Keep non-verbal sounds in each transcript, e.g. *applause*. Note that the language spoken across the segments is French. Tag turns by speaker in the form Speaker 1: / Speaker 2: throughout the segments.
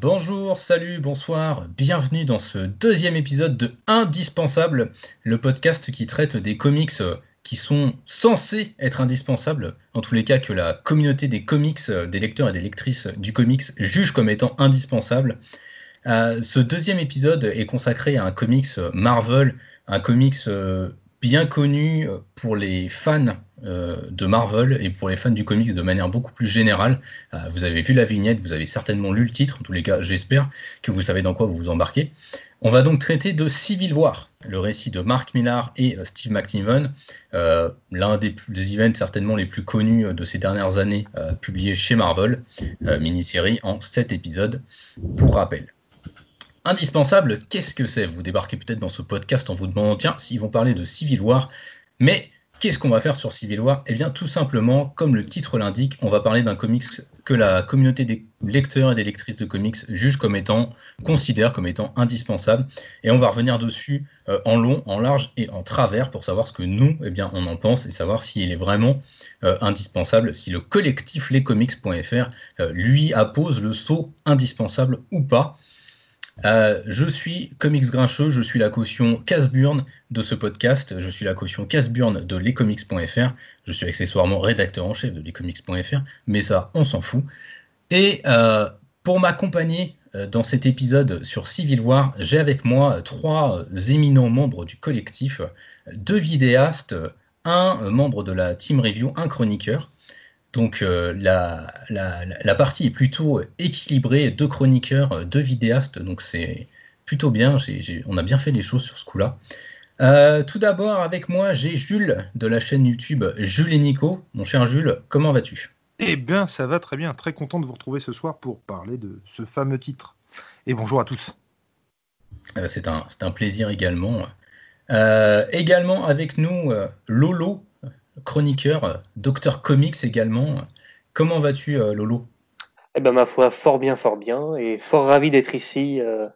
Speaker 1: Bonjour, salut, bonsoir, bienvenue dans ce deuxième épisode de Indispensable, le podcast qui traite des comics euh, qui sont censés être indispensables, en tous les cas que la communauté des comics, euh, des lecteurs et des lectrices du comics juge comme étant indispensables. Euh, ce deuxième épisode est consacré à un comics Marvel, un comics bien connu pour les fans de Marvel et pour les fans du comics de manière beaucoup plus générale. vous avez vu la vignette, vous avez certainement lu le titre, en tous les cas j'espère que vous savez dans quoi vous vous embarquez. On va donc traiter de Civil War, le récit de Mark Millar et euh, Steve McNiven, euh, l'un des, events certainement les plus connus euh, de ces dernières années, publié chez Marvel, mini-série en 7 épisodes, pour rappel. Indispensable, qu'est-ce que c'est? Vous débarquez peut-être dans ce podcast en vous demandant, tiens, s'ils vont parler de Civil War, mais Qu'est-ce qu'on va faire sur Civil War? Eh bien, tout simplement, comme le titre l'indique, on va parler d'un comics que la communauté des lecteurs et des lectrices de comics juge comme étant, considère comme étant indispensable. Et on va revenir dessus euh, en long, en large et en travers pour savoir ce que nous, eh bien, on en pense et savoir s'il est vraiment euh, indispensable, si le collectif lescomics.fr euh, lui appose le saut indispensable ou pas. Euh, je suis Comics Grincheux, je suis la caution Casburn de ce podcast, je suis la caution Casburn de lescomics.fr, je suis accessoirement rédacteur en chef de lescomics.fr, mais ça, on s'en fout. Et euh, pour m'accompagner euh, dans cet épisode sur Civil War, j'ai avec moi trois éminents membres du collectif, deux vidéastes, un membre de la team review, un chroniqueur. Donc euh, la, la, partie est plutôt équilibrée, deux chroniqueurs, euh, deux vidéastes, donc c'est plutôt bien, on a bien fait les choses sur ce coup-là. Euh, tout d'abord, avec moi, j'ai Jules de la chaîne YouTube Jules et Nico. Mon cher Jules, comment vas-tu?
Speaker 2: Eh bien, ça va très bien. Très content de vous retrouver ce soir pour parler de ce fameux titre. Et bonjour à tous.
Speaker 1: c'est un, un, plaisir également. également avec nous, Lolo chroniqueur, euh, docteur comics également. Comment vas-tu, euh, Lolo?
Speaker 3: Eh ben, ma foi, fort bien, fort bien, et fort ravi d'être ici euh,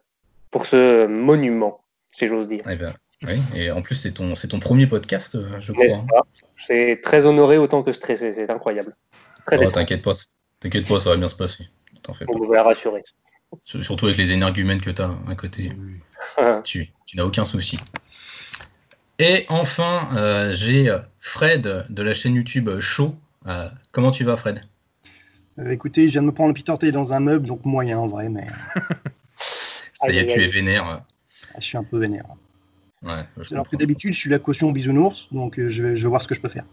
Speaker 3: pour ce monument, si j'ose dire.
Speaker 1: Eh ben, oui, et en plus, c'est ton, c'est ton premier podcast, je crois.
Speaker 3: Hein. C'est très honoré autant que stressé, c'est incroyable.
Speaker 1: Oh, t'inquiète pas, t'inquiète pas, ça va bien se passer.
Speaker 3: T'en fais On va rassurer.
Speaker 1: Surtout avec les énergumènes que tu as à côté. *laughs* tu, tu n'as aucun souci. Et enfin, euh, j'ai Fred de la chaîne YouTube Show. Euh, comment tu vas, Fred?
Speaker 4: Euh, Écoutez, je viens de me prendre le pitorté dans un meuble, donc moyen en vrai, mais. *laughs*
Speaker 1: Ça y est, tu es vénère.
Speaker 4: Ah, je suis un peu vénère.
Speaker 1: Ouais,
Speaker 4: Alors que d'habitude, je suis la caution bisounours, donc je vais, voir ce que je peux faire.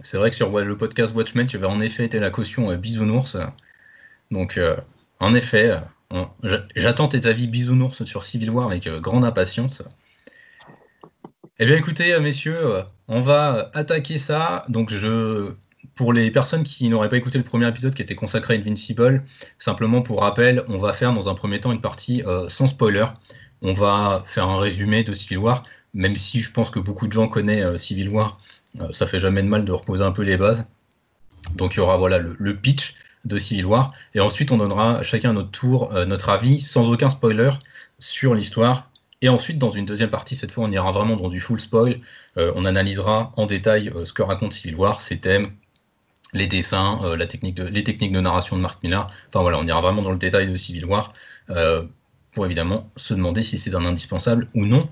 Speaker 1: C'est vrai que sur le podcast Watchmen, tu vas en effet être la caution bisounours. Donc, en effet, j'attends tes avis bisounours sur Civil War avec grande impatience. Eh bien, écoutez, euh, messieurs, euh, on va attaquer ça. Donc, je, pour les personnes qui n'auraient pas écouté le premier épisode qui était consacré à Invincible, simplement pour rappel, on va faire dans un premier temps une partie euh, sans spoiler. On va faire un résumé de Civil War, même si je pense que beaucoup de gens connaissent Civil War. ça fait jamais de mal de reposer un peu les bases. Donc, il y aura voilà le, pitch de Civil War, et ensuite on donnera chacun notre tour notre avis sans aucun spoiler sur l'histoire et ensuite, dans une deuxième partie, cette fois, on ira vraiment dans du full spoil. Euh, on analysera en détail euh, ce que raconte Civil War, ses thèmes, les dessins, euh, les techniques de narration de Mark Millar. Enfin voilà, on ira vraiment dans le détail de Civil War pour évidemment se demander si c'est un indispensable ou non.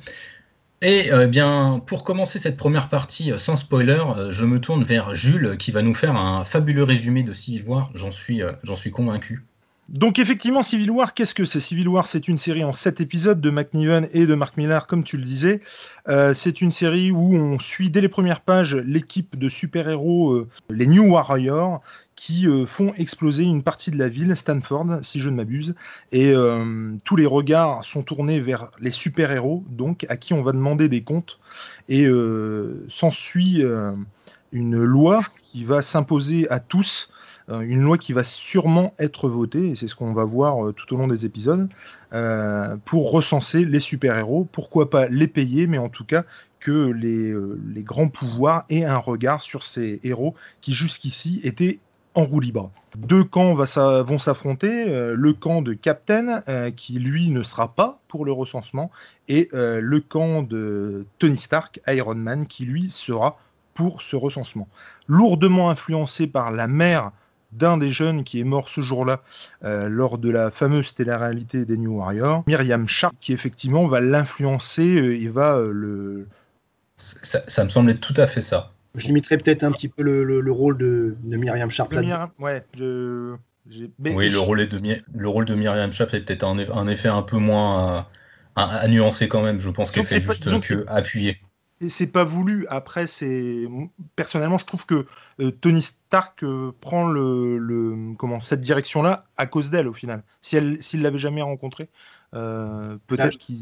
Speaker 1: Et bien, pour commencer cette première partie sans spoiler, je me tourne vers Jules qui va nous faire un fabuleux résumé de Civil War. J'en suis convaincu.
Speaker 2: Donc effectivement, Civil War, qu'est-ce que c'est? Civil War, c'est une série en 7 épisodes de McNiven et de Mark Millar, comme tu le disais. Euh, c'est une série où on suit dès les premières pages l'équipe de super-héros, euh, les New Warriors, qui euh, font exploser une partie de la ville, Stanford, si je ne m'abuse. Et tous les regards sont tournés vers les super-héros, donc à qui on va demander des comptes. Et s'ensuit une loi qui va s'imposer à tous une loi qui va sûrement être votée, et c'est ce qu'on va voir euh, tout au long des épisodes, euh, pour recenser les super-héros. Pourquoi pas les payer, mais en tout cas que les, grands pouvoirs aient un regard sur ces héros qui jusqu'ici étaient en roue libre. Deux camps vont s'affronter, le camp de Captain, qui lui ne sera pas pour le recensement, et le camp de Tony Stark, Iron Man, qui lui sera pour ce recensement. Lourdement influencé par la mère d'un des jeunes qui est mort ce jour-là euh, lors de la fameuse télé-réalité des New Warriors, Myriam Sharp, qui effectivement va l'influencer et va le.
Speaker 1: Ça, ça, me semble être tout à fait ça.
Speaker 4: Je limiterais peut-être un petit peu le, le, rôle de, de, Myriam Sharp.
Speaker 2: Myriam, ouais, je...
Speaker 1: oui, le rôle, de, le rôle de Myriam Sharp est peut-être un, un, effet un peu moins à, à, nuancer quand même. Je pense qu'elle fait juste pas, que appuyer
Speaker 2: c'est pas voulu. Après, c'est personnellement, je trouve que euh, Tony Stark euh, prend le, comment cette direction-là à cause d'elle au final. Si elle, s'il l'avait jamais rencontrée, euh, peut-être qu'il.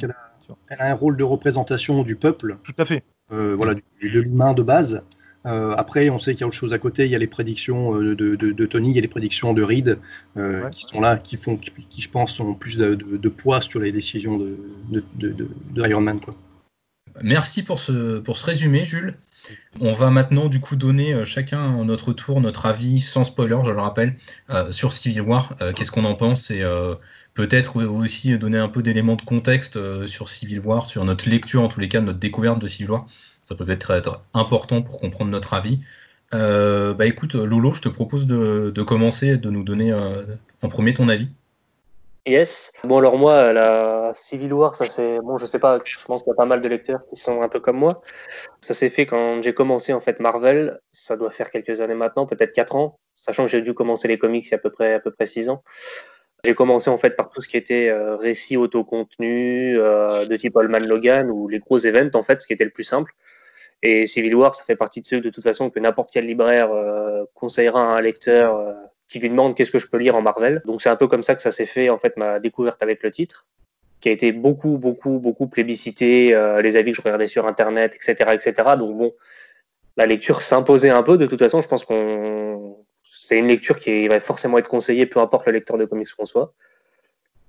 Speaker 4: Elle, a un rôle de représentation du peuple.
Speaker 2: Tout à fait.
Speaker 4: voilà, de l'humain de base. après, on sait qu'il y a autre chose à côté. Il y a les prédictions de, Tony, il y a les prédictions de Reed qui sont là, qui font, qui, je pense, ont plus de, poids sur les décisions de, de, Iron Man, quoi.
Speaker 1: Merci pour ce, pour ce résumé, Jules. On va maintenant du coup donner euh, chacun notre tour notre avis sans spoiler, je le rappelle, euh, sur Civil War. Euh, qu'est-ce qu'on en pense et peut-être aussi donner un peu d'éléments de contexte sur Civil War, sur notre lecture en tous les cas, notre découverte de Civil War. Ça peut être, important pour comprendre notre avis. bah écoute, Lolo, je te propose de, de commencer, de nous donner en premier ton avis.
Speaker 3: Yes. Bon alors moi, la Civil War, ça c'est bon, je sais pas, je pense qu'il y a pas mal de lecteurs qui sont un peu comme moi. Ça s'est fait quand j'ai commencé en fait Marvel. Ça doit faire quelques années maintenant, peut-être quatre ans, sachant que j'ai dû commencer les comics il y a à peu près à peu près six ans. J'ai commencé en fait par tout ce qui était euh, récit autocontenu euh, de type Allman Logan ou les gros events en fait, ce qui était le plus simple. Et Civil War, ça fait partie de ceux de toute façon que n'importe quel libraire euh, conseillera à un lecteur euh, qui lui demande qu'est-ce que je peux lire en Marvel. Donc c'est un peu comme ça que ça s'est fait en fait ma découverte avec le titre, qui a été beaucoup beaucoup beaucoup plébiscité, euh, les avis que je regardais sur internet, etc. etc. Donc bon, la lecture s'imposait un peu. De toute façon, je pense qu'on c'est une lecture qui va forcément être conseillée, peu importe le lecteur de comics qu'on soit.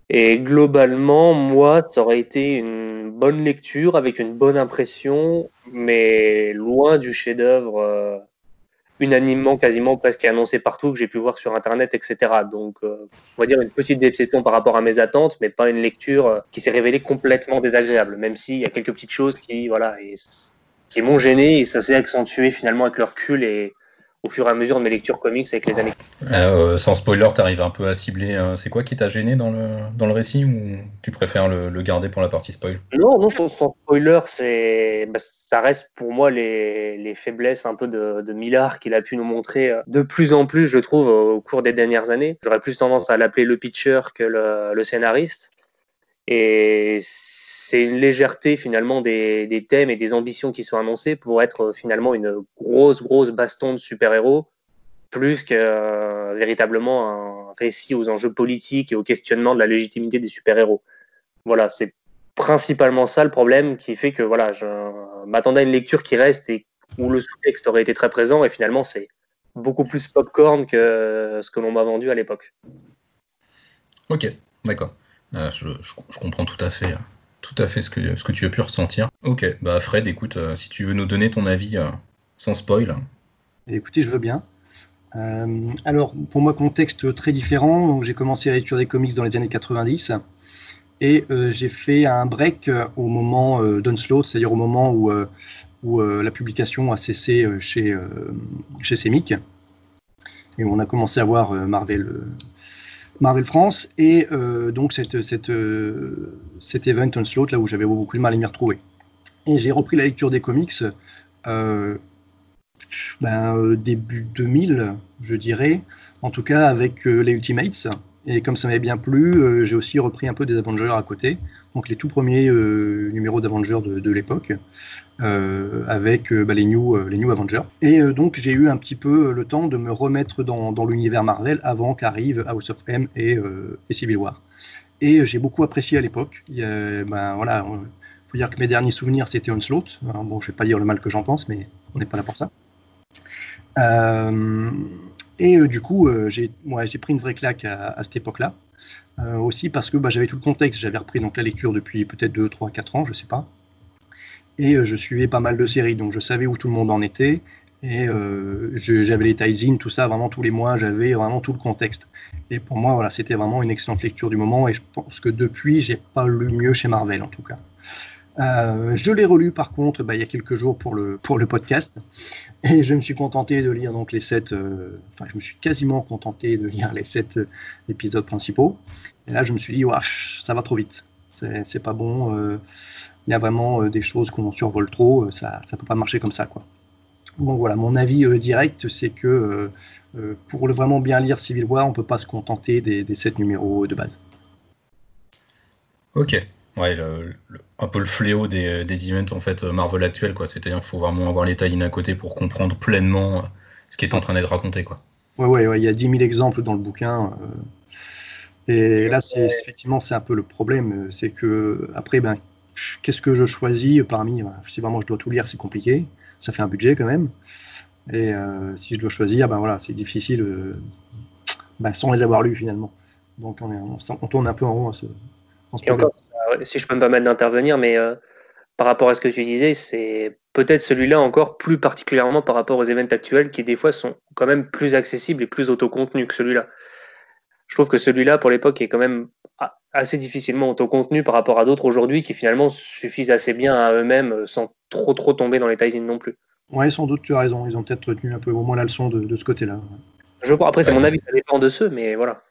Speaker 3: Et globalement, moi, ça aurait été une bonne lecture avec une bonne impression, mais loin du chef-d'œuvre euh, unanimement, quasiment presque annoncé partout, que j'ai pu voir sur Internet, etc. Donc, euh, on va dire une petite déception par rapport à mes attentes, mais pas une lecture euh, qui s'est révélée complètement désagréable, même s'il y a quelques petites choses qui, voilà, qui m'ont gêné et ça s'est accentué finalement avec le recul et au fur et à mesure de mes lectures comics avec les années.
Speaker 1: Euh, sans spoiler, tu arrives un peu à cibler. Euh, c'est quoi qui t'a gêné dans le, dans le récit ou tu préfères le, le garder pour la partie spoil?
Speaker 3: Non, non, sans, spoiler, c'est, bah, ça reste pour moi les, les faiblesses un peu de, de Millard qu'il a pu nous montrer euh, de plus en plus, je trouve, au cours des dernières années. J'aurais plus tendance à l'appeler le pitcher que le, le scénariste. Et c'est une légèreté finalement des, thèmes et des ambitions qui sont annoncées pour être euh, finalement une grosse grosse baston de super-héros plus que euh, véritablement un récit aux enjeux politiques et au questionnement de la légitimité des super-héros. Voilà, c'est principalement ça le problème qui fait que voilà, je m'attendais à une lecture qui reste et où le sous-texte aurait été très présent et finalement c'est beaucoup plus popcorn que ce que l'on m'a vendu à l'époque.
Speaker 1: Ok, d'accord. Euh, je, comprends tout à fait. Tout à fait ce que, ce que tu as pu ressentir. Ok, bah Fred, écoute, euh, si tu veux nous donner ton avis euh, sans spoil.
Speaker 4: Écoutez, je veux bien. Euh, alors, pour moi, contexte très différent. J'ai commencé la lecture des comics dans les années 90 et j'ai fait un break au moment d'Onslaught, c'est-à-dire au moment où, où la publication a cessé chez, chez Semic et on a commencé à voir Marvel Marvel France et euh, donc euh, cet event Onslaught là où j'avais beaucoup de mal à m'y retrouver. Et j'ai repris la lecture des comics euh, ben, début 2000, je dirais, en tout cas avec les Ultimates. Et comme ça m'avait bien plu, j'ai aussi repris un peu des Avengers à côté donc les tout premiers euh, numéros d'Avengers de, l'époque, euh, avec euh, bah, les, new, Avengers. Et donc j'ai eu un petit peu le temps de me remettre dans, l'univers Marvel avant qu'arrive House of M et, Civil War. Et j'ai beaucoup apprécié à l'époque. Ben, voilà, faut dire que mes derniers souvenirs c'était Onslaught. bon, je vais pas dire le mal que j'en pense, mais on n'est pas là pour ça. Et du coup, j'ai pris une vraie claque à cette époque-là. Euh, aussi parce que bah, j'avais tout le contexte. J'avais repris donc la lecture depuis peut-être 2, 3, 4 ans, je sais pas. Et euh, je suivais pas mal de séries, donc je savais où tout le monde en était. Et euh, j'avais les tie tout ça, vraiment tous les mois, j'avais vraiment tout le contexte. Et pour moi, voilà, c'était vraiment une excellente lecture du moment. Et je pense que depuis, j'ai pas lu mieux chez Marvel, en tout cas. Euh, je l'ai relu par contre bah, il y a quelques jours pour le, podcast et je me suis contenté de lire donc les sept, euh, enfin je me suis quasiment contenté de lire les sept euh, épisodes principaux. Et là je me suis dit, ça va trop vite, c'est pas bon, il y a vraiment des choses qu'on survole trop, ça ne peut pas marcher comme ça quoi. Bon voilà, mon avis direct c'est que pour le vraiment bien lire Civil War, on peut pas se contenter des sept numéros de base.
Speaker 1: Ok, ouais, un peu le fléau des, des, events en fait Marvel actuels, quoi. C'est-à-dire qu'il faut vraiment avoir les tie à côté pour comprendre pleinement euh, ce qui est en train d'être raconté, quoi.
Speaker 4: Ouais, ouais, ouais, il y a 10 000 exemples dans le bouquin. Euh, et là, c'est effectivement, c'est un peu le problème, euh, c'est que après, ben, qu'est-ce que je choisis parmi Si vraiment je dois tout lire, c'est compliqué. Ça fait un budget quand même. Et si je dois choisir, ben voilà, c'est difficile ben, sans les avoir lus finalement. Donc on, est, on, tourne un peu en rond à ce,
Speaker 3: et encore, si je peux me permettre d'intervenir, mais euh, par rapport à ce que tu disais, c'est peut-être celui-là encore plus particulièrement par rapport aux événements actuels qui des fois sont quand même plus accessibles et plus autocontenus que celui-là. Je trouve que celui-là, pour l'époque, est quand même assez difficilement autocontenu par rapport à d'autres aujourd'hui qui finalement suffisent assez bien à eux-mêmes sans trop trop tomber dans les tie non plus.
Speaker 4: Ouais, sans doute, tu as raison. Ils ont peut-être retenu un peu au moins la leçon de, ce côté-là.
Speaker 3: Je crois. Après, c'est mon avis, ça dépend de ceux, mais voilà.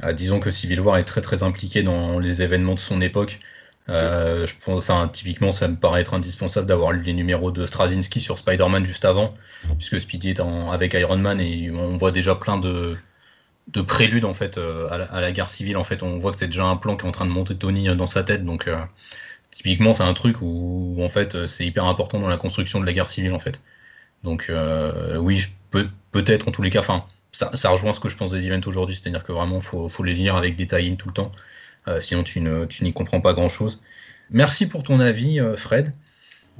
Speaker 1: Ah, disons que Civil War est très très impliqué dans les événements de son époque. Euh, je enfin, typiquement, ça me paraît être indispensable d'avoir lu les numéros de Straczynski sur Spider-Man juste avant, puisque Speedy est avec Iron Man et on voit déjà plein de, de préludes en fait euh, à, la, guerre civile. En fait, on voit que c'est déjà un plan qui est en train de monter Tony euh, dans sa tête. Donc, typiquement, c'est un truc où, en fait c'est hyper important dans la construction de la guerre civile en fait. Donc, oui, peut-être en tous les cas, enfin ça, rejoint ce que je pense des events aujourd'hui, c'est-à-dire que vraiment, faut, faut les lire avec des tie tout le temps, euh, sinon tu, ne, tu n'y comprends pas grand-chose. Merci pour ton avis, euh, Fred.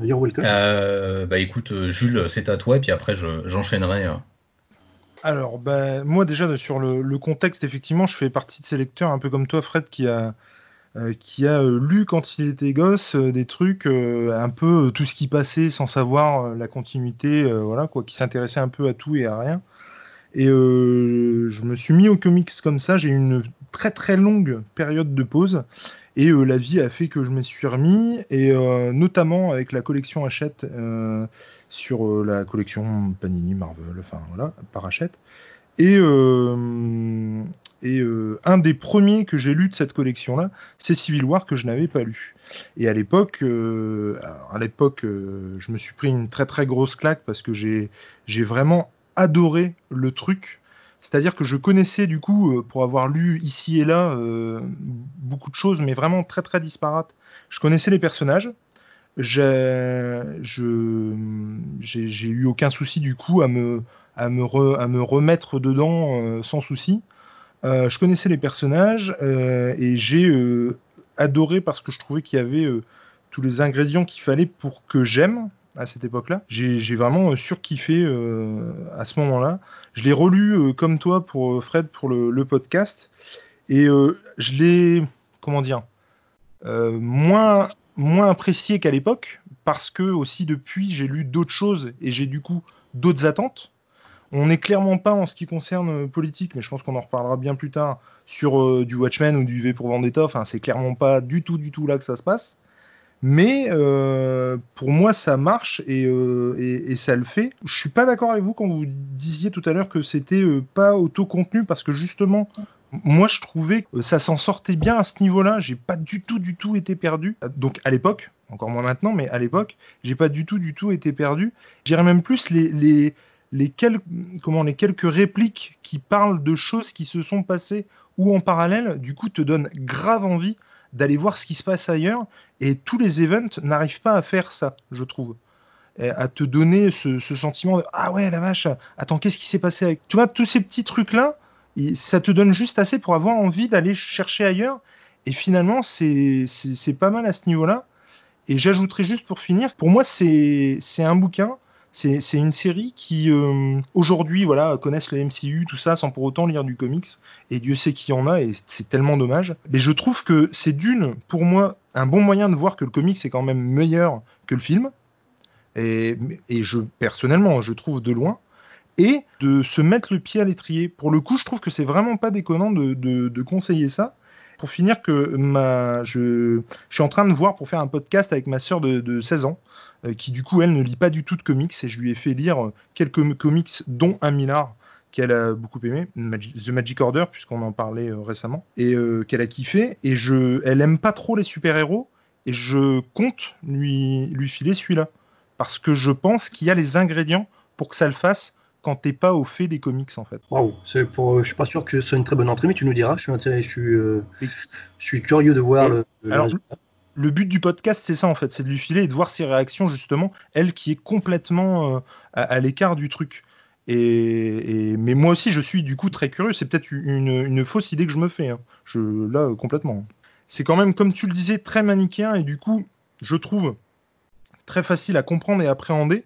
Speaker 4: You're welcome.
Speaker 1: Euh, bah écoute, Jules, c'est à toi, et puis après, j'enchaînerai.
Speaker 2: Alors, bah, moi déjà, sur le, contexte, effectivement, je fais partie de ces lecteurs, un peu comme toi, Fred, qui a, qui a lu quand il était gosse des trucs, un peu tout ce qui passait sans savoir la continuité, voilà, quoi, qui s'intéressait un peu à tout et à rien. Et euh, je me suis mis aux comics comme ça. J'ai eu une très très longue période de pause. Et euh, la vie a fait que je me suis remis. Et euh, notamment avec la collection Hachette sur la collection Panini Marvel, enfin voilà, par Hachette. Et, et un des premiers que j'ai lu de cette collection-là, c'est Civil War que je n'avais pas lu. Et à l'époque, à l'époque, je me suis pris une très très grosse claque parce que j'ai j'ai vraiment adoré le truc. C'est-à-dire que je connaissais du coup, euh, pour avoir lu ici et là euh, beaucoup de choses, mais vraiment très très disparates. Je connaissais les personnages. J'ai eu aucun souci du coup à me, à me, remettre dedans euh, sans souci. je connaissais les personnages et j'ai adoré parce que je trouvais qu'il y avait tous les ingrédients qu'il fallait pour que j'aime à cette époque-là. J'ai vraiment euh, surkiffé euh, à ce moment-là. Je l'ai relu euh, comme toi pour Fred pour le, podcast et je l'ai comment dire moins moins apprécié qu'à l'époque parce que aussi depuis j'ai lu d'autres choses et j'ai du coup d'autres attentes. On n'est clairement pas en ce qui concerne politique, mais je pense qu'on en reparlera bien plus tard sur du Watchmen ou du V pour Vendetta. Enfin, c'est clairement pas du tout, du tout là que ça se passe. Mais euh, pour moi, ça marche euh, et, ça le fait. Je suis pas d'accord avec vous quand vous disiez tout à l'heure que c'était euh, pas auto-contenu parce que justement, moi, je trouvais que ça s'en sortait bien à ce niveau-là. J'ai pas du tout, du tout été perdu. Donc à l'époque, encore moins maintenant, mais à l'époque, j'ai pas du tout, du tout été perdu. J'irais même plus les, les, les, quelques, comment, les quelques répliques qui parlent de choses qui se sont passées ou en parallèle, du coup, te donnent grave envie d'aller voir ce qui se passe ailleurs. Et tous les events n'arrivent pas à faire ça, je trouve. à te donner ce, sentiment de Ah ouais, la vache, attends, qu'est-ce qui s'est passé avec? Tu vois, tous ces petits trucs-là, ça te donne juste assez pour avoir envie d'aller chercher ailleurs. Et finalement, c'est pas mal à ce niveau-là. Et j'ajouterai juste pour finir, pour moi, c'est un bouquin c'est une série qui euh, aujourd'hui voilà connaissent le MCU tout ça sans pour autant lire du comics et Dieu sait qui en a et c'est tellement dommage. Mais je trouve que c'est d'une pour moi un bon moyen de voir que le comics est quand même meilleur que le film et, et je personnellement je trouve de loin et de se mettre le pied à l'étrier. Pour le coup, je trouve que c'est vraiment pas déconnant de, de conseiller ça. Pour finir, que ma, je, suis en train de voir pour faire un podcast avec ma sœur de, de 16 ans, euh, qui du coup, elle ne lit pas du tout de comics, et je lui ai fait lire quelques comics, dont un Millard, qu'elle a beaucoup aimé, The Magic Order, puisqu'on en parlait euh, récemment, et euh, qu'elle a kiffé. Et je, elle aime pas trop les super-héros, et je compte lui, lui filer celui-là. Parce que je pense qu'il y a les ingrédients pour que ça le fasse quand t'es pas au fait des comics en fait.
Speaker 4: Waouh, c'est pour, je suis pas sûr que ce soit une très bonne entrée, mais tu nous diras. Je suis, je suis, euh, je suis curieux de voir le,
Speaker 2: Alors, le, but du podcast, c'est ça en fait, c'est de lui filer et de voir ses réactions justement, elle qui est complètement euh, à, l'écart du truc. Et, mais moi aussi, je suis du coup très curieux. C'est peut-être une, une, fausse idée que je me fais. Hein. Je, là, complètement. C'est quand même, comme tu le disais, très manichéen et du coup, je trouve très facile à comprendre et appréhender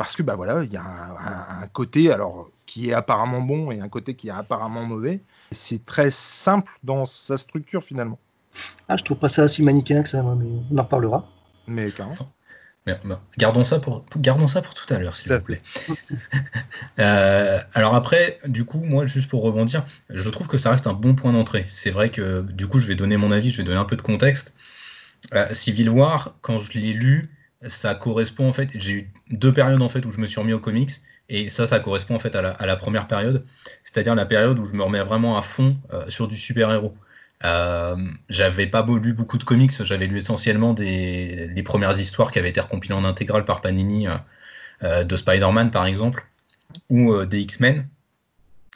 Speaker 2: parce que bah voilà, il y a un, côté alors qui est apparemment bon et un côté qui est apparemment mauvais. C'est très simple dans sa structure finalement.
Speaker 4: Ah, je trouve pas ça si manichéen que ça, mais on en reparlera.
Speaker 2: Mais carrément.
Speaker 1: Gardons ça pour, gardons ça pour tout à l'heure, s'il vous plaît. *laughs* Euh, alors après, du coup, moi, juste pour rebondir, je trouve que ça reste un bon point d'entrée. C'est vrai que, du coup, je vais donner mon avis, je vais donner un peu de contexte. Euh, Civil War, quand je l'ai lu, ça correspond en fait. J'ai eu deux périodes en fait où je me suis remis aux comics et ça, ça correspond en fait à la, première période, c'est-à-dire la période où je me remets vraiment à fond euh, sur du super-héros. Euh, j'avais pas lu beaucoup de comics, j'avais lu essentiellement des les premières histoires qui avaient été recompilées en intégrale par Panini euh, de Spider-Man par exemple ou des X-Men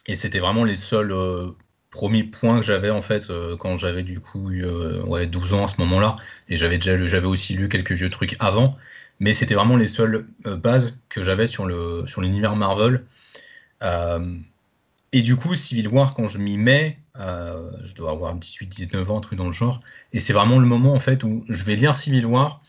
Speaker 1: et c'était vraiment les seuls premier point que j'avais en fait euh, quand j'avais du coup euh, ouais, 12 ans à ce moment-là. Et j'avais déjà j'avais aussi lu quelques vieux trucs avant. Mais c'était vraiment les seules euh, bases que j'avais sur le sur l'univers Marvel. Et du coup Civil War quand je m'y mets je dois avoir 18 19 ans un truc dans le genre. Et c'est vraiment le moment en fait où je vais lire Civil War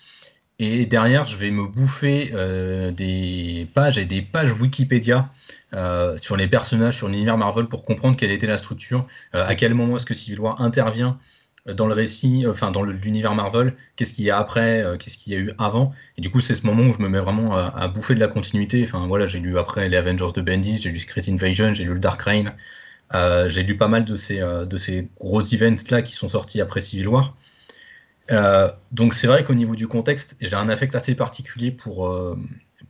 Speaker 1: et derrière, je vais me bouffer euh, des pages et des pages Wikipédia euh, sur les personnages, sur l'univers Marvel pour comprendre quelle était la structure, euh, à quel moment est-ce que Civil War intervient dans le récit, enfin dans l'univers Marvel, qu'est-ce qu'il y a après, qu'est-ce qu'il y a eu avant. Et du coup, c'est ce moment où je me mets vraiment à, bouffer de la continuité. Enfin voilà, j'ai lu après les Avengers de Bendis, j'ai lu Secret Invasion, j'ai lu le Dark Reign, j'ai lu pas mal de ces, de ces gros events là qui sont sortis après Civil War. Euh, donc c'est vrai qu'au niveau du contexte, j'ai un affect assez particulier pour, euh,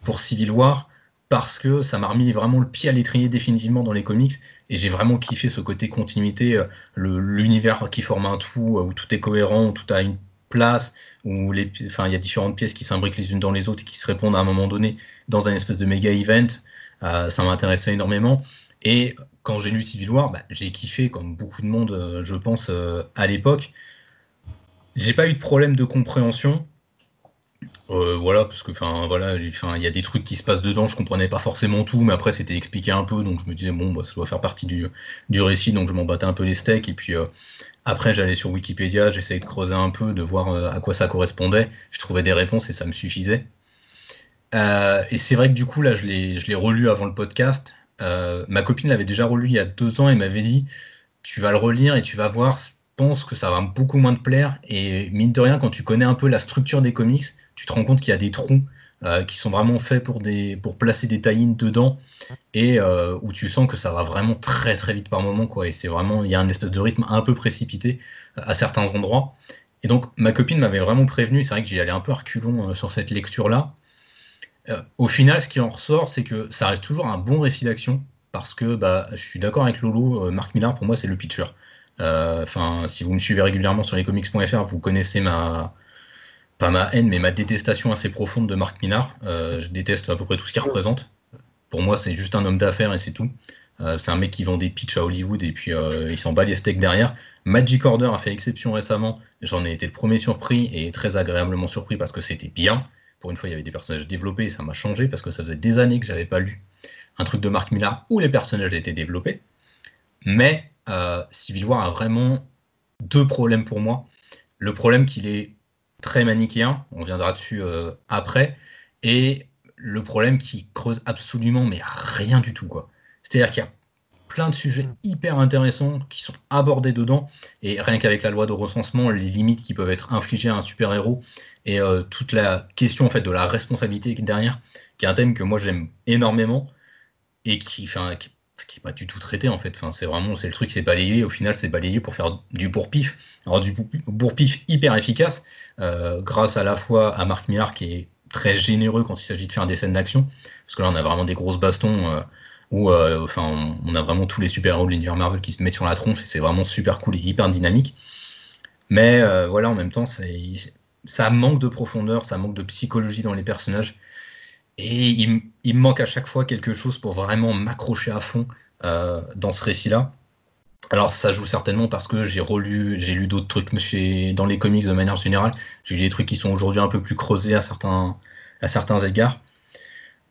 Speaker 1: pour Civil War parce que ça m'a remis vraiment le pied à l'étrier définitivement dans les comics et j'ai vraiment kiffé ce côté continuité, euh, l'univers qui forme un tout, où tout est cohérent, où tout a une place, où les, enfin, il y a différentes pièces qui s'imbriquent les unes dans les autres et qui se répondent à un moment donné dans un espèce de méga event. ça m'intéressait énormément. Et quand j'ai lu Civil War, bah, j'ai kiffé comme beaucoup de monde, je pense, à l'époque. J'ai pas eu de problème de compréhension. Euh, voilà, parce que enfin voilà, il y a des trucs qui se passent dedans, je comprenais pas forcément tout, mais après c'était expliqué un peu, donc je me disais bon bah, ça doit faire partie du, récit, donc je m'en battais un peu les steaks, et puis euh, après j'allais sur Wikipédia, j'essayais de creuser un peu, de voir euh, à quoi ça correspondait, je trouvais des réponses et ça me suffisait. et c'est vrai que du coup là je l'ai relu avant le podcast, ma copine l'avait déjà relu il y a deux ans et m'avait dit tu vas le relire et tu vas voir pense que ça va beaucoup moins te plaire. Et mine de rien, quand tu connais un peu la structure des comics, tu te rends compte qu'il y a des trous euh, qui sont vraiment faits pour, des, pour placer des tie dedans et euh, où tu sens que ça va vraiment très très vite par moment. Quoi, et c'est vraiment, il y a un espèce de rythme un peu précipité euh, à certains endroits. Et donc ma copine m'avait vraiment prévenu, c'est vrai que j'y allais un peu reculons sur cette lecture-là. au final, ce qui en ressort, c'est que ça reste toujours un bon récit d'action parce que bah, je suis d'accord avec Lolo, Marc Millard pour moi c'est le pitcher. Euh, enfin, si vous me suivez régulièrement sur lescomics.fr, vous connaissez ma pas ma haine, mais ma détestation assez profonde de Marc Minard. Euh, je déteste à peu près tout ce qu'il représente. Pour moi, c'est juste un homme d'affaires et c'est tout. Euh, c'est un mec qui vend des pitchs à Hollywood et puis il s'en bat les steaks derrière. Magic Order a fait exception récemment. J'en ai été le premier surpris et très agréablement surpris parce que c'était bien. Pour une fois, il y avait des personnages développés et ça m'a changé parce que ça faisait des années que j'avais pas lu un truc de Marc Millar où les personnages étaient développés. Mais Civil War a vraiment deux problèmes pour moi. Le problème qu'il est très manichéen, on viendra dessus euh, après, et le problème qui creuse absolument mais rien du tout quoi. C'est-à-dire qu'il y a plein de sujets hyper intéressants qui sont abordés dedans et rien qu'avec la loi de recensement, les limites qui peuvent être infligées à un super-héros et euh, toute la question en fait de la responsabilité derrière, qui est un thème que moi j'aime énormément et qui, enfin, qui n'est pas du tout traité en fait. C'est vraiment c'est le truc, c'est balayé. Au final, c'est balayé pour faire du bourre-pif. Alors du bourre-pif hyper efficace, euh, grâce à la fois à Marc Millar qui est très généreux quand il s'agit de faire des scènes d'action, parce que là on a vraiment des grosses bastons euh, où euh, enfin on, a vraiment tous les super-héros de l'univers Marvel qui se mettent sur la tronche et c'est vraiment super cool et hyper dynamique. Mais voilà, en même temps, ça manque de profondeur, ça manque de psychologie dans les personnages. Et il, me manque à chaque fois quelque chose pour vraiment m'accrocher à fond euh, dans ce récit-là. Alors ça joue certainement parce que j'ai relu, j'ai lu d'autres trucs chez, dans les comics de manière générale. J'ai lu des trucs qui sont aujourd'hui un peu plus creusés à certains, à certains égards.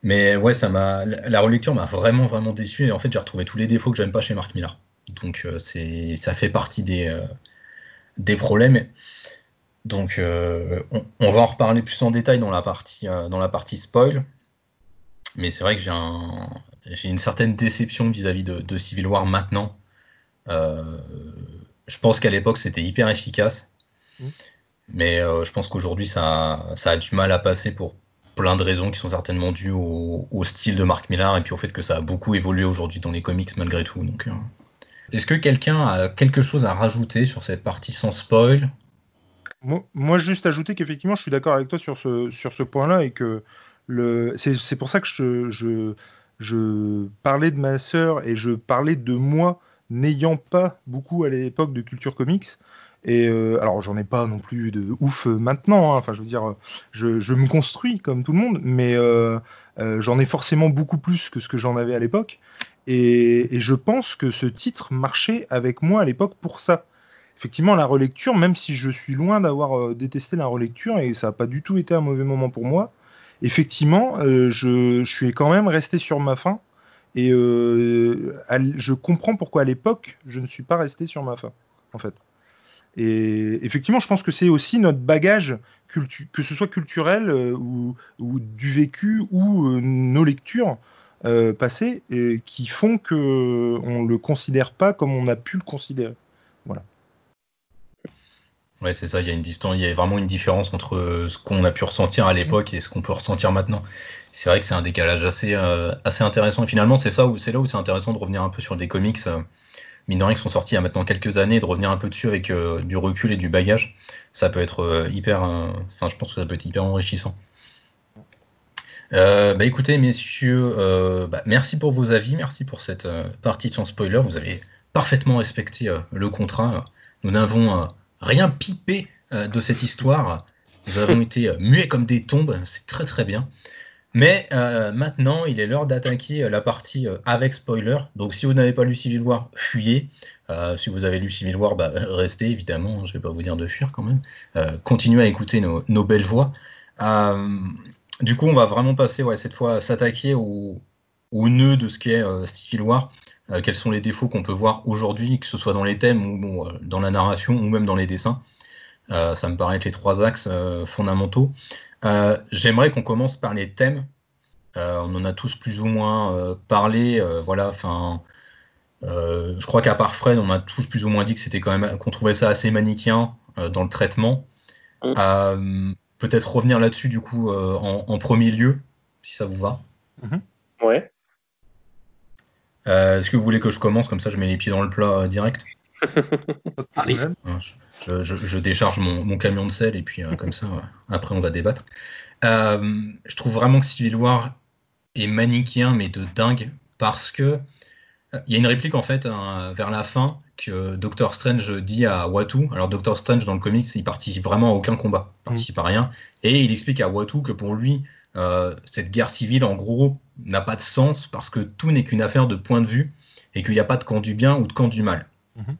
Speaker 1: Mais ouais, ça m'a, la relecture m'a vraiment vraiment déçu et en fait j'ai retrouvé tous les défauts que j'aime pas chez Mark Millar. Donc euh, c'est, ça fait partie des, euh, des problèmes. Donc on, on, va en reparler plus en détail dans la partie, dans la partie spoil. Mais c'est vrai que j'ai un, j'ai une certaine déception vis-à-vis de, Civil War maintenant. Euh, je pense qu'à l'époque c'était hyper efficace, mm. mais euh, je pense qu'aujourd'hui ça, ça, a du mal à passer pour plein de raisons qui sont certainement dues au, style de Mark Millar et puis au fait que ça a beaucoup évolué aujourd'hui dans les comics malgré tout. Donc, euh. est-ce que quelqu'un a quelque chose à rajouter sur cette partie sans spoil?
Speaker 2: Moi, juste ajouter qu'effectivement, je suis d'accord avec toi sur ce, sur ce point-là et que c'est pour ça que je, je, parlais de ma sœur et je parlais de moi n'ayant pas beaucoup à l'époque de culture comics. Et euh, alors j'en ai pas non plus de ouf maintenant. Hein. Enfin je veux dire, je, me construis comme tout le monde, mais euh, euh, j'en ai forcément beaucoup plus que ce que j'en avais à l'époque. Et, et, je pense que ce titre marchait avec moi à l'époque pour ça. Effectivement, la relecture, même si je suis loin d'avoir détesté la relecture et ça n'a pas du tout été un mauvais moment pour moi, effectivement, euh, je, suis quand même resté sur ma faim. Et euh, je comprends pourquoi à l'époque, je ne suis pas resté sur ma faim, en fait. Et effectivement, je pense que c'est aussi notre bagage, que ce soit culturel euh, ou, du vécu ou nos lectures passées, qui font qu'on ne le considère pas comme on a pu le considérer. Voilà.
Speaker 1: Ouais, c'est ça, il y a une distance, il y a vraiment une différence entre euh, ce qu'on a pu ressentir à l'époque et ce qu'on peut ressentir maintenant. C'est vrai que c'est un décalage assez, euh, assez intéressant. Et finalement, c'est ça où c'est là où c'est intéressant de revenir un peu sur des comics, euh, mine de rien, qui sont sortis il y a maintenant quelques années, de revenir un peu dessus avec du recul et du bagage. Ça peut être hyper, enfin, je pense que ça peut être hyper enrichissant. bah écoutez, messieurs, bah, merci pour vos avis, merci pour cette partie sans spoiler. Vous avez parfaitement respecté le contrat. Nous n'avons rien pipé euh, de cette histoire. Nous avons été euh, muets comme des tombes, c'est très très bien. Mais euh, maintenant, il est l'heure d'attaquer la partie avec spoiler. Donc, si vous n'avez pas lu Civil War, fuyez. si vous avez lu Civil War, bah, restez évidemment. Je ne vais pas vous dire de fuir quand même. continuez à écouter nos, belles voix. du coup, on va vraiment passer cette fois s'attaquer au, au, nœud de ce qu'est Civil War. Euh, quels sont les défauts qu'on peut voir aujourd'hui, que ce soit dans les thèmes ou euh, dans la narration ou même dans les dessins? Euh, ça me paraît être les trois axes fondamentaux. J'aimerais qu'on commence par les thèmes. on en a tous plus ou moins parlé. voilà, enfin. je crois qu'à part Fred, on a tous plus ou moins dit que c'était quand même qu'on trouvait ça assez manichéen dans le traitement. Mm. Peut-être revenir là-dessus du coup en, premier lieu, si ça vous va.
Speaker 3: Mm-hmm. Ouais.
Speaker 1: Euh, est-ce que vous voulez que je commence? Comme ça je mets les pieds dans le plat euh, direct *laughs*
Speaker 4: Allez.
Speaker 1: Je, décharge mon, camion de sel et puis euh, comme ça après on va débattre. je trouve vraiment que Civil War est manichéen mais de dingue parce que il y a une réplique en fait hein, vers la fin que Doctor Strange dit à Watu. Alors Doctor Strange dans le comics il participe vraiment à aucun combat, il participe à rien et il explique à Watu que pour lui euh, cette guerre civile, en gros, n'a pas de sens parce que tout n'est qu'une affaire de point de vue et qu'il n'y a pas de camp du bien ou de camp du mal. Mhm.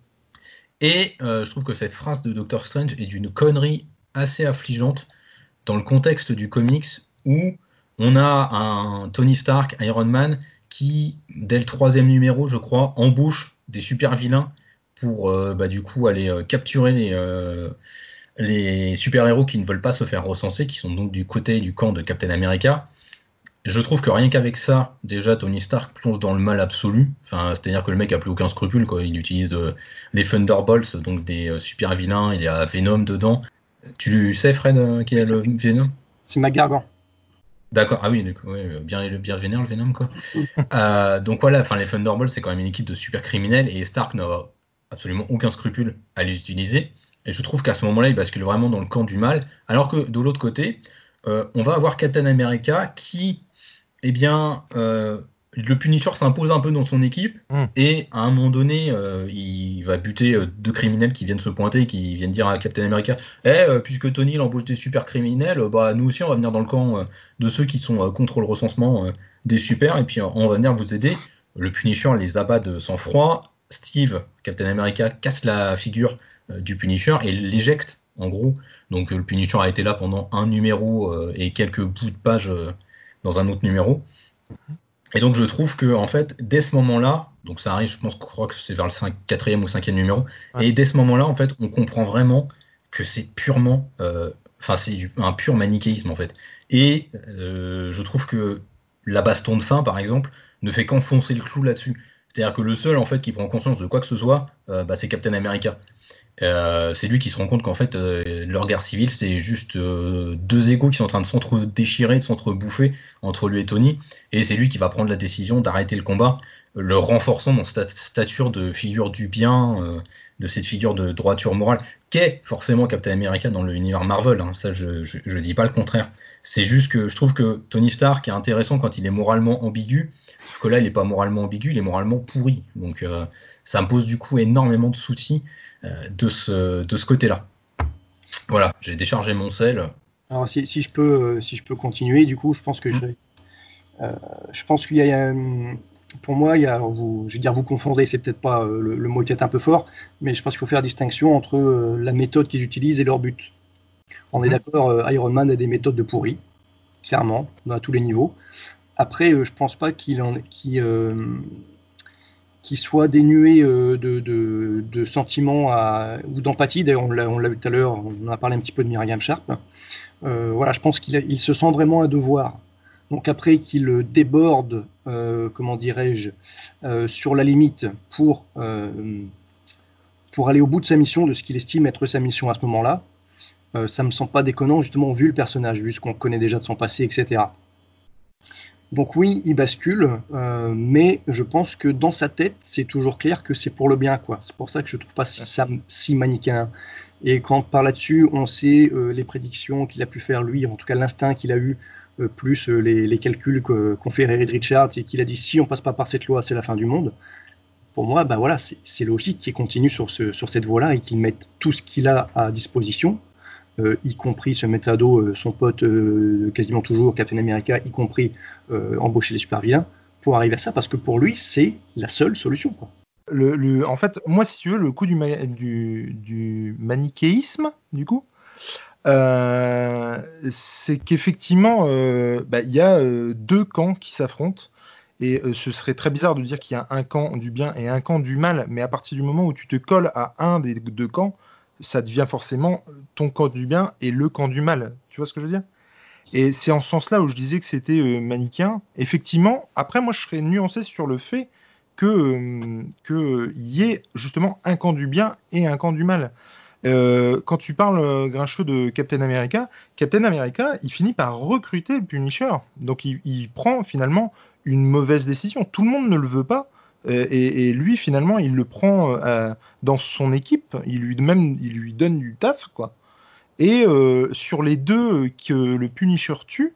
Speaker 1: Et euh, je trouve que cette phrase de Doctor Strange est d'une connerie assez affligeante dans le contexte du comics où on a un Tony Stark, Iron Man, qui, dès le troisième numéro, je crois, embauche des super vilains pour euh, bah, du coup aller capturer les, les super-héros qui ne veulent pas se faire recenser, qui sont donc du côté du camp de Captain America. Je trouve que rien qu'avec ça, déjà Tony Stark plonge dans le mal absolu. Enfin, c'est-à-dire que le mec a plus aucun scrupule. Quoi. Il utilise euh, les Thunderbolts, donc des euh, super vilains. Il y a Venom dedans. Tu sais, Fred, euh, qui est le Venom?
Speaker 4: C'est Magargan.
Speaker 1: D'accord, ah oui, bien, bien vénère le Venom quoi. *laughs* Donc voilà, enfin les Thunderbolts c'est quand même une équipe de super criminels et Stark n'a absolument aucun scrupule à les utiliser. Et je trouve qu'à ce moment-là, il bascule vraiment dans le camp du mal. Alors que de l'autre côté, euh, on va avoir Captain America qui, eh bien, euh, le Punisher s'impose un peu dans son équipe hmm. et à un moment donné, euh, il va buter deux criminels qui viennent se pointer, qui viennent dire à Captain America Eh, puisque Tony embauche des super criminels, bah nous aussi on va venir dans le camp de ceux qui sont contre le recensement des super et puis on va venir vous aider. Le Punisher les abat de sang-froid. Steve, Captain America, casse la figure du Punisher et l'éjecte en gros. Donc le Punisher a été là pendant un numéro euh, et quelques bouts de page euh, dans un autre numéro. Et donc je trouve que en fait, dès ce moment-là, donc ça arrive, je pense, je crois que c'est vers le 5, 4e ou 5e numéro, et dès ce moment-là, en fait, on comprend vraiment que c'est purement, euh, enfin c'est un pur manichéisme en fait. Et je trouve que la baston de fin, par exemple, ne fait qu'enfoncer le clou là-dessus. C'est-à-dire que le seul en fait qui prend conscience de quoi que ce soit, bah, c'est Captain America. Euh, c'est lui qui se rend compte qu'en fait, euh, leur guerre civile, c'est juste euh, deux égaux qui sont en train de s'entre-déchirer, de s'entre-bouffer entre lui et Tony. Et c'est lui qui va prendre la décision d'arrêter le combat, le renforçant dans cette stature de figure du bien, de cette figure de droiture morale, qu'est forcément Captain America dans l'univers Marvel. Hein. Ça, je, je, dis pas le contraire. C'est juste que je trouve que Tony Stark est intéressant quand il est moralement ambigu, sauf que là, il est pas moralement ambigu, il est moralement pourri. Donc, ça me pose du coup énormément de soucis euh, de ce, de ce côté-là. Voilà, j'ai déchargé mon sel.
Speaker 4: Alors si, si, je peux, euh, si je peux continuer, du coup, je pense que je, mmh. euh, je pense qu'il y a, pour moi, il y a, alors vous, je veux dire, vous confondez, c'est peut-être pas le, mot qui est un peu fort, mais je pense qu'il faut faire la distinction entre la méthode qu'ils utilisent et leur but. On est mmh. d'accord, Iron Man a des méthodes de pourri, clairement, à tous les niveaux. Après, je pense pas qu'il en, qu qui soit dénué euh, de, sentiments ou d'empathie. D'ailleurs, on l'a vu tout à l'heure, on a parlé un petit peu de Myriam Sharp. Euh, voilà, je pense qu'il se sent vraiment un devoir. Donc après qu'il déborde, euh, comment dirais-je, sur la limite pour, pour aller au bout de sa mission, de ce qu'il estime être sa mission à ce moment-là, ça me semble pas déconnant, justement, vu le personnage, vu ce qu'on connaît déjà de son passé, etc. Donc oui, il bascule, euh, mais je pense que dans sa tête, c'est toujours clair que c'est pour le bien, quoi. C'est pour ça que je trouve pas ça si manichéen. Et quand par là-dessus, on sait euh, les prédictions qu'il a pu faire lui, en tout cas l'instinct qu'il a eu, euh, plus les, calculs qu'ont fait Reed Richards et qu'il a dit si on passe pas par cette loi, c'est la fin du monde. Pour moi, bah voilà, c'est logique qu'il continue sur, ce, sur cette voie-là et qu'il mette tout ce qu'il a à disposition, euh, y compris se mettre euh, son pote euh, quasiment toujours, Captain America, y compris embaucher les super vilains, pour arriver à ça, parce que pour lui, c'est la seule solution. Quoi.
Speaker 2: Le, en fait, moi, si tu veux, le coup du, du, manichéisme, du coup, c'est qu'effectivement, bah, il y a deux camps qui s'affrontent. Et ce serait très bizarre de dire qu'il y a un camp du bien et un camp du mal, mais à partir du moment où tu te colles à un des deux camps, ça devient forcément ton camp du bien et le camp du mal. Tu vois ce que je veux dire? Et c'est en ce sens-là où je disais que c'était euh, manichéen. Effectivement, après, moi, je serais nuancé sur le fait que euh, qu'il y ait justement un camp du bien et un camp du mal. Euh, quand tu parles, Grincheux, de Captain America, Captain America, il finit par recruter Punisher. Donc il, prend finalement une mauvaise décision. Tout le monde ne le veut pas, euh, et, lui, finalement, il le prend euh, dans son équipe. Il lui, même, il lui donne du taf, quoi. Et euh, sur les deux que le Punisher tue,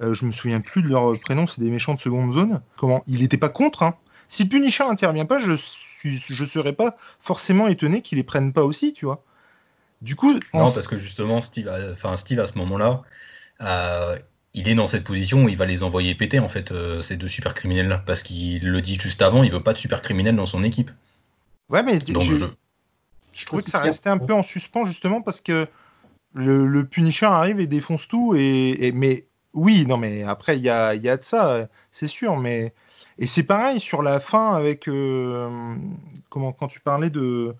Speaker 2: je me souviens plus de leur prénom, c'est des méchants de seconde zone. Comment? Il n'était pas contre. Hein. Si le Punisher intervient pas, je suis, je serais pas forcément étonné qu'il les prenne pas aussi, tu vois.
Speaker 1: Du coup, non, parce que justement, Steve, enfin Steve à ce moment-là, il est dans cette position où il va les envoyer péter en fait euh, ces deux super criminels là parce qu'il le dit juste avant il veut pas de super criminels dans son équipe.
Speaker 2: Ouais mais Donc, je... je trouvais que ça restait un peu en suspens justement parce que le, Punisher arrive et défonce tout et, mais oui non mais après il y a, y a de ça c'est sûr mais et c'est pareil sur la fin avec euh, comment quand tu parlais de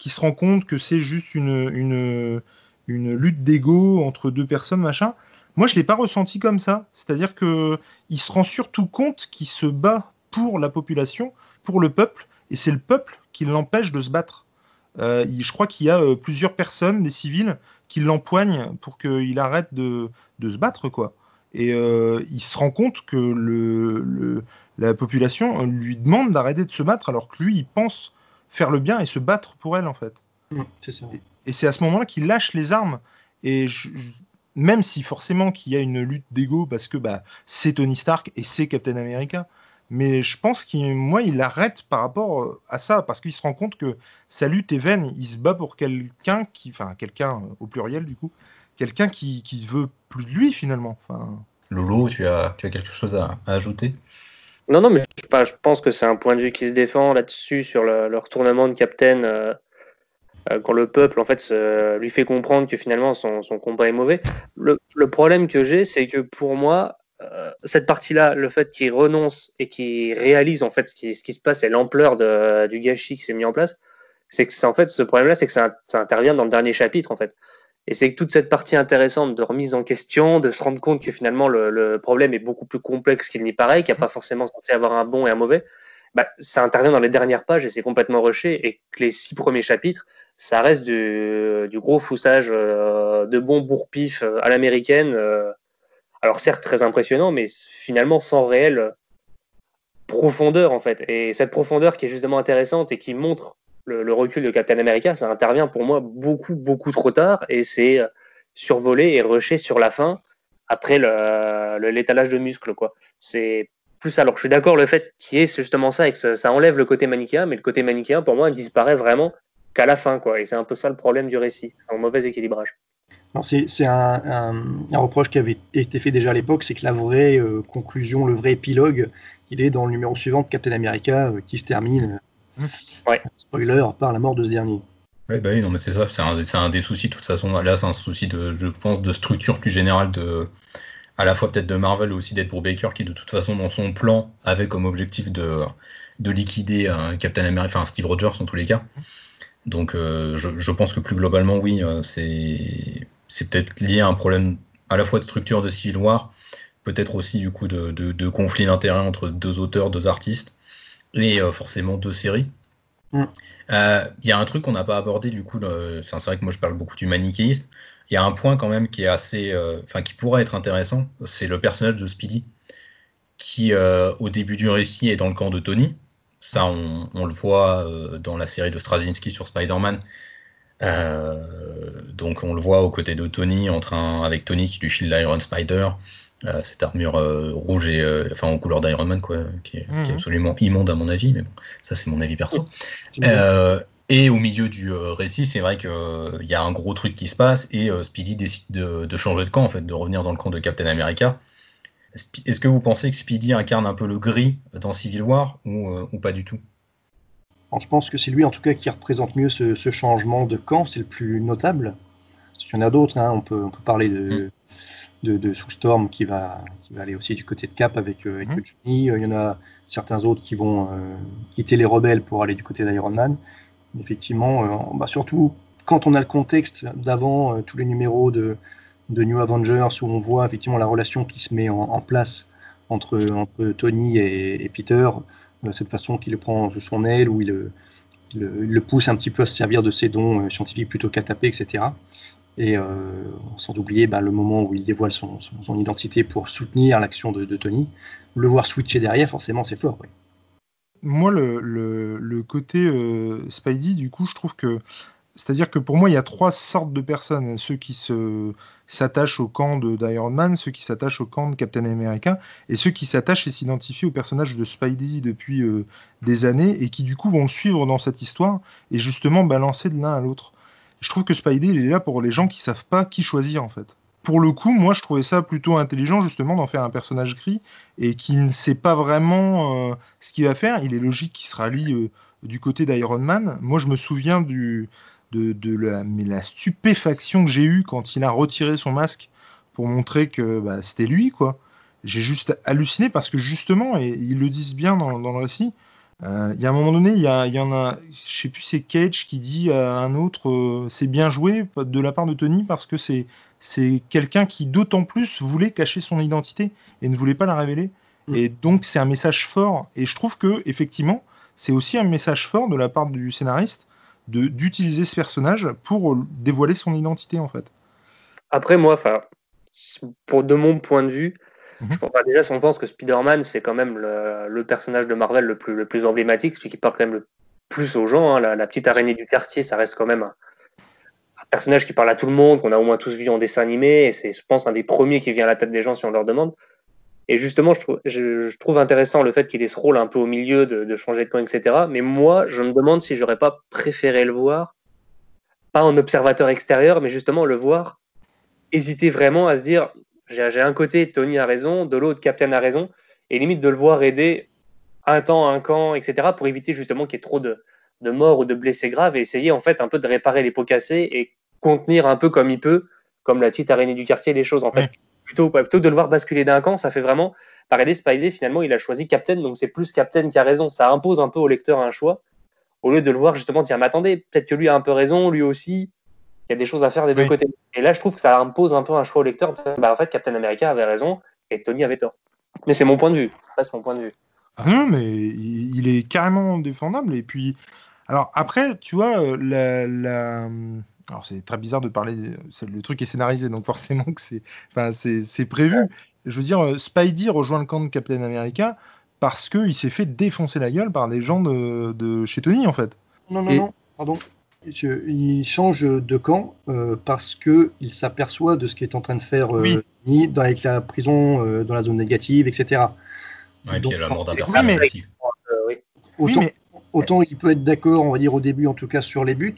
Speaker 2: qui se rend compte que c'est juste une, lutte d'ego entre deux personnes machin moi, je l'ai pas ressenti comme ça. C'est-à-dire que il se rend surtout compte qu'il se bat pour la population, pour le peuple, et c'est le peuple qui l'empêche de se battre. Euh, je crois qu'il y a euh, plusieurs personnes, des civils, qui l'empoignent pour qu'il arrête de, se battre, quoi. et il se rend compte que la population lui demande d'arrêter de se battre alors que lui il pense faire le bien et se battre pour elle en fait.
Speaker 4: Mmh, ça.
Speaker 2: Et, c'est à ce moment-là qu'il lâche les armes et même si forcément qu'il y a une lutte d'ego parce que bah, c'est Tony Stark et c'est Captain America, mais je pense qu'il moi il arrête par rapport euh, à ça parce qu'il se rend compte que sa lutte est vaine, il se bat pour quelqu'un qui, enfin quelqu'un au pluriel du coup, quelqu'un qui, qui veut plus de lui finalement. Enfin...
Speaker 1: Lolo, tu as, tu as quelque chose à, ajouter?
Speaker 3: Non, non, mais je, pense que c'est un point de vue qui se défend là-dessus sur le, retournement de Captain. Euh, euh, quand le peuple en fait lui fait comprendre que finalement son, combat est mauvais. Le, problème que j'ai, c'est que pour moi, euh, cette partie-là, le fait qu'il renonce et qu'il réalise en fait ce qui, se passe et l'ampleur du gâchis qui s'est mis en place, c'est que en fait ce problème-là, c'est que ça, intervient dans le dernier chapitre en fait. Et c'est que toute cette partie intéressante de remise en question, de se rendre compte que finalement le, problème est beaucoup plus complexe qu'il n'y paraît, qu'il n'y a pas forcément censé avoir un bon et un mauvais, bah, ça intervient dans les dernières pages et c'est complètement rushé. Et que les six premiers chapitres, ça reste du, gros foussage euh, de bons bourre-pif euh, à l'américaine. Euh, alors certes très impressionnant, mais finalement sans réelle profondeur en fait. Et cette profondeur qui est justement intéressante et qui montre le, recul de Captain America, ça intervient pour moi beaucoup beaucoup trop tard et c'est survolé et rushé sur la fin après l'étalage de muscles quoi. C'est plus alors je suis d'accord le fait qu'il y ait justement ça et que ça, enlève le côté manichéen, mais le côté manichéen pour moi disparaît vraiment qu'à la fin, quoi. Et c'est un peu ça le problème du récit, un mauvais équilibrage.
Speaker 4: C'est un, reproche qui avait été fait déjà à l'époque, c'est que la vraie euh, conclusion, le vrai épilogue, il est dans le numéro suivant de Captain America, euh, qui se termine,
Speaker 3: euh,
Speaker 4: spoiler, par la mort de ce dernier.
Speaker 1: Oui, bah oui, non, mais c'est ça, c'est un, des soucis de toute façon. Là, c'est un souci de, je pense, de structure plus générale de, à la fois peut-être de Marvel, aussi d'être pour Baker, qui de toute façon dans son plan avait comme objectif de, de liquider Captain America, enfin Steve Rogers en tous les cas. Donc euh, je, pense que plus globalement, oui, euh, c'est peut-être lié à un problème à la fois de structure de Civil War, peut-être aussi du coup de, de, conflit d'intérêts entre deux auteurs, deux artistes, et euh, forcément deux séries. Mm. Il y a un truc qu'on n'a pas abordé du coup, c'est vrai que moi je parle beaucoup du manichéiste. Il y a un point quand même qui est assez, enfin qui pourrait être intéressant, c'est le personnage de Speedy, qui au début du récit est dans le camp de Tony, ça, on, le voit euh, dans la série de Straczynski sur Spider-Man. Euh, donc on le voit aux côtés de Tony, en train, avec Tony qui lui file l'Iron Spider, euh, cette armure rouge et enfin en couleur d'Iron Man quoi, qui est, mhm. absolument immonde à mon avis, mais bon, ça c'est mon avis perso. et au milieu du récit, c'est vrai qu'il y a un gros truc qui se passe et Speedy décide de, de, changer de camp en fait, de revenir dans le camp de Captain America. Est-ce que vous pensez que Speedy incarne un peu le gris dans Civil War ou, euh, pas du tout?
Speaker 4: Je pense que c'est lui en tout cas qui représente mieux ce, changement de camp, c'est le plus notable. Il y en a d'autres, hein. on, peut, parler de, mm. De, Storm qui va, aller aussi du côté de Cap avec, euh, mm. Johnny. Il y en a certains autres qui vont euh, quitter les rebelles pour aller du côté d'Iron Man. Effectivement, bah, surtout quand on a le contexte d'avant tous les numéros de, de New Avengers où on voit effectivement la relation qui se met en, place entre, Tony et, Peter, euh, cette façon qu'il le prend sous son aile, où il, le, pousse un petit peu à se servir de ses dons euh, scientifiques plutôt qu'à taper, etc. Et euh, sans oublier bah, le moment où il dévoile son, identité pour soutenir l'action de, Tony, le voir switcher derrière, forcément, c'est fort.
Speaker 2: Moi, le, côté Spidey, du coup, je trouve que c'est-à-dire que pour moi, il y a trois sortes de personnes. Ceux qui s'attachent au camp d'Iron Man, ceux qui s'attachent au camp de Captain America, et ceux qui s'attachent et s'identifient au personnage de Spidey depuis euh, des années, et qui du coup vont le suivre dans cette histoire, et justement balancer de l'un à l'autre. Je trouve que Spidey, il est là pour les gens qui savent pas qui choisir, en fait. Pour le coup, moi, je trouvais ça plutôt intelligent, justement, d'en faire un personnage gris, et qui ne sait pas vraiment euh, ce qu'il va faire. Il est logique qu'il se rallie euh, du côté d'Iron Man. Moi, je me souviens de, la, stupéfaction que j'ai eue quand il a retiré son masque pour montrer que bah, c'était lui, quoi. J'ai juste halluciné parce que justement, et ils le disent bien dans, le récit, il y a un moment donné, il y, en a, je sais plus, c'est Cage qui dit à un autre, euh, c'est bien joué de la part de Tony parce que c'est c'est quelqu'un qui d'autant plus voulait cacher son identité et ne voulait pas la révéler. Mm. Et donc c'est un message fort. Et je trouve que effectivement, c'est aussi un message fort de la part du scénariste d'utiliser ce personnage pour dévoiler son identité en fait.
Speaker 3: Après moi, enfin, pour de mon point de vue,
Speaker 2: Mhm.
Speaker 3: je pas déjà si on pense que Spider-Man c'est quand même le, personnage de Marvel le plus, emblématique, celui qui parle quand même le plus aux gens. hein. La, petite araignée du quartier, ça reste quand même un, personnage qui parle à tout le monde, qu'on a au moins tous vu en dessin animé, et c'est, je pense, un des premiers qui vient à la tête des gens si on leur demande. Et justement, je trouve, je, je trouve intéressant le fait qu'il ait ce rôle un peu au milieu, de, de changer de camp, etc. Mais moi, je me demande si j'aurais pas préféré le voir, pas en observateur extérieur, mais justement le voir hésiter vraiment à se dire, j'ai un côté, Tony a raison, de l'autre, Captain a raison, et limite de le voir aider un temps, un camp, etc., pour éviter justement qu'il y ait trop de, de morts ou de blessés graves, et essayer en fait un peu de réparer les pots cassés et contenir un peu comme il peut, comme la petite araignée du quartier, les choses. En fait, plutôt, plutôt que de le voir basculer d'un camp, ça fait vraiment. Par aider Spidey, finalement, il a choisi Captain, donc c'est plus Captain qui a raison. Ça impose un peu au lecteur un choix, au lieu de le voir justement dire, mais attendez, peut-être que lui a un peu raison, lui aussi. Il y a des choses à faire des deux côtés. Et là, je trouve que ça impose un peu un choix au lecteur. de- Bah, en fait, Captain America avait raison et Tony avait tort. Mais c'est mon point de vue. Ça reste mon point de vue.
Speaker 2: Ah non, mais il, est carrément défendable. Et puis, alors après, tu vois, euh, la, la- alors c'est très bizarre de parler, le truc est scénarisé, donc forcément que c'est, enfin, c'est, prévu. Je veux dire, euh, Spidey rejoint le camp de Captain America parce qu'il s'est fait défoncer la gueule par des gens de, de chez Tony, en fait.
Speaker 4: Non, non,
Speaker 2: Et-
Speaker 4: non, pardon. Je- il change de camp euh, parce que il s'aperçoit de ce qui est en train de faire euh,
Speaker 2: Oui.
Speaker 4: Tony dans, avec la prison euh, dans la zone négative, etc.
Speaker 1: Ouais, et puis il y a la mort d'un
Speaker 4: Oui,
Speaker 1: personnage
Speaker 2: mais-
Speaker 1: aussi.
Speaker 3: Oui.
Speaker 2: Oui,
Speaker 4: Autant,
Speaker 2: mais
Speaker 4: autant il peut être d'accord, on va dire au début en tout cas sur les buts,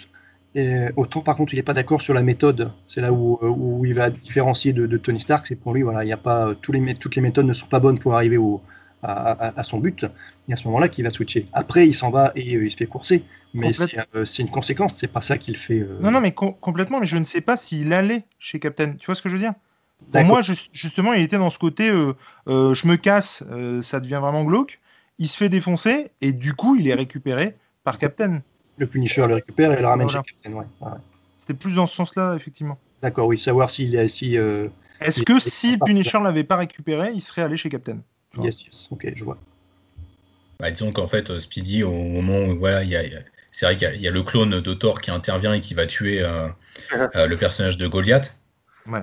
Speaker 4: et autant par contre il n'est pas d'accord sur la méthode. C'est là où, euh, où il va différencier de, de Tony Stark. C'est pour lui, voilà, il y a pas tous les, toutes les méthodes ne sont pas bonnes pour arriver au, à, à- à son but. Et à ce moment-là qu'il va switcher. Après, il s'en va et euh, il se fait courser. Mais c'est euh, c'est une conséquence. C'est pas ça qu'il fait. euh,
Speaker 2: non, non, mais com- complètement. Mais je ne sais pas s'il allait chez Captain. Tu vois ce que je veux dire? Pour moi, ju- justement, il était dans ce côté, je me casse, ça devient vraiment glauque. Il se fait défoncer et du coup, il est récupéré par Captain.
Speaker 4: Le Punisher le récupère et le ramène
Speaker 2: Voilà.
Speaker 4: chez Captain. Ouais.
Speaker 2: C'était plus dans ce sens-là, effectivement.
Speaker 4: D'accord, oui, savoir s'il est si. euh,
Speaker 2: Est-ce que si Punisher l'avait pas récupéré, il serait allé chez Captain?
Speaker 4: Yes, yes. Ok, je vois.
Speaker 1: Bah, disons qu'en fait, euh, Speedy, au moment où voilà, il y a, il y a- c'est vrai qu'il y a- il y, a le clone de Thor qui intervient et qui va tuer euh, *laughs* euh, le personnage de Goliath.
Speaker 2: Ouais.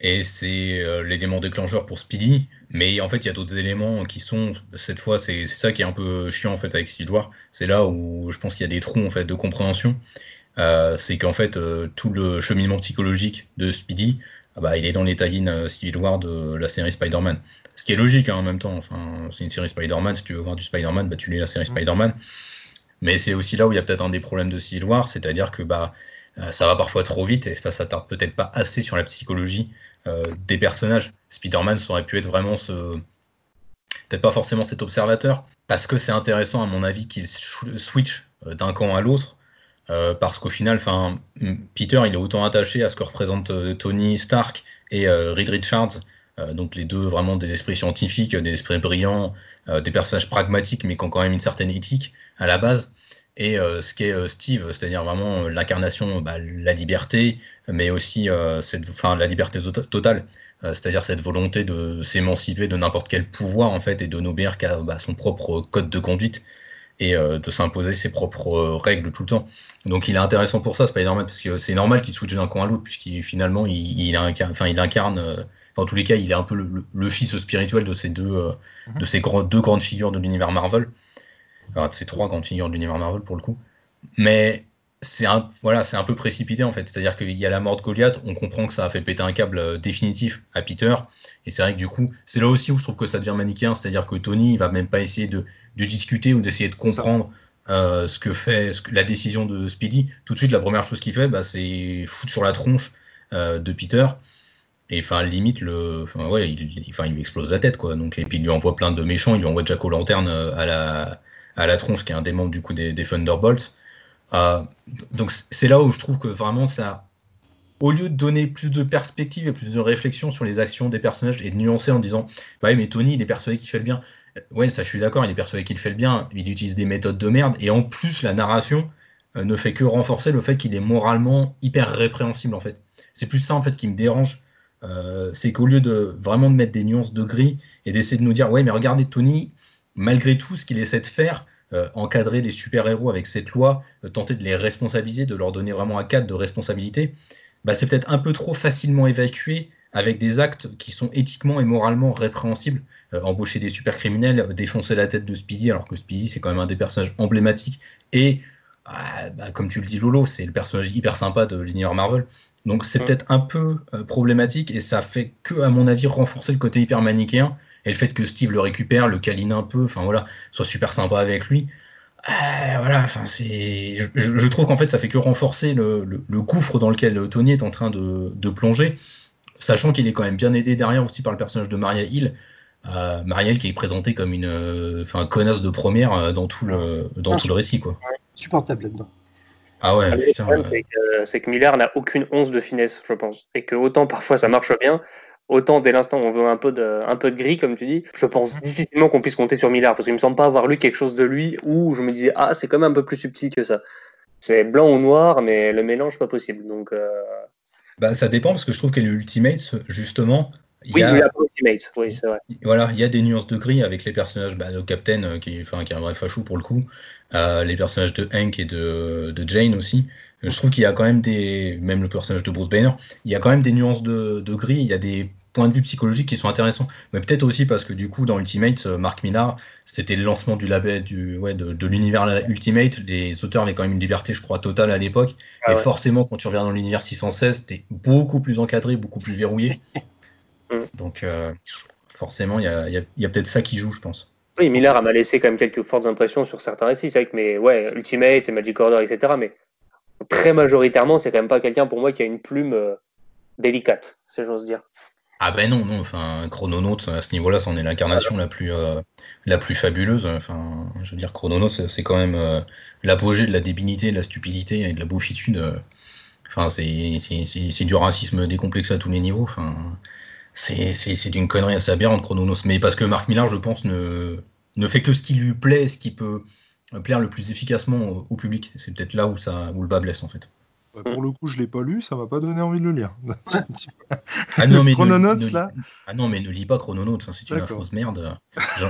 Speaker 1: Et c'est euh, l'élément déclencheur pour Speedy. Mais en fait, il y a d'autres éléments qui sont, cette fois, c'est c'est ça qui est un peu chiant en fait avec Civil War. C'est là où je pense qu'il y a des trous en fait de compréhension. Euh, c'est qu'en fait, euh, tout le cheminement psychologique de Speedy, ah bah, il est dans les tie Civil War de la série Spider-Man. Ce qui est logique hein, en même temps. Enfin, c'est une série Spider-Man. Si tu veux voir du Spider-Man, bah, tu lis la série
Speaker 2: Mm.
Speaker 1: Spider-Man. Mais c'est aussi là où il y a peut-être un des problèmes de Civil War, c'est-à-dire que bah, euh, ça va parfois trop vite et ça s'attarde peut-être pas assez sur la psychologie euh, des personnages. Spider-Man ça aurait pu être vraiment ce. Peut-être pas forcément cet observateur, parce que c'est intéressant à mon avis qu'il switch euh, d'un camp à l'autre. euh, parce qu'au final, Peter, il est autant attaché à ce que représente euh, Tony Stark et Reed Richards, donc les deux vraiment des esprits scientifiques, des esprits brillants, euh, des personnages pragmatiques, mais qui ont quand même une certaine éthique à la base. Et euh, ce qu'est euh, Steve, c'est-à-dire vraiment euh, l'incarnation, bah, la liberté, mais aussi euh, cette, enfin, la liberté to- totale, euh, c'est-à-dire cette volonté de s'émanciper de n'importe quel pouvoir en fait et de n'obéir qu'à bah, son propre code de conduite et euh, de s'imposer ses propres euh, règles tout le temps. Donc il est intéressant pour ça, Spider-Man, parce que c'est normal qu'il switch d'un camp à l'autre, puisqu'il finalement il, incarne, incarne euh, enfin, en tous les cas, il est un peu le, le- le fils spirituel de ces deux, euh,
Speaker 2: Mhm.
Speaker 1: de ces grands- deux grandes figures de l'univers Marvel. Alors, de ces trois grandes figures de l'univers Marvel pour le coup. Mais c'est un, voilà, c'est un peu précipité en fait. C'est-à-dire qu'il y a la mort de Goliath, on comprend que ça a fait péter un câble euh, définitif à Peter. Et c'est vrai que du coup, c'est là aussi où je trouve que ça devient manichéen. C'est-à-dire que Tony, il va même pas essayer de, de discuter ou d'essayer de comprendre euh, ce que fait ce que, la décision de Speedy. Tout de suite, la première chose qu'il fait, bah, c'est foutre sur la tronche euh, de Peter. Et enfin, limite, le, enfin, ouais, il, enfin, il lui explose la tête, quoi. Donc, et puis il lui envoie plein de méchants. Il lui envoie Jack O'Lantern euh, à la, à la tronche, qui est un des membres du coup des, Thunderbolts. Euh, donc c'est là où je trouve que vraiment ça, au lieu de donner plus de perspective et plus de réflexion sur les actions des personnages et de nuancer en disant, bah oui, mais Tony, il est persuadé qu'il fait le bien. Euh, Ouais, ça, je suis d'accord, il est persuadé qu'il fait le bien. Il utilise des méthodes de merde et en plus, la narration ne fait que renforcer le fait qu'il est moralement hyper répréhensible en fait. C'est plus ça en fait qui me dérange. Euh, c'est qu'au lieu de vraiment de mettre des nuances de gris et d'essayer de nous dire ouais mais regardez Tony malgré tout ce qu'il essaie de faire euh, encadrer les super-héros avec cette loi, euh, tenter de les responsabiliser, de leur donner vraiment un cadre de responsabilité, bah, c'est peut-être un peu trop facilement évacué avec des actes qui sont éthiquement et moralement répréhensibles. Embaucher des super criminels, défoncer la tête de Speedy, alors que Speedy c'est quand même un des personnages emblématiques et ah, bah, comme tu le dis Lolo, c'est le personnage hyper sympa de l'univers Marvel. Donc c'est peut-être un peu euh, problématique et ça fait que, à mon avis, renforcer le côté hyper manichéen et le fait que Steve le récupère, le câline un peu, enfin voilà, soit super sympa avec lui. Euh, voilà, enfin c'est, je, trouve qu'en fait ça fait que renforcer le, gouffre dans lequel Tony est en train de, plonger, sachant qu'il est quand même bien aidé derrière aussi par le personnage de Maria Hill. Euh, Maria Hill qui est présentée comme une, enfin connasse de première dans tout le, dans tout le récit quoi
Speaker 4: supportable là-dedans.
Speaker 1: Ah ouais, Le problème,
Speaker 3: c'est que, Miller n'a aucune once de finesse, je pense. Et que autant parfois ça marche bien, autant dès l'instant où on veut un peu, de, un peu de gris, comme tu dis, je pense difficilement qu'on puisse compter sur Miller. Parce qu'il me semble pas avoir lu quelque chose de lui où je me disais, ah, c'est quand même un peu plus subtil que ça. C'est blanc ou noir, mais le mélange pas possible. Donc. Euh,
Speaker 1: bah, ça dépend parce que je trouve que les Ultimates, justement,
Speaker 3: oui, il y a, Ultimates, oui, c'est vrai.
Speaker 1: Voilà, il y a des nuances de gris avec les personnages, bah, le Captain, euh, qui, enfin, qui est un vrai fachou pour le coup, euh, les personnages de Hank et de, de Jane aussi. Euh, je trouve qu'il y a quand même des, même le personnage de Bruce Banner, il y a quand même des nuances de, de gris, il y a des points de vue psychologiques qui sont intéressants. Mais peut-être aussi parce que du coup, dans Ultimate, Mark Millar, c'était le lancement du label, du, ouais, de, de l'univers Ultimate. Les auteurs avaient quand même une liberté, je crois, totale à l'époque. Ah et forcément, quand tu reviens dans l'univers 616, t'es beaucoup plus encadré, beaucoup plus verrouillé. *laughs* Mm. Donc, euh, forcément, il y a, y a peut-être ça qui joue, je pense.
Speaker 3: Oui, Miller m'a laissé quand même quelques fortes impressions sur certains récits. C'est vrai que, mais ouais, Ultimate, c'est Magic Order, etc. Mais très majoritairement, c'est quand même pas quelqu'un pour moi qui a une plume euh, délicate, si j'ose dire.
Speaker 1: Ah ben non, non, enfin, Chrononaut, à ce niveau-là, c'en est l'incarnation la, plus, euh, la plus fabuleuse. Enfin, je veux dire, Chrononaut, c'est quand même l'apogée de la débilité, de la stupidité et de la beaufitude. Enfin, c'est du racisme décomplexé à tous les niveaux. Enfin, c'est d'une connerie assez aberrante Chrononos. Mais parce que Marc Millar, je pense, ne, ne fait que ce qui lui plaît, ce qui peut plaire le plus efficacement au, public. C'est peut-être là où, ça, où le bas blesse en fait.
Speaker 2: pour le coup, je l'ai pas lu, ça m'a pas donné envie de le lire. *laughs*
Speaker 1: ah non, mais *laughs* Chrononauts, là Ah non, mais ne lis pas Chrononauts, hein, c'est une affreuse merde.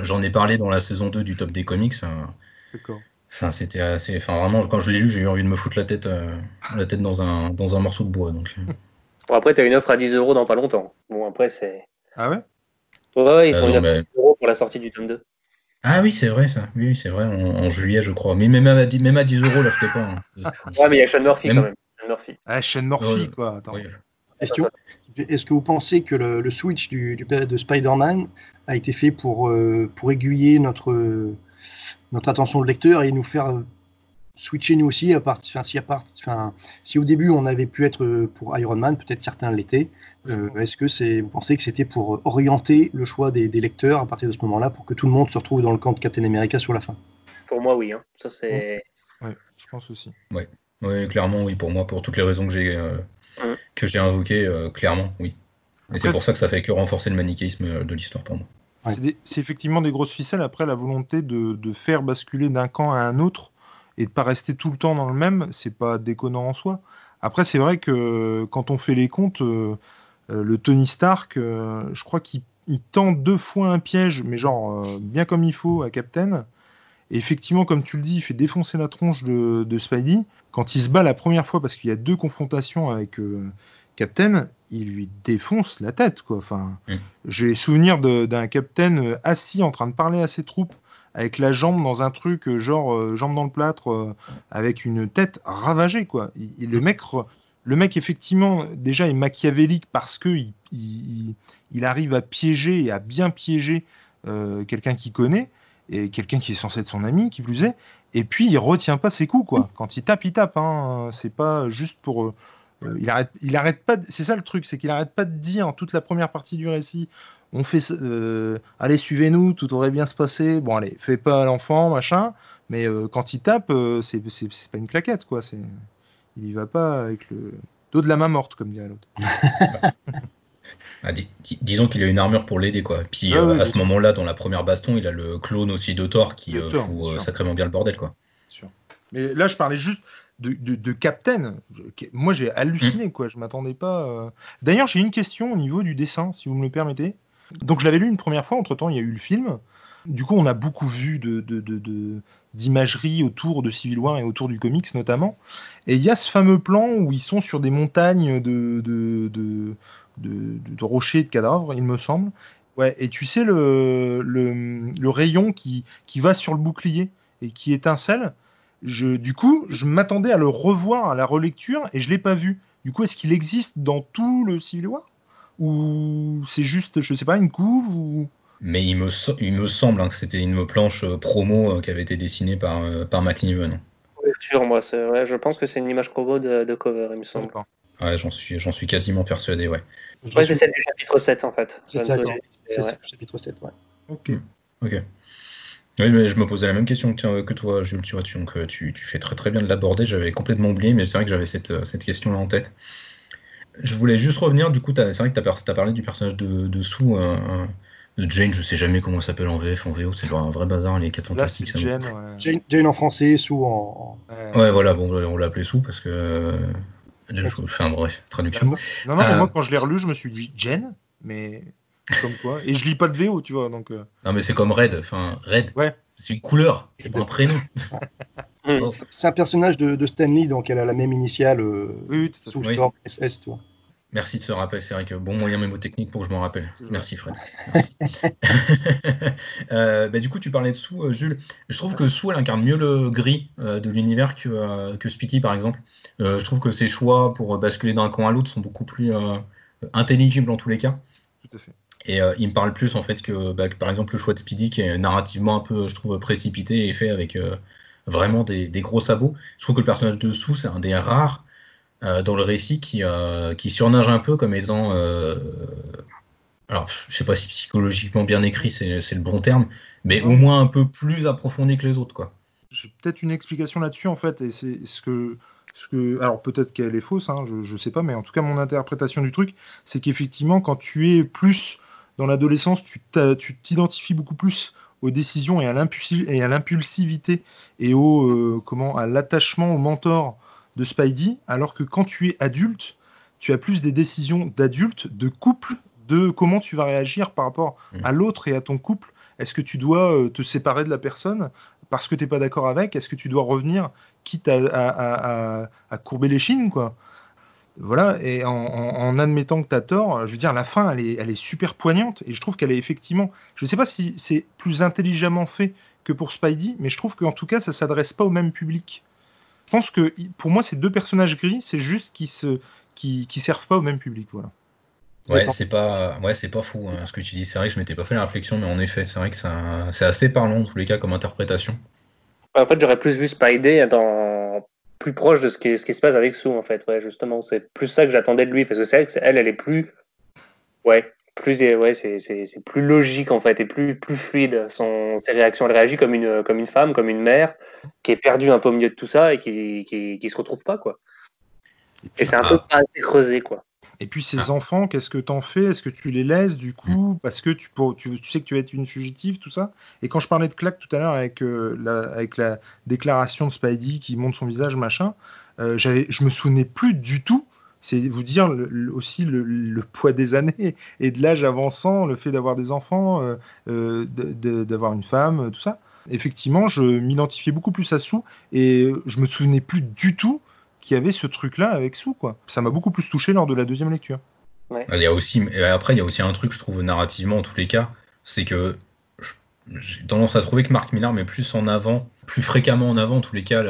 Speaker 1: J'en ai parlé dans la saison 2 du top des comics. Hein. D'accord. c'était assez. Enfin, vraiment, quand je l'ai lu, j'ai eu envie de me foutre la tête, euh, la tête dans, un, dans un morceau de bois. Donc. Euh.
Speaker 3: Bon, après, tu as une offre à 10 euros dans pas longtemps. Bon, après, c'est.
Speaker 2: Ah ouais?
Speaker 3: Ouais, ils font une offre à 10 euros pour la sortie du tome 2.
Speaker 1: Ah oui, c'est vrai ça. Oui, c'est vrai, en, juillet, je crois. Mais même à, même à 10 euros, là, je pas.
Speaker 3: Hein. *laughs* ouais, mais il y a Sean Murphy quand même.
Speaker 2: Sean Murphy. Ah, Sean Murphy, quoi. Attends.
Speaker 4: Est-ce que, vous pensez que le, switch du, du, de Spider-Man a été fait pour, euh, pour aiguiller notre, notre attention de lecteur et nous faire switcher nous aussi, à part, si, à part, si au début on avait pu être pour Iron Man, peut-être certains l'étaient, euh, est-ce que c'est, vous pensez que c'était pour orienter le choix des, lecteurs à partir de ce moment-là pour que tout le monde se retrouve dans le camp de Captain America sur la fin?
Speaker 3: Pour moi, oui. Hein. Ça, c'est...
Speaker 2: Oui, je pense aussi.
Speaker 1: Oui. oui, clairement, oui. Pour moi, pour toutes les raisons que j'ai, euh, mmh. que j'ai invoquées, euh, clairement, oui. Et c'est pour ça que ça fait que renforcer le manichéisme de l'histoire pour moi.
Speaker 2: C'est, effectivement des grosses ficelles après la volonté de, de faire basculer d'un camp à un autre et de pas rester tout le temps dans le même, c'est pas déconnant en soi. Après, c'est vrai que quand on fait les comptes, euh, euh, le Tony Stark, euh, je crois qu'il tend deux fois un piège, mais genre bien comme il faut à Captain. Et effectivement, comme tu le dis, il fait défoncer la tronche de, de Spidey. Quand il se bat la première fois, parce qu'il y a deux confrontations avec Captain, il lui défonce la tête. Quoi. Enfin, mm. J'ai souvenir d'un Captain assis en train de parler à ses troupes avec la jambe dans un truc euh, genre euh, jambe dans le plâtre euh, avec une tête ravagée quoi. le mec le mec effectivement déjà est machiavélique parce que il, il, arrive à piéger et à bien piéger quelqu'un qu'il connaît et quelqu'un qui est censé être son ami qui plus est et puis il retient pas ses coups quoi. Quand il tape il tape hein. c'est pas juste pour il arrête, il arrête pas. C'est ça le truc, c'est qu'il arrête pas de dire en toute la première partie du récit on fait, euh, allez, suivez-nous, tout aurait bien se passer. Bon, allez, fais pas l'enfant, machin. Mais euh, quand il tape, euh, c'est, pas une claquette, quoi. C'est, il y va pas avec le dos de la main morte, comme dirait l'autre. *laughs*
Speaker 1: Ah, disons qu'il a une armure pour l'aider, quoi. Puis ah à ce moment-là, dans la première baston, il a le clone aussi de Thor qui fout sacrément bien le bordel, quoi.
Speaker 2: Mais là, je parlais juste de, de, Captain. Moi, j'ai halluciné, mm. quoi. Je m'attendais pas. D'ailleurs, j'ai une question au niveau du dessin, si vous me le permettez. Donc je l'avais lu une première fois, entre-temps il y a eu le film. Du coup, on a beaucoup vu de, de, de, d'imagerie autour de Civil War et autour du comics notamment. Et il y a ce fameux plan où ils sont sur des montagnes de, de, de, de rochers et de cadavres, il me semble. Ouais, et tu sais le, le, le, rayon qui, qui va sur le bouclier et qui étincelle. Je, du coup, je m'attendais à le revoir à la relecture et je l'ai pas vu. Du coup, est-ce qu'il existe dans tout le Civil War? Ou c'est juste, je sais pas, une couve ou
Speaker 1: mais il me, il me semble hein, que c'était une planche euh, promo euh, qui avait été dessinée par, euh, par McNiven.
Speaker 3: Sur moi, ouais, je pense que c'est une image promo de, cover, il me semble.
Speaker 1: Ouais, j'en suis, j'en suis quasiment persuadé, ouais.
Speaker 3: Ouais, c'est celle du chapitre 7 en fait.
Speaker 4: C'est ça, c'est ouais. chapitre 7, ouais.
Speaker 2: Ok.
Speaker 1: Hmm, ok. Oui, mais je me posais la même question que, que toi, Jules, tu vois, tu, donc tu, tu, fais très très bien de l'aborder, j'avais complètement oublié, mais c'est vrai que j'avais cette, cette question-là en tête. Je voulais juste revenir, du coup, c'est vrai que tu as, as, parlé du personnage de, de Sue, Jane, je sais jamais comment ça s'appelle en VF, en VO, c'est un vrai bazar, les 4 fantastiques. Ça
Speaker 4: Jane, ouais. Jane, en français, Sou en.
Speaker 1: Ouais, voilà, bon, on l'appelait Sou parce que. Euh, je, enfin, bref, traduction.
Speaker 2: Non, non, mais moi, euh, quand je l'ai relu, je me suis dit Jane, mais comme quoi. Et je lis pas de VO, tu vois, donc. Euh.
Speaker 1: Non, mais c'est comme Red, enfin, Red.
Speaker 2: Ouais.
Speaker 1: C'est une couleur, c'est pas un prénom. *laughs*
Speaker 4: c'est un personnage de, de, Stanley, donc elle a la même initiale.
Speaker 2: oui,
Speaker 4: sous Storm SS, toi.
Speaker 1: Merci de ce rappel, c'est vrai que bon moyen mémotechnique pour que je m'en rappelle. Merci Fred. *laughs* Euh, bah, du coup, tu parlais de Sue, euh, Jules. Je trouve que Sue, elle incarne mieux le gris euh, de l'univers que, que Speedy, par exemple. je trouve que ses choix pour basculer d'un camp à l'autre sont beaucoup plus intelligibles en tous les cas.
Speaker 2: Tout à fait.
Speaker 1: Et il me parle plus en fait que, bah, par exemple le choix de Speedy qui est narrativement un peu, je trouve, précipité et fait avec vraiment des, des, gros sabots. Je trouve que le personnage de Sue, c'est un des rares euh, dans le récit qui, euh, qui surnage un peu comme étant. Euh, alors, je sais pas si psychologiquement bien écrit, c'est le bon terme, mais au moins un peu plus approfondi que les autres, quoi.
Speaker 2: J'ai peut-être une explication là-dessus, en fait, et c'est ce que. Ce que, alors peut-être qu'elle est fausse, hein, je ne sais pas, mais en tout cas mon interprétation du truc, c'est qu'effectivement quand tu es plus dans l'adolescence, tu t'identifies beaucoup plus aux décisions et à l'impulsivité et au comment à l'attachement au mentor de Spidey, alors que quand tu es adulte, tu as plus des décisions d'adulte, de couple, de comment tu vas réagir par rapport mm. à l'autre et à ton couple. Est-ce que tu dois euh, te séparer de la personne parce que tu n'es pas d'accord avec? Est-ce que tu dois revenir quitte à, courber les chines quoi? Voilà, et en, admettant que tu as tort, je veux dire, la fin, elle est, elle est super poignante, et je trouve qu'elle est effectivement, je ne sais pas si c'est plus intelligemment fait que pour Spidey, mais je trouve qu'en tout cas, ça s'adresse pas au même public. Je pense que pour moi, ces deux personnages gris, c'est juste qu'ils se, qui, qui, servent pas au même public, voilà.
Speaker 1: Ouais, c'est pas, ouais, c'est pas fou hein, ce que tu dis. C'est vrai que je m'étais pas fait la réflexion, mais en effet, c'est vrai que c'est assez parlant en tous les cas comme interprétation.
Speaker 3: En fait, j'aurais plus vu Spidey dans plus proche de ce qui, ce qui se passe avec Sue, en fait. Ouais, justement, c'est plus ça que j'attendais de lui, parce que c'est vrai que elle, elle est plus, ouais, plus ouais c'est c'est plus logique en fait et plus plus fluide. Son ses réactions elle réagit comme une comme une femme comme une mère qui est perdue un peu au milieu de tout ça et qui qui, qui se retrouve pas quoi. Et, c'est un peu pas assez creusé quoi
Speaker 2: et puis ces enfants qu'est-ce que t'en fais? Est-ce que tu les laisses du coup? Mm. parce que tu, tu, tu sais que tu vas être une fugitive tout ça. Et quand je parlais de claque tout à l'heure avec euh, la avec la déclaration de Spidey qui montre son visage machin euh, je me souvenais plus du tout. C'est vous dire aussi le, poids des années et de l'âge avançant, le fait d'avoir des enfants, euh, euh, d'avoir une femme, tout ça. Effectivement, je m'identifiais beaucoup plus à Sou et je me souvenais plus du tout qu'il y avait ce truc-là avec Sou. Quoi. Ça m'a beaucoup plus touché lors de la deuxième lecture.
Speaker 1: Il y a aussi, après, il y a aussi un truc, je trouve, narrativement, en tous les cas, c'est que j'ai tendance à trouver que Marc Millar met plus en avant, plus fréquemment en avant, en tous les cas,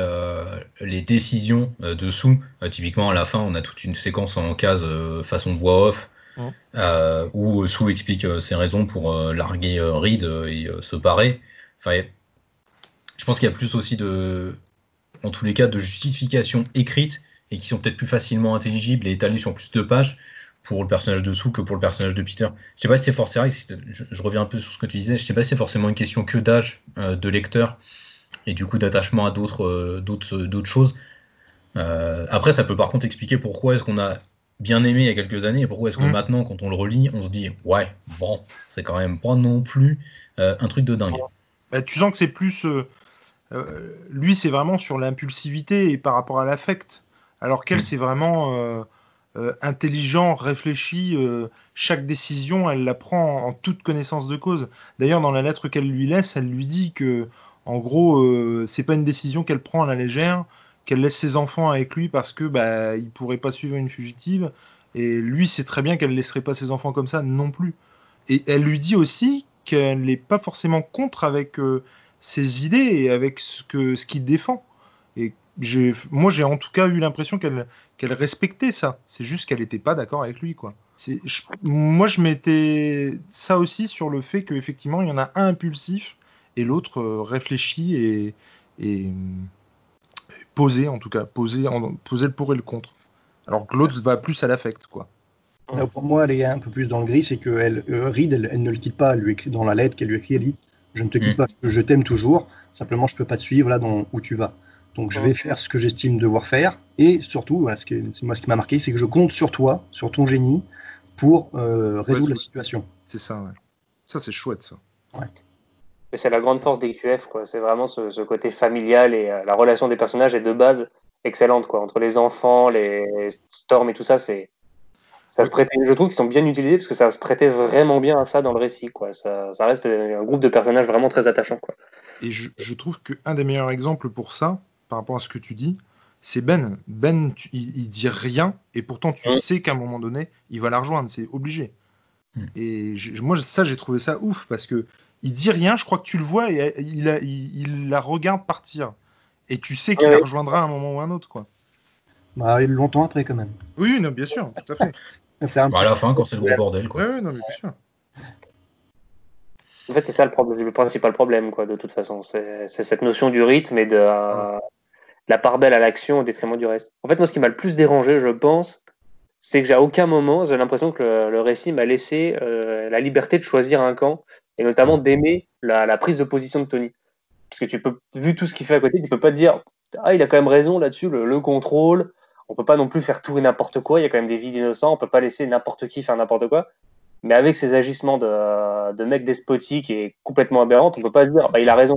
Speaker 1: les décisions euh, dessous. Euh, typiquement, à la fin, on a toute une séquence en case euh, façon voix off, où Sue explique ses raisons pour larguer Reed et se parer. Enfin, je pense qu'il y a plus aussi de, en tous les cas, de justifications écrites et qui sont peut-être plus facilement intelligibles et étalées sur plus de pages pour le personnage de Sue que pour le personnage de Peter. Je sais pas si c'est forcément, je, je, reviens un peu sur ce que tu disais, je sais pas si c'est forcément une question que d'âge euh, de lecteur et du coup d'attachement à d'autres euh, d'autres d'autres choses. Euh, après, ça peut par contre expliquer pourquoi est-ce qu'on a bien aimé il y a quelques années et pourquoi est-ce que mmh. maintenant, quand on le relit, on se dit ouais, bon, c'est quand même pas non plus un truc de dingue.
Speaker 2: Bah, tu sens que c'est plus lui, c'est vraiment sur l'impulsivité et par rapport à l'affect, alors qu'elle, mmh. c'est vraiment intelligent, réfléchi. chaque décision, elle la prend en, toute connaissance de cause. D'ailleurs, dans la lettre qu'elle lui laisse, elle lui dit que, en gros, c'est pas une décision qu'elle prend à la légère, qu'elle laisse ses enfants avec lui parce que bah, il pourrait pas suivre une fugitive. Et lui sait très bien qu'elle laisserait pas ses enfants comme ça non plus. Et elle lui dit aussi qu'elle n'est pas forcément contre avec ses idées et avec ce que ce qu'il défend. Et moi, j'ai en tout cas eu l'impression qu'elle qu'elle respectait ça. C'est juste qu'elle n'était pas d'accord avec lui, quoi. moi, je mettais ça aussi sur le fait qu'effectivement, il y en a un impulsif et l'autre euh, réfléchi et, et, posé, en tout cas, posé, posé le pour et le contre. Alors que l'autre va plus à l'affect, quoi.
Speaker 4: pour moi, elle est un peu plus dans le gris, c'est que elle, euh, Reed, elle, ne le quitte pas. Elle lui dans la lettre qu'elle lui écrit, elle dit Je ne te quitte mm. pas, je t'aime toujours. Simplement, je peux pas te suivre là dans, où tu vas. Donc je vais faire ce que j'estime devoir faire. Et surtout, voilà, ce qui moi ce qui m'a marqué, c'est que je compte sur toi, sur ton génie, pour euh, résoudre la situation.
Speaker 2: C'est ça, ouais. Ça, c'est chouette, ça. Ouais.
Speaker 3: Mais c'est la grande force des QF, quoi. C'est vraiment ce, côté familial et euh, la relation des personnages est de base excellente, quoi. Entre les enfants, les Storm et tout ça, c'est. Ça se prêtait, je trouve qu'ils sont bien utilisés parce que ça se prêtait vraiment bien à ça dans le récit, quoi. Ça, ça reste un groupe de personnages vraiment très attachants, quoi.
Speaker 2: Et je, je trouve qu'un des meilleurs exemples pour ça, par rapport à ce que tu dis, c'est Ben. Ben, il, dit rien, et pourtant tu sais qu'à un moment donné, il va la rejoindre, c'est obligé. Hmm. Et moi, ça, j'ai trouvé ça ouf, parce que il dit rien, je crois que tu le vois, et il, la regarde partir. Et tu sais qu'il la rejoindra à un moment ou un autre, quoi.
Speaker 4: Bah, longtemps après, quand même.
Speaker 2: Oui, non, bien sûr, tout à fait.
Speaker 1: Bah, à la fin, quand c'est le gros bordel, quoi.
Speaker 2: Ouais, non, mais bien sûr.
Speaker 3: En fait, c'est ça le, problème, le principal problème, quoi, de toute façon. C'est cette notion du rythme et de, la part belle à l'action au détriment du reste. En fait, moi, ce qui m'a le plus dérangé, je pense, c'est que j'ai à aucun moment, j'ai l'impression que le, récit m'a laissé euh, la liberté de choisir un camp et notamment d'aimer la, prise de position de Tony. Parce que tu peux, vu tout ce qu'il fait à côté, tu peux pas te dire, ah, il a quand même raison là-dessus, le, contrôle. On peut pas non plus faire tout et n'importe quoi. Il y a quand même des vies d'innocents. On peut pas laisser n'importe qui faire n'importe quoi. Mais avec ces agissements de, de mec despotique et complètement aberrant, on peut pas se dire, bah, il a raison.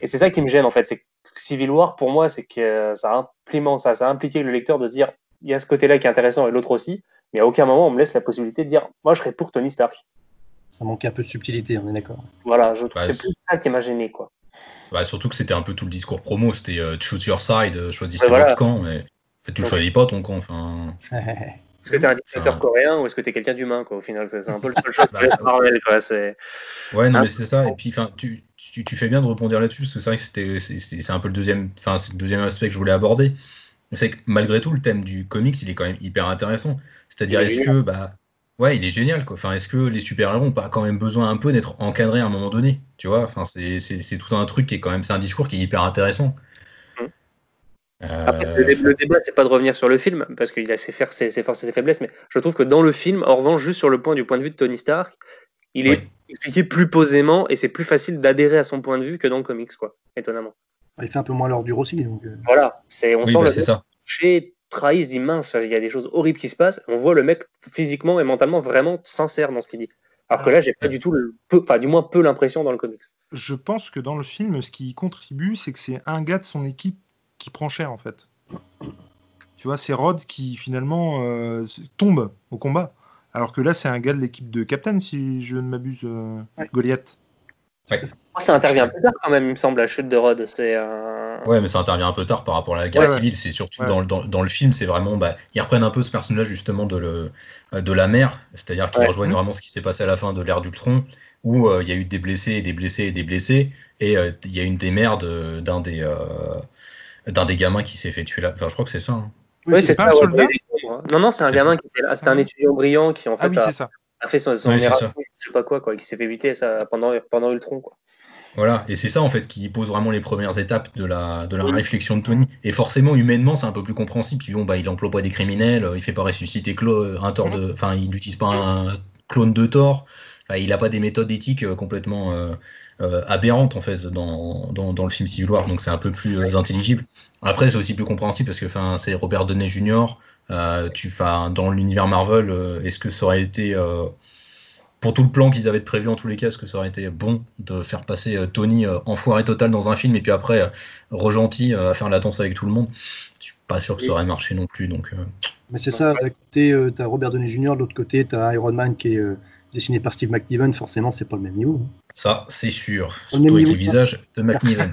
Speaker 3: Et c'est ça qui me gêne en fait, c'est Civil War, pour moi, c'est que ça ça, ça a impliqué le lecteur de se dire, il y a ce côté-là qui est intéressant et l'autre aussi, mais à aucun moment on me laisse la possibilité de dire, moi je serais pour Tony Stark.
Speaker 4: Ça manquait un peu de subtilité, on est d'accord.
Speaker 3: Voilà, je trouve c'est plus ça qui m'a gêné, quoi.
Speaker 1: Bah, surtout que c'était un peu tout le discours promo, c'était euh, choose your side, euh, choisissez votre camp, mais tu ne choisis pas ton camp. Enfin... *laughs*
Speaker 3: Est-ce que tu es un dictateur coréen ou est-ce que tu es quelqu'un d'humain, quoi, au final? C'est un peu le seul *laughs* chose bah, que Marvel, quoi.
Speaker 1: Ouais, non, mais c'est ça. Et puis, enfin, tu, tu, tu, fais bien de répondre là-dessus parce que c'est vrai que c'était, c'est, un peu le deuxième, enfin, c'est le deuxième aspect que je voulais aborder. C'est que malgré tout, le thème du comics, il est quand même hyper intéressant. C'est-à-dire, est-ce que, bah, ouais, il est génial, quoi. Enfin, est-ce que les super-héros ont pas quand même besoin un peu d'être encadrés à un moment donné Tu vois, enfin, c'est, c'est, tout un truc qui est quand même, c'est un discours qui est hyper intéressant.
Speaker 3: Après, le, débat, c'est pas de revenir sur le film, parce qu'il a ses, ses, ses, forces et ses faiblesses, mais je trouve que dans le film, en revanche, juste sur le point du point de vue de Tony Stark, il est expliqué plus posément et c'est plus facile d'adhérer à son point de vue que dans le comics, quoi, étonnamment.
Speaker 4: Il fait un peu moins l'ordure aussi. Donc... Euh.
Speaker 3: Voilà, c'est, on sent bah, le touché, trahi, il dit mince, il y a des choses horribles qui se passent, on voit le mec physiquement et mentalement vraiment sincère dans ce qu'il dit. Alors que là, j'ai pas du tout, enfin, du moins peu l'impression dans le comics.
Speaker 2: Je pense que dans le film, ce qui contribue, c'est que c'est un gars de son équipe qui prend cher en fait. Tu vois, c'est Rod qui finalement euh, tombe au combat. Alors que là, c'est un gars de l'équipe de Captain, si je ne m'abuse, euh, Goliath.
Speaker 3: ça intervient un peu tard quand même, il me semble, la chute de Rod. C'est,
Speaker 1: Ouais, mais ça intervient un peu tard par rapport à la guerre civile. C'est surtout dans, dans, le film, c'est vraiment. Bah, ils reprennent un peu ce personnage justement de, le, de la mer, c'est-à-dire qu'ils rejoignent vraiment ce qui s'est passé à la fin de l'ère d'Ultron, où euh, il y a eu des blessés, et des blessés et des blessés, et il y a une des mères d'un des d'un des gamins qui s'est fait tuer là. Enfin, je crois que c'est ça. Hein.
Speaker 3: Oui, c'est pas un soldat. Non, non, c'est un gamin qui était là. C'était un étudiant brillant qui en ah fait a, fait son, son je sais pas quoi, quoi, qui s'est fait éviter ça pendant pendant Ultron, quoi.
Speaker 1: Voilà, et c'est ça en fait qui pose vraiment les premières étapes de la, de la réflexion de Tony. Et forcément, humainement, c'est un peu plus compréhensible. Puis bon, bah, il emploie pas des criminels, il fait pas ressusciter un Thor de, enfin, il n'utilise pas un clone de Thor. Enfin, il a pas des méthodes éthiques euh, complètement euh, euh, aberrante en fait dans, dans, le film Civil War, donc c'est un peu plus euh, intelligible. Après, c'est aussi plus compréhensible parce que c'est Robert Downey Jr. Euh, tu, dans l'univers Marvel, est-ce que ça aurait été pour tout le plan qu'ils avaient prévu en tous les cas, est-ce que ça aurait été bon de faire passer Tony enfoiré total dans un film et puis après regentil à faire la danse avec tout le monde? Pas sûr que ça aurait marché non plus. Donc,
Speaker 4: Mais c'est ça, d'un côté, tu as Robert Downey Jr., de l'autre côté, tu as Iron Man qui est dessiné par Steve McNiven, forcément, c'est pas le même niveau. Hein.
Speaker 1: Ça, c'est sûr. Surtout avec les visages de *laughs* McNiven.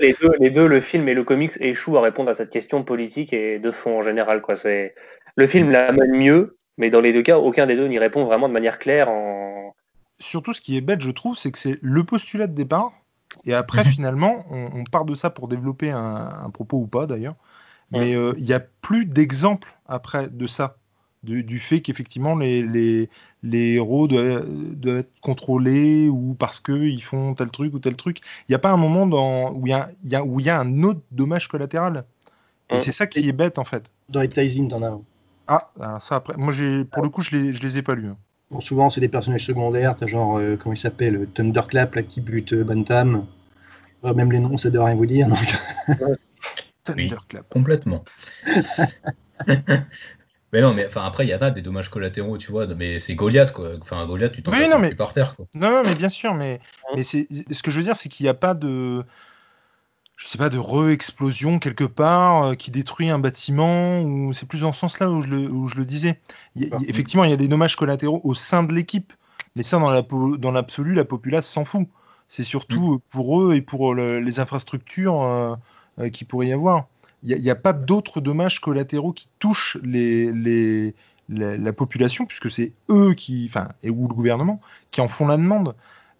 Speaker 3: les, deux, les deux, le film et le comics, échouent à répondre à cette question politique et de fond en général. Quoi. C'est... Le film l'amène mieux, mais dans les deux cas, aucun des deux n'y répond vraiment de manière claire. En...
Speaker 2: Surtout, ce qui est bête, je trouve, c'est que c'est le postulat de départ, et après, mhm. finalement, on, part de ça pour développer un, propos ou pas d'ailleurs. Mais euh, il n'y a plus d'exemples après de ça du fait qu'effectivement les, les, les, héros doivent, être contrôlés ou parce qu'ils font tel truc ou tel truc. Il n'y a pas un moment dans, où il y a, y a, où il y a un autre dommage collatéral. Et c'est ça qui est bête en fait.
Speaker 4: Dans les Taizin, t'en as
Speaker 2: Ah, ah, ça après. Moi, j'ai, pour le coup, je les, je les ai pas lus. Hein.
Speaker 4: Bon, souvent, c'est des personnages secondaires. T'as genre, euh, comment il s'appelle Thunderclap, là, qui bute euh, Bantam. même les noms, ça doit rien vous dire.
Speaker 1: Thunderclap. complètement. *laughs* Mais non, mais enfin après il y a des dommages collatéraux, tu vois, mais c'est Goliath quoi. Enfin Goliath, tu t'en
Speaker 2: oui, mais...
Speaker 1: par terre quoi.
Speaker 2: Non, non, mais bien sûr, mais mais c'est ce que je veux dire, c'est qu'il n'y a pas de je sais pas de re-explosion quelque part euh, qui détruit un bâtiment ou c'est plus dans ce sens-là où je le où je le disais. effectivement, il y a des dommages collatéraux au sein de l'équipe, mais ça dans la dans l'absolu, la populace s'en fout. C'est surtout mm. pour eux et pour les infrastructures euh, euh, qui pourrait y avoir il n'y a, pas d'autres dommages collatéraux qui touchent les, la, population, puisque c'est eux qui, enfin, et ou le gouvernement, qui en font la demande.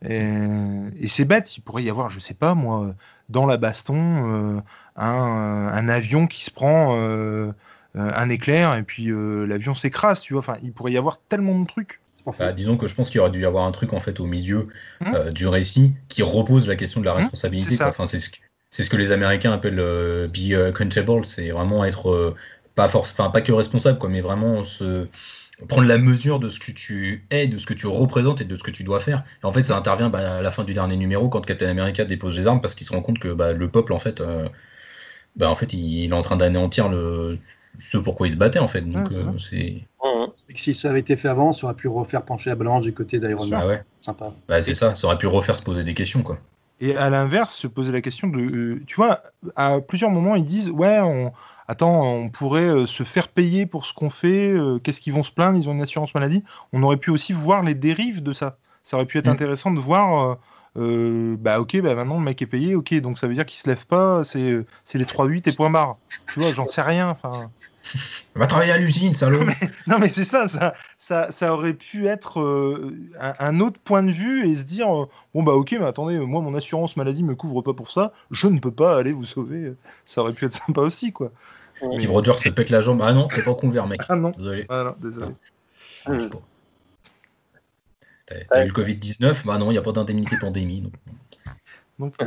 Speaker 2: Et, c'est bête, il pourrait y avoir, je sais pas moi, dans la baston, euh, un, avion qui se prend euh, un éclair et puis euh, l'avion s'écrase, tu vois. Enfin, il pourrait y avoir tellement de trucs.
Speaker 1: Bah, disons que je pense qu'il aurait dû y avoir un truc en fait au milieu mmh. du récit qui repose la question de la mmh, responsabilité. enfin, c'est ce, c'est ce que les Américains appellent euh, be accountable, c'est vraiment être euh, pas force, enfin pas que responsable quoi, mais vraiment se prendre la mesure de ce que tu es, de ce que tu représentes et de ce que tu dois faire. Et en fait, ça intervient bah, à la fin du dernier numéro quand Captain America dépose les armes parce qu'il se rend compte que bah, le peuple en fait, euh, bah, en fait, il, est en train d'anéantir le ce pourquoi il se battait en fait. Donc c'est.
Speaker 4: Si ça avait été fait avant, ça aurait pu refaire pencher la balance du côté d'Iron Man.
Speaker 1: Ah ouais.
Speaker 4: Sympa.
Speaker 1: Bah, c'est ça, ça aurait pu refaire se poser des questions quoi.
Speaker 2: Et à l'inverse, se poser la question de, euh, tu vois, à plusieurs moments, ils disent, ouais, on, attends, on pourrait euh, se faire payer pour ce qu'on fait, euh, qu'est-ce qu'ils vont se plaindre, ils ont une assurance maladie. On aurait pu aussi voir les dérives de ça. Ça aurait pu être mm. intéressant de voir, bah ok, bah maintenant le mec est payé, ok, donc ça veut dire qu'il se lève pas, c'est les 3-8 et point barre. Tu vois, j'en sais rien, enfin. *laughs*
Speaker 1: Va travailler à l'usine, salaud.
Speaker 2: Non mais, c'est ça, ça, ça, ça, aurait pu être euh, un, autre point de vue et se dire euh, bon bah ok, mais attendez, moi mon assurance maladie me couvre pas pour ça, je ne peux pas aller vous sauver. Ça aurait pu être sympa aussi quoi.
Speaker 1: Steve Rogers se pète la jambe. Ah non, t'es pas couvert mec.
Speaker 2: Ah non.
Speaker 1: Désolé.
Speaker 2: Ah non, désolé.
Speaker 1: Ah, T'as eu le Covid 19 Bah non, il n'y a pas d'indemnité pandémie.
Speaker 2: Donc. *laughs*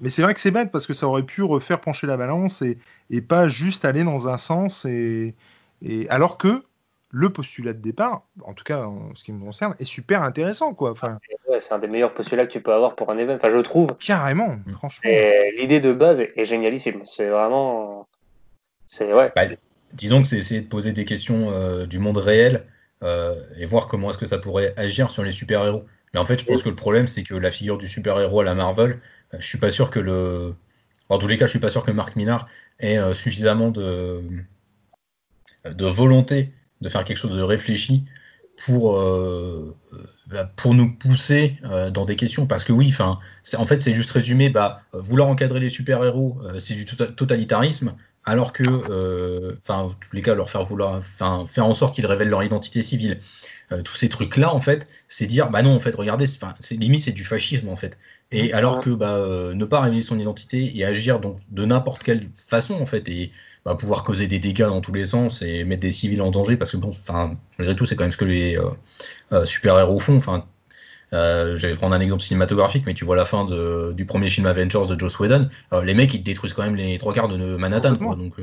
Speaker 2: Mais c'est vrai que c'est bête parce que ça aurait pu refaire pencher la balance et, et pas juste aller dans un sens. Et, et, alors que le postulat de départ, en tout cas en ce qui me concerne, est super intéressant. Quoi. Enfin,
Speaker 3: c'est un des meilleurs postulats que tu peux avoir pour un événement, enfin, je trouve.
Speaker 2: Carrément, mm. franchement.
Speaker 3: L'idée de base est, génialissime. C'est vraiment. C'est, ouais.
Speaker 1: Bah, disons que c'est essayer de poser des questions euh, du monde réel euh, et voir comment est-ce que ça pourrait agir sur les super-héros. Mais en fait, je pense que le problème, c'est que la figure du super-héros à la Marvel, je suis pas sûr que le. En tous les cas, je suis pas sûr que Marc Millar ait euh, suffisamment de, de volonté de faire quelque chose de réfléchi pour, euh, bah, pour nous pousser euh, dans des questions. Parce que oui, enfin, en fait, c'est juste résumé, bah, vouloir encadrer les super-héros, c'est du tota-, totalitarisme, alors que, enfin, en tous les cas, leur faire vouloir, enfin, faire en sorte qu'ils révèlent leur identité civile. Euh, tous ces trucs-là, en fait, c'est dire, bah non, en fait, regardez, c'est limite, c'est du fascisme, en fait. Et alors que bah, euh, ne pas révéler son identité et agir donc de n'importe quelle façon, en fait, et bah, pouvoir causer des dégâts dans tous les sens et mettre des civils en danger, parce que bon, enfin, malgré tout, c'est quand même ce que les euh, super-héros font. Enfin, euh, je vais prendre un exemple cinématographique, mais tu vois la fin de, du premier film Avengers de Joss Whedon, les mecs ils détruisent quand même les trois quarts de Manhattan. Quoi, donc,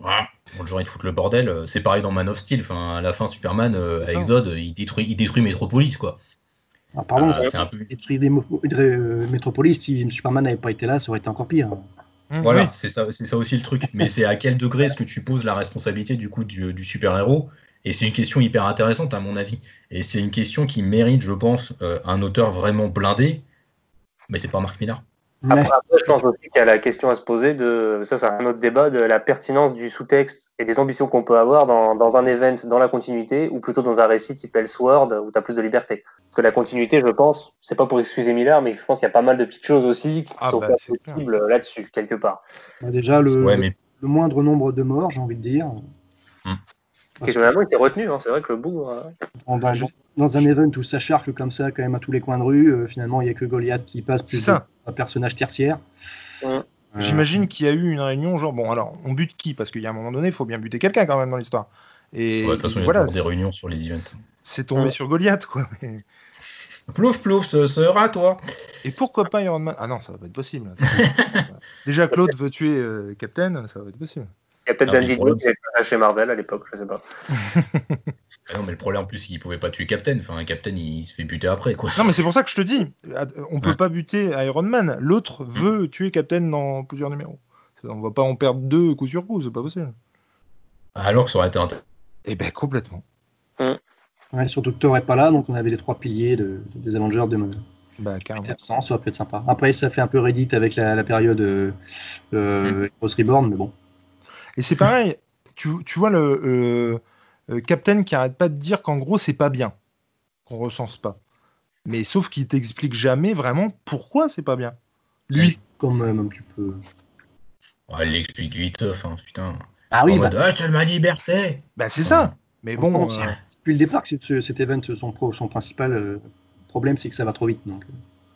Speaker 1: voilà. Bon, le genre, ils te foutent le bordel. Euh, c'est pareil dans Man of Steel. Enfin, à la fin, Superman, euh, à Exode, il détruit, il détruit Metropolis, quoi.
Speaker 4: Ah, pardon, c'est un peu... détruire des euh, Metropolis, si Superman n'avait pas été là, ça aurait été encore pire.
Speaker 1: Mmh, voilà, c'est ça, c'est ça aussi le truc. Mais c'est à quel degré est-ce que tu poses la responsabilité du coup du, du super-héros? Et c'est une question hyper intéressante à mon avis. Et c'est une question qui mérite, je pense, un auteur vraiment blindé. Mais c'est pas Marc Millar.
Speaker 4: Ouais.
Speaker 3: Après, après, je pense aussi qu'il y a la question à se poser de, ça c'est un autre débat, de la pertinence du sous-texte et des ambitions qu'on peut avoir dans, dans un event, dans la continuité, ou plutôt dans un récit type Elseworld, où tu as plus de liberté. Parce que la continuité, je pense, c'est pas pour excuser Miller, mais je pense qu'il y a pas mal de petites choses aussi qui
Speaker 2: Ah
Speaker 3: sont
Speaker 2: bah,
Speaker 3: pas possibles là-dessus, quelque part.
Speaker 4: Bah, déjà, le,
Speaker 1: Ouais, mais
Speaker 4: le moindre nombre de morts, j'ai envie de dire.
Speaker 1: Hmm.
Speaker 3: Il était retenu, hein. c'est vrai que le bougg, euh,
Speaker 4: Dans, un event où ça charcle comme ça, quand même à tous les coins de rue, euh, finalement, il n'y a que Goliath qui passe plus
Speaker 2: C'est ça.
Speaker 4: un personnage tertiaire.
Speaker 3: Ouais.
Speaker 4: Euh,
Speaker 2: J'imagine qu'il y a eu une réunion, genre, bon, alors, on bute qui? Parce qu'il y a un moment donné, il faut bien buter quelqu'un quand même dans l'histoire. Et
Speaker 1: ouais, de toute façon, il y a
Speaker 2: voilà,
Speaker 1: des réunions sur les events.
Speaker 2: c'est tombé
Speaker 3: Ouais.
Speaker 2: sur Goliath, quoi. Mais- *laughs*
Speaker 1: Plouf, plouf, ce sera toi.
Speaker 2: Et pourquoi pas Iron Man? Ah non, ça va pas être possible. *laughs* Déjà, Claude veut tuer euh, Captain, ça va être possible.
Speaker 3: Il y a peut-être
Speaker 1: mais
Speaker 3: Dan
Speaker 1: le problème,
Speaker 3: Didio qui était chez Marvel à l'époque, je sais pas. *laughs*
Speaker 1: Ah non, mais le problème en plus, c'est qu'il pouvait pas tuer Captain. Enfin, un Captain, il se fait buter après, quoi.
Speaker 2: Non, mais c'est pour ça que je te dis, on peut
Speaker 1: Ouais.
Speaker 2: pas buter Iron Man. L'autre veut tuer Captain dans plusieurs numéros. On va pas en perdre deux coup sur coup, c'est pas possible.
Speaker 1: Alors que ça aurait été intéressant.
Speaker 2: Eh ben complètement.
Speaker 4: ouais, surtout que Thor n'est pas là, donc on avait les trois piliers de- des Avengers de
Speaker 2: Bah carrément.
Speaker 4: absent, ça aurait pu être sympa. Après, ça fait un peu Reddit avec la, la période euh, Heroes Reborn, mais bon.
Speaker 2: Et c'est pareil, tu, tu vois le euh, euh, Captain qui arrête pas de dire qu'en gros c'est pas bien, qu'on recense pas. Mais sauf qu'il t'explique jamais vraiment pourquoi c'est pas bien. Lui.
Speaker 4: Euh, même tu peux.
Speaker 1: Ouais, il l'explique vite, enfin, putain.
Speaker 4: Ah oui,
Speaker 1: en
Speaker 4: bah,
Speaker 1: mode, ah, tu ma liberté.
Speaker 2: Bah c'est ça. Mais bon.
Speaker 4: Bon,
Speaker 2: euh,
Speaker 4: depuis le départ, que ce- cet event, son, pro- son principal euh, problème, c'est que ça va trop vite. Donc,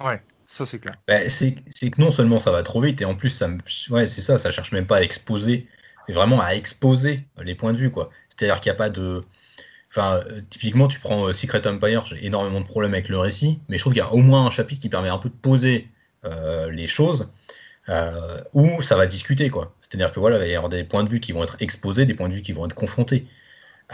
Speaker 2: ouais, ça c'est clair.
Speaker 1: Bah, c'est que non seulement ça va trop vite, et en plus, ça ouais, c'est ça, ça cherche même pas à exposer, mais vraiment à exposer les points de vue, quoi. C'est-à-dire qu'il n'y a pas de. Enfin, typiquement, tu prends euh, Secret Empire, j'ai énormément de problèmes avec le récit, mais je trouve qu'il y a au moins un chapitre qui permet un peu de poser euh, les choses, euh, où ça va discuter, quoi. C'est-à-dire que voilà, il va y avoir des points de vue qui vont être exposés, des points de vue qui vont être confrontés.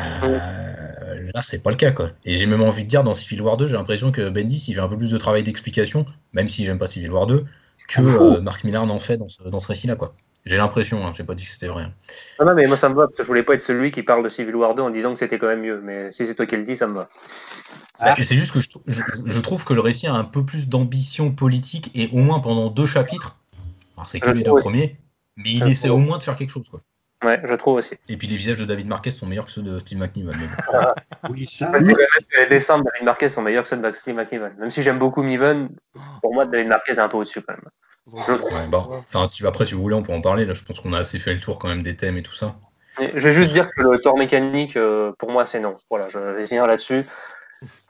Speaker 1: Euh, là, c'est pas le cas, quoi. Et j'ai même envie de dire, dans Civil War 2, j'ai l'impression que Bendis, il fait un peu plus de travail d'explication, même si j'aime pas Civil War 2, que
Speaker 4: Ah, fou.
Speaker 1: euh, Mark Millar n'en fait dans ce, dans ce récit-là, quoi. J'ai l'impression, hein, j'ai pas dit que c'était vrai.
Speaker 3: Non, non, mais moi ça me va, parce que je voulais pas être celui qui parle de Civil War 2 en disant que c'était quand même mieux, mais si c'est toi qui le dis, ça me va.
Speaker 1: Bah, C'est juste que je, trou- je- je trouve que le récit a un peu plus d'ambition politique, et au moins pendant deux chapitres, alors c'est que
Speaker 3: Je
Speaker 1: les deux
Speaker 3: aussi.
Speaker 1: premiers, mais il
Speaker 3: Je
Speaker 1: essaie
Speaker 3: trouve.
Speaker 1: au moins de faire quelque chose, quoi.
Speaker 3: Ouais, je trouve aussi.
Speaker 1: Et puis les visages de David Marquez sont meilleurs que ceux de Steve McNiven. bon. *laughs*
Speaker 4: oui, ça.
Speaker 3: Les dessins de David Marquez sont meilleurs que ceux de Steve McNiven. Même si j'aime beaucoup Niven, pour moi, David Marquez est un peu au-dessus quand même. Je.
Speaker 1: Ouais. Enfin, si, après, si vous voulez, on peut en parler. Là, je pense qu'on a assez fait le tour quand même des thèmes et tout ça.
Speaker 3: Et Je vais juste dire que le tort mécanique, euh, pour moi, c'est non. Voilà, je vais finir là-dessus.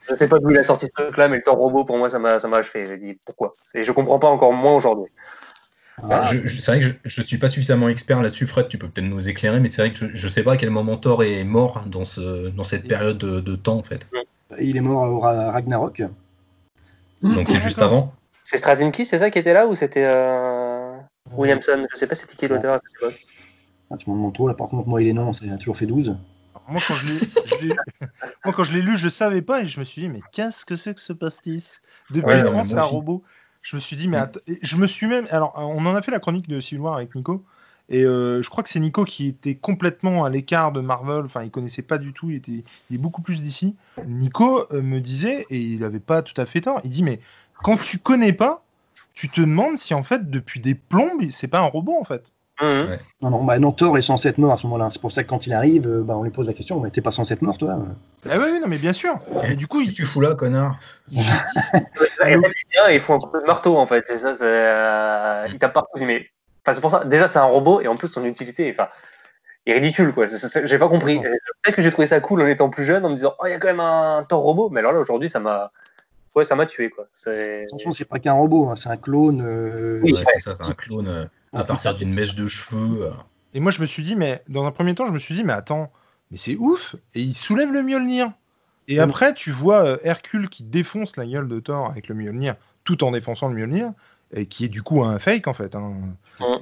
Speaker 3: Je sais pas d'où il a sorti ce truc-là, mais le tort robot, pour moi, ça m'a ça m'a achevé. J'ai dit pourquoi? Et je comprends pas encore moins aujourd'hui.
Speaker 1: Bah,
Speaker 4: Ah,
Speaker 1: je- je- c'est vrai que je, je suis pas suffisamment expert là-dessus, Fred. Tu peux peut-être nous éclairer, mais c'est vrai que je, je sais pas à quel moment Thor est mort dans, ce, dans cette période de, de temps, en fait.
Speaker 4: il est mort au Ra- Ragnarok.
Speaker 1: Donc c'est juste avant.
Speaker 3: C'est Straczynski, c'est ça qui était là ou c'était euh, Williamson? Je sais pas c'était qui l'auteur à cette époque.
Speaker 4: Ah, tu m'en demandes trop, là. Par contre, moi il est non, ça a toujours fait 12.
Speaker 2: Alors, Moi quand je l'ai, je l'ai- *laughs* moi quand je l'ai lu, je savais pas et je me suis dit mais qu'est-ce que c'est que ce pastis Depuis
Speaker 1: Ouais,
Speaker 2: quand c'est un robot. Je me suis dit mais att- et je me suis même alors on en a fait la chronique de Civil War avec Nico et euh, je crois que c'est Nico qui était complètement à l'écart de Marvel, enfin il connaissait pas du tout, il était il est beaucoup plus d'ici. Nico euh, me disait et il avait pas tout à fait tort, il dit mais quand tu connais pas, tu te demandes si en fait depuis des plombes c'est pas un robot en fait.
Speaker 3: Mhm.
Speaker 4: Non, non, bah, non, Thor est censé être mort à ce moment-là. C'est pour ça que quand il arrive, euh, bah, on lui pose la question, mais t'es pas censé être mort toi
Speaker 2: Ah oui, non mais bien sûr. Et du coup il,
Speaker 1: tu fous là, connard?
Speaker 3: Il faut un peu de marteau en fait. C'est ça, c'est, euh, il tape partout. Mais enfin, c'est pour ça. Déjà, c'est un robot et en plus son utilité, enfin, est ridicule quoi. J'ai pas compris. Euh, Peut-être que j'ai trouvé ça cool en étant plus jeune, en me disant, oh, il y a quand même un Thor robot. Mais alors là, aujourd'hui, ça m'a, ouais, ça m'a tué quoi. C'est.
Speaker 4: Attention, c'est pas qu'un robot, hein, c'est un clone. euh,
Speaker 3: Oui,
Speaker 1: Ouais,
Speaker 3: ouais.
Speaker 1: c'est ça, c'est un clone euh, à partir d'une mèche de cheveux. euh.
Speaker 2: Et moi, je me suis dit, mais dans un premier temps, je me suis dit, mais attends, mais c'est ouf Et il soulève le Mjolnir Et après, tu vois euh, Hercule qui défonce la gueule de Thor avec le Mjolnir, tout en défonçant le Mjolnir, et qui est du coup un fake en fait. hein.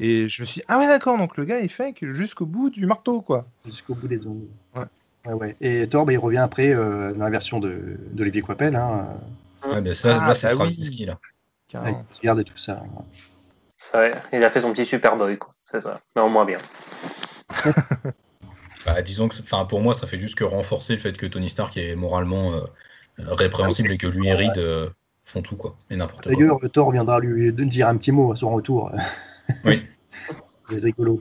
Speaker 2: Et je me suis dit, ah ouais, d'accord, donc le gars est fake jusqu'au bout du marteau, quoi.
Speaker 4: Jusqu'au bout des ongles.
Speaker 2: Ouais.
Speaker 4: Ouais, ouais. Et Thor, bah, il revient après euh, dans la version de d'Olivier Coipel. Hein,
Speaker 1: Ouais, ben ça,
Speaker 2: Ah,
Speaker 1: là, c'est
Speaker 2: bah
Speaker 1: là.
Speaker 4: avec les gardes et tout ça.
Speaker 3: c'est vrai. Il a fait son petit Superboy quoi. C'est ça. Mais en moins bien. *laughs*
Speaker 1: Bah, disons que, enfin, pour moi, ça fait juste que renforcer le fait que Tony Stark est moralement euh, euh, répréhensible et que lui et Reed euh, font tout quoi, et n'importe quoi.
Speaker 4: D'ailleurs, Thor viendra lui dire un petit mot à son retour.
Speaker 1: Oui. *laughs*
Speaker 4: C'est rigolo.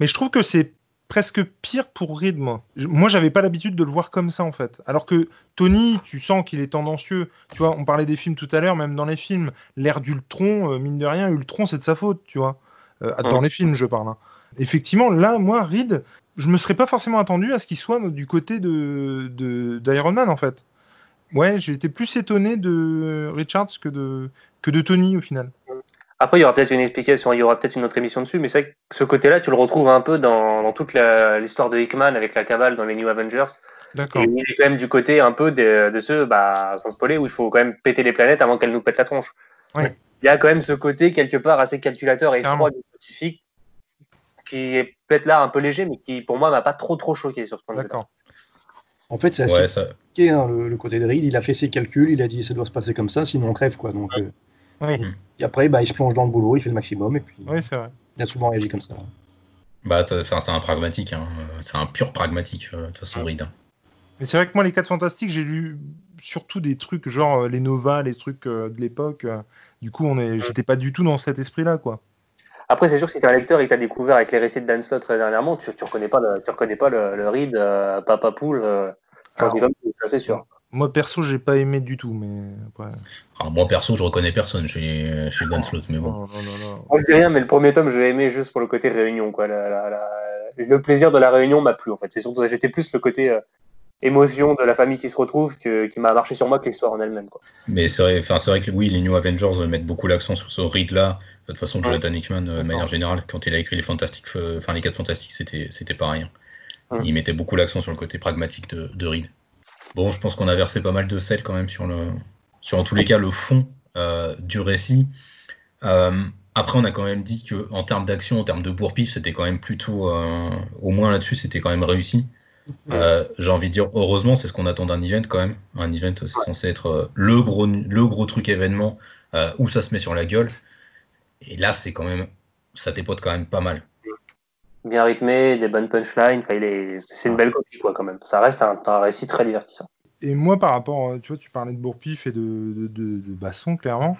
Speaker 2: Mais je trouve que c'est presque pire pour Reed, moi. Je- Moi, j'avais pas l'habitude de le voir comme ça, en fait. Alors que Tony, tu sens qu'il est tendancieux. Tu vois, on parlait des films tout à l'heure, même dans les films. L'ère d'Ultron, euh, mine de rien, Ultron, c'est de sa faute, tu vois. Euh, Dans les films, je parle. hein. Effectivement, là, moi, Reed, je me serais pas forcément attendu à ce qu'il soit du côté de- d'Iron Man, en fait. Ouais, j'ai été plus étonné de Richards que de, que de Tony, au final.
Speaker 3: Après, il y aura peut-être une explication, il y aura peut-être une autre émission dessus, mais c'est vrai que ce côté-là, tu le retrouves un peu dans, dans toute l'histoire de Hickman avec la cabale dans les New Avengers.
Speaker 2: D'accord.
Speaker 3: Il est quand même du côté un peu de, de ceux, bah, sans spoiler, où il faut quand même péter les planètes avant qu'elles nous pètent la tronche.
Speaker 2: Ouais.
Speaker 3: Il y a quand même ce côté, quelque part, assez calculateur et froid du scientifique, qui est peut-être là un peu léger, mais qui, pour moi, m'a pas trop trop choqué sur ce point de vue.
Speaker 2: D'accord.
Speaker 4: En fait, c'est assez
Speaker 1: Ouais, ça,
Speaker 4: compliqué, hein, le, le côté de Reed. Il a fait ses calculs, il a dit ça doit se passer comme ça, sinon on crève. Quoi. Donc, euh,
Speaker 2: Oui,
Speaker 4: et après, bah, il se plonge dans le boulot, il fait le maximum, et puis
Speaker 2: oui c'est vrai.
Speaker 4: il a souvent réagi comme ça.
Speaker 1: bah, c'est un pragmatique, hein. c'est un pur pragmatique euh, de toute façon, Reed.
Speaker 2: Mais c'est vrai que moi, les 4 Fantastiques, j'ai lu surtout des trucs genre euh, les Nova, les trucs euh, de l'époque. du coup, on est, j'étais pas du tout dans cet esprit-là, quoi.
Speaker 3: Après, c'est sûr que si t'es un lecteur et que t'as découvert avec les récits de Dan Slott très dernièrement, tu, tu reconnais pas le, tu reconnais pas le, le Reed, euh, Papa Poule, euh, c'est sûr.
Speaker 2: Moi, perso, j'ai pas aimé du tout, mais.
Speaker 1: Alors, moi perso, je reconnais personne chez, chez Dan Slott, mais bon.
Speaker 2: Non, non, non, non.
Speaker 3: Moi, je dis rien, mais le premier tome, je l'ai aimé juste pour le côté réunion, quoi. La- la- la- Le plaisir de la réunion m'a plu, en fait. C'est surtout. J'étais plus le côté euh, émotion de la famille qui se retrouve que, qui m'a marché sur moi que l'histoire en elle-même, quoi.
Speaker 1: Mais c'est vrai, enfin, c'est vrai que oui, les New Avengers euh, mettent beaucoup l'accent sur ce Reed-là. De toute façon,
Speaker 3: Ouais.
Speaker 1: Jonathan Hickman, euh, de manière générale, quand il a écrit les Fantastiques, enfin les 4 Fantastiques, c'était, c'était pareil. hein.
Speaker 3: Ouais.
Speaker 1: Il mettait beaucoup l'accent sur le côté pragmatique de, de Reed. Bon, je pense qu'on a versé pas mal de sel quand même sur le, sur en tous les cas le fond euh, du récit. Euh, après, on a quand même dit que en termes d'action, en termes de bourre-pif, c'était quand même plutôt, euh, au moins là-dessus, c'était quand même réussi. J'ai envie de dire, heureusement, c'est ce qu'on attend d'un event quand même. Un event, c'est censé être le gros, le gros truc événement où ça se met sur la gueule. Et là, c'est quand même, ça dépote quand même pas mal.
Speaker 3: Bien rythmé, des bonnes punchlines. Enfin, il est, c'est une belle copie, quoi, quand même. Ça reste un, un récit très divertissant.
Speaker 2: Et moi, par rapport, euh, tu vois, tu parlais de Bourpif et de, de, de, de baston, clairement.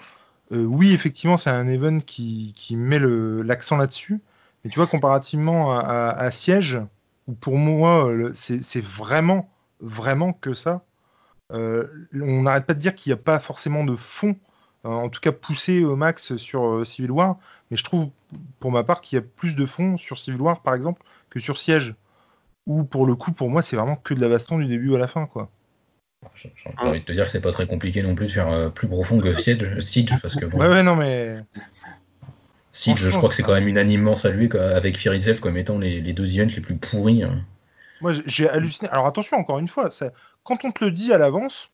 Speaker 2: Euh, oui, effectivement, c'est un event qui, qui met l'accent là-dessus. Mais tu vois, comparativement à, à- à Siège, où pour moi, euh, c'est c'est vraiment, vraiment que ça. Euh, on n'arrête pas de dire qu'il n'y a pas forcément de fond, en tout cas poussé au max sur euh, Civil War. Mais je trouve, pour ma part, qu'il y a plus de fond sur Civil War, par exemple, que sur Siège. Où, pour le coup, pour moi, c'est vraiment que de la baston du début à la fin, quoi.
Speaker 1: J'ai envie de te dire que c'est pas très compliqué non plus de faire euh, plus profond que Siege, Siege parce que bon,
Speaker 2: Ouais, ouais, non, mais.
Speaker 1: Siege, je crois que c'est quand même unanimement salué avec Fear Itself comme étant les, les deux events les plus pourris. hein.
Speaker 2: Moi, j'ai halluciné. Alors attention, encore une fois, ça- quand on te le dit à l'avance,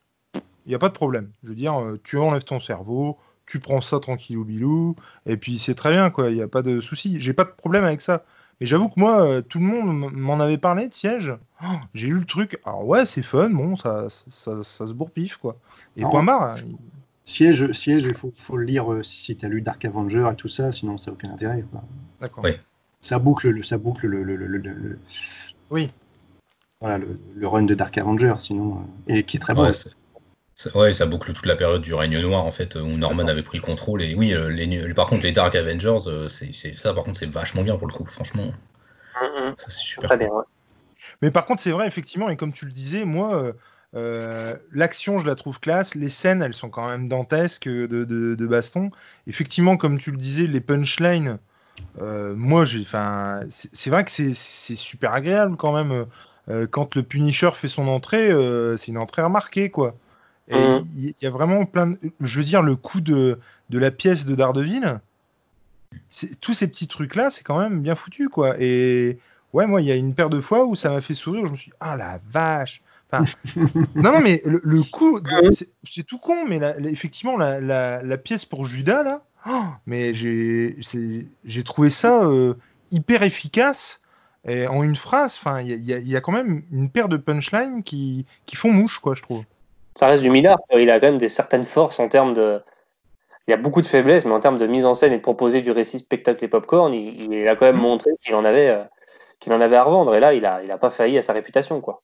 Speaker 2: il n'y a pas de problème. Je veux dire, euh, tu enlèves ton cerveau, tu prends ça tranquillou bilou, et puis c'est très bien, quoi. Il n'y a pas de souci. J'ai pas de problème avec ça. Mais j'avoue que moi, euh, tout le monde m'en avait parlé de siège. Oh, j'ai lu le truc. Alors ouais, c'est fun, bon, ça, ça, ça se bourpiffe, quoi. Et point barre. hein.
Speaker 4: Siège, siège, il faut, faut le lire euh, si, si tu as lu Dark Avenger et tout ça, sinon ça n'a aucun intérêt. quoi.
Speaker 2: D'accord.
Speaker 1: Ouais.
Speaker 4: Ça boucle, le, ça boucle le, le, le, le- le-
Speaker 2: Oui.
Speaker 4: voilà, le, le run de Dark Avenger, sinon, euh, et qui est très bon.
Speaker 1: Ouais, c'est- ouais, ça boucle toute la période du règne noir en fait, où Norman avait pris le contrôle. Et oui, euh, les, les- par contre, les Dark Avengers, euh, c'est ça par contre, c'est vachement bien pour le coup, franchement. Ça, c'est super.
Speaker 3: Très bien, ouais.
Speaker 2: Mais par contre, c'est vrai, effectivement, et comme tu le disais, moi, euh, l'action, je la trouve classe. Les scènes, elles sont quand même dantesques de, de, de baston. Effectivement, comme tu le disais, les punchlines, euh, moi, j'ai, enfin, c'est vrai que c'est c'est super agréable quand même. euh, quand le Punisher fait son entrée, euh, c'est une entrée remarquée, quoi. Et
Speaker 3: Mhm.
Speaker 2: il y, y a vraiment plein de, je veux dire, le coup de, de la pièce de Daredevil, tous ces petits trucs-là, c'est quand même bien foutu, quoi. Et ouais, moi, il y a une paire de fois où ça m'a fait sourire, où je me suis dit, ah la vache. Enfin, *laughs* non, non, mais le, le coup, de- c'est- tout con, mais la- la- effectivement, la, la, la pièce pour Judas, là, oh, mais j'ai trouvé ça euh, hyper efficace. Et en une phrase, il y, y y a quand même une paire de punchlines qui, qui font mouche, quoi, je trouve.
Speaker 3: Ça reste du Millard. Il a quand même des certaines forces en termes de. Il y a beaucoup de faiblesses, mais en termes de mise en scène et de proposer du récit spectacle et popcorn, il, il a quand même montré qu'il en avait, euh, qu'il en avait à revendre. Et là, il a, il a pas failli à sa réputation, quoi.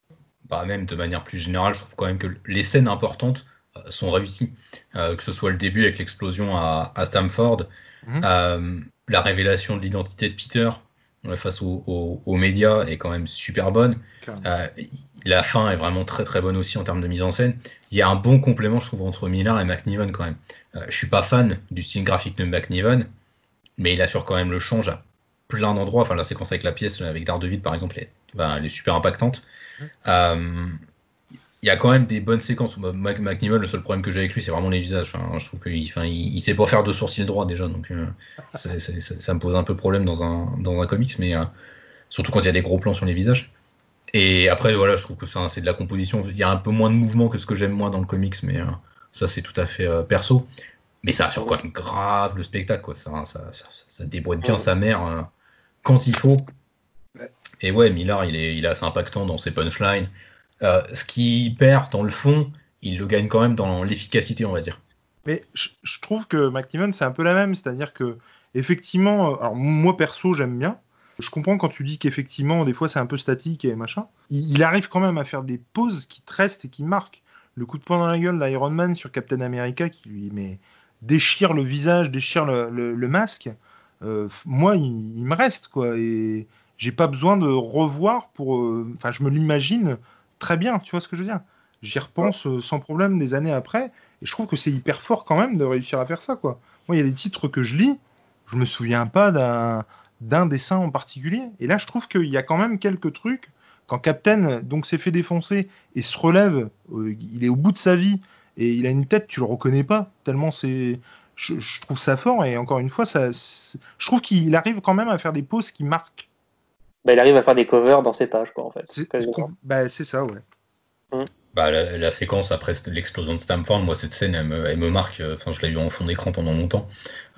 Speaker 1: Bah, même de manière plus générale, je trouve quand même que les scènes importantes, sont réussis. que ce soit le début avec l'explosion à, à, Stamford, mhm. la révélation de l'identité de Peter face aux, médias est quand même super bonne. la fin est vraiment très très bonne aussi en termes de mise en scène. Il y a un bon complément, je trouve, entre Miller et McNiven quand même. je suis pas fan du style graphique de McNiven, mais il assure quand même le change à plein d'endroits. Enfin, la séquence avec la pièce, avec Daredevil par exemple, est, elle est super impactante. Euh, il y a quand même des bonnes séquences. McNiven, le seul problème que j'ai avec lui, c'est vraiment les visages. Enfin, je trouve qu'il enfin, il, sait pas faire de sourcils droits déjà, donc euh, *laughs* ça, me pose un peu problème dans un, dans un comics, mais euh, surtout quand il y a des gros plans sur les visages. Et après, voilà, je trouve que c'est de la composition. Il y a un peu moins de mouvement que ce que j'aime moi dans le comics, mais ça, c'est tout à fait perso. Mais ça assure quand même grave le spectacle, quoi. Ça, ça, ça, déboîte bien sa mère quand il faut. Et ouais, Millard, il est, il est assez impactant dans ses punchlines. Euh, ce qui perd dans le fond, il le gagne quand même dans l'efficacité, on va dire.
Speaker 2: Mais je, trouve que McTiven, c'est un peu la même, c'est-à-dire que, effectivement, euh, alors moi perso, j'aime bien. Je comprends quand tu dis qu'effectivement, des fois, c'est un peu statique et machin. Il, arrive quand même à faire des pauses qui te restent et qui marquent. Le coup de poing dans la gueule d'Iron Man sur Captain America qui lui met, déchire le visage, déchire le masque. Euh, moi, il, me reste, quoi. Et j'ai pas besoin de revoir pour. Enfin, je me l'imagine très bien, tu vois ce que je veux dire? J'y repense euh, sans problème des années après, et je trouve que c'est hyper fort quand même de réussir à faire ça, quoi. Moi, il y a des titres que je lis, je me souviens pas d'un d'un dessin en particulier, et là, je trouve qu'il y a quand même quelques trucs. Quand Captain donc s'est fait défoncer et se relève, il est au bout de sa vie et il a une tête, tu le reconnais pas tellement c'est je, trouve ça fort et encore une fois, ça, je trouve qu'il arrive quand même à faire des pauses qui marquent.
Speaker 3: Bah, il arrive à faire des covers dans ses pages, quoi, en fait.
Speaker 2: C'est bah, ça, ouais.
Speaker 1: Mmh. Bah, la, séquence après l'explosion de Stamford, moi cette scène elle me, marque. Euh, enfin, je l'ai vu en fond d'écran pendant longtemps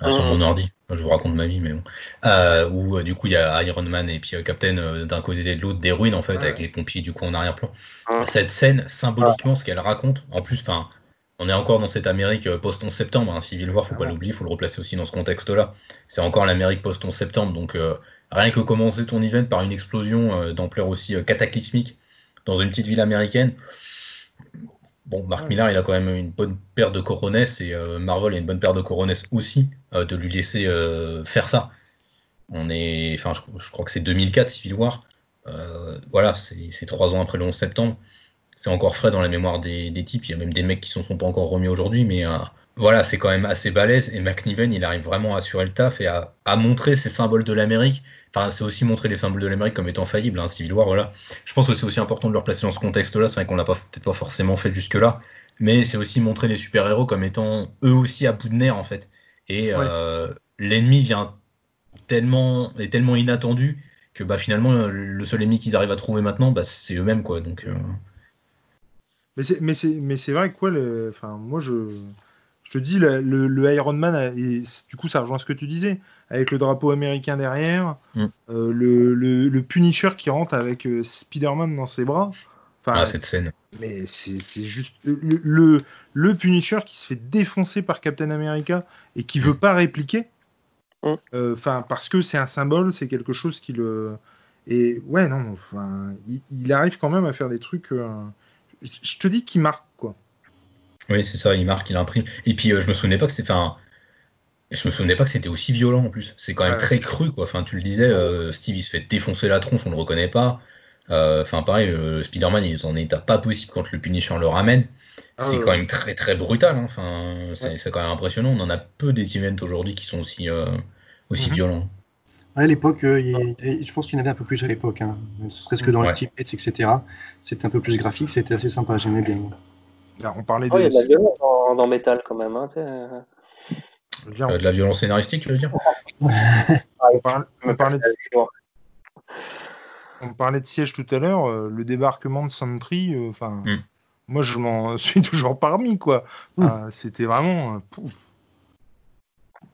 Speaker 1: euh, sur mmh. mon ordi. Je vous raconte ma vie, mais bon. Euh, où du coup il y a Iron Man et puis Captain d'un côté et de l'autre des ruines en fait avec les pompiers du coup en arrière-plan. Mmh. Cette scène symboliquement ce qu'elle raconte, en plus, enfin on est encore dans cette Amérique euh, post-11 septembre. Hein. Civil War, faut pas l'oublier, faut le replacer aussi dans ce contexte-là. C'est encore l'Amérique post-11 septembre. Donc, euh, rien que commencer ton event par une explosion euh, d'ampleur aussi cataclysmique dans une petite ville américaine. Bon, Mark Millar, il a quand même une bonne paire de coronesses et Marvel a une bonne paire de coronesses aussi de lui laisser faire ça. On est, enfin, je, crois que c'est 2004 Civil War. voilà, c'est trois ans après le 11 septembre c'est encore frais dans la mémoire des, types. Il y a même des mecs qui ne sont pas encore remis aujourd'hui, mais euh, voilà, c'est quand même assez balèze. Et McNiven, il arrive vraiment à assurer le taf et à, montrer ces symboles de l'Amérique. Enfin, c'est aussi montrer les symboles de l'Amérique comme étant faillibles. Hein, Civil War, voilà. Je pense que c'est aussi important de le replacer dans ce contexte-là. C'est vrai qu'on l'a peut-être pas forcément fait jusque-là, mais c'est aussi montrer les super-héros comme étant eux aussi à bout de nerfs en fait. Et euh, l'ennemi vient tellement est tellement inattendu que bah finalement le seul ennemi qu'ils arrivent à trouver maintenant, bah, c'est eux-mêmes quoi. Donc euh,
Speaker 2: mais c'est, vrai que quoi, enfin, moi je, je te dis, le, le, Iron Man, et du coup ça rejoint ce que tu disais, avec le drapeau américain derrière, mm. euh, le, le, Punisher qui rentre avec euh, Spider-Man dans ses bras.
Speaker 1: Enfin, ah, cette scène.
Speaker 2: Mais c'est, juste le, le, Punisher qui se fait défoncer par Captain America et qui veut mm. pas répliquer. Mm. Euh, enfin, parce que c'est un symbole, c'est quelque chose qui le. Et ouais, non, enfin, il, il, arrive quand même à faire des trucs je te dis qu'il marque.
Speaker 1: Oui, c'est ça, il marque, il imprime. Et puis, euh, je me souvenais pas que c'était. Enfin, je me souvenais pas que c'était aussi violent en plus. C'est quand même très cru, quoi. Enfin, tu le disais, euh, Steve, il se fait défoncer la tronche, on le reconnaît pas. Euh, enfin, pareil, Spider-Man, il est en état pas possible quand le Punisher le ramène. Ah c'est quand même très très brutal. Hein. Enfin, c'est quand même impressionnant. On en a peu des events aujourd'hui qui sont aussi, aussi mhm. violents.
Speaker 4: À l'époque, euh, je pense qu'il y en avait un peu plus à l'époque, hein. serait-ce que dans les types etc. C'était un peu plus graphique, c'était assez sympa, j'aimais bien.
Speaker 2: On parlait
Speaker 3: oh, Il y a de la violence dans, dans Metal quand même. Hein,
Speaker 1: euh, de la violence scénaristique, tu veux dire?
Speaker 2: On, parlait de... siège tout à l'heure, euh, le débarquement de Sentry, enfin, hmm. moi je m'en *laughs* suis toujours parmi, quoi. Hmm. C'était vraiment. Pouf.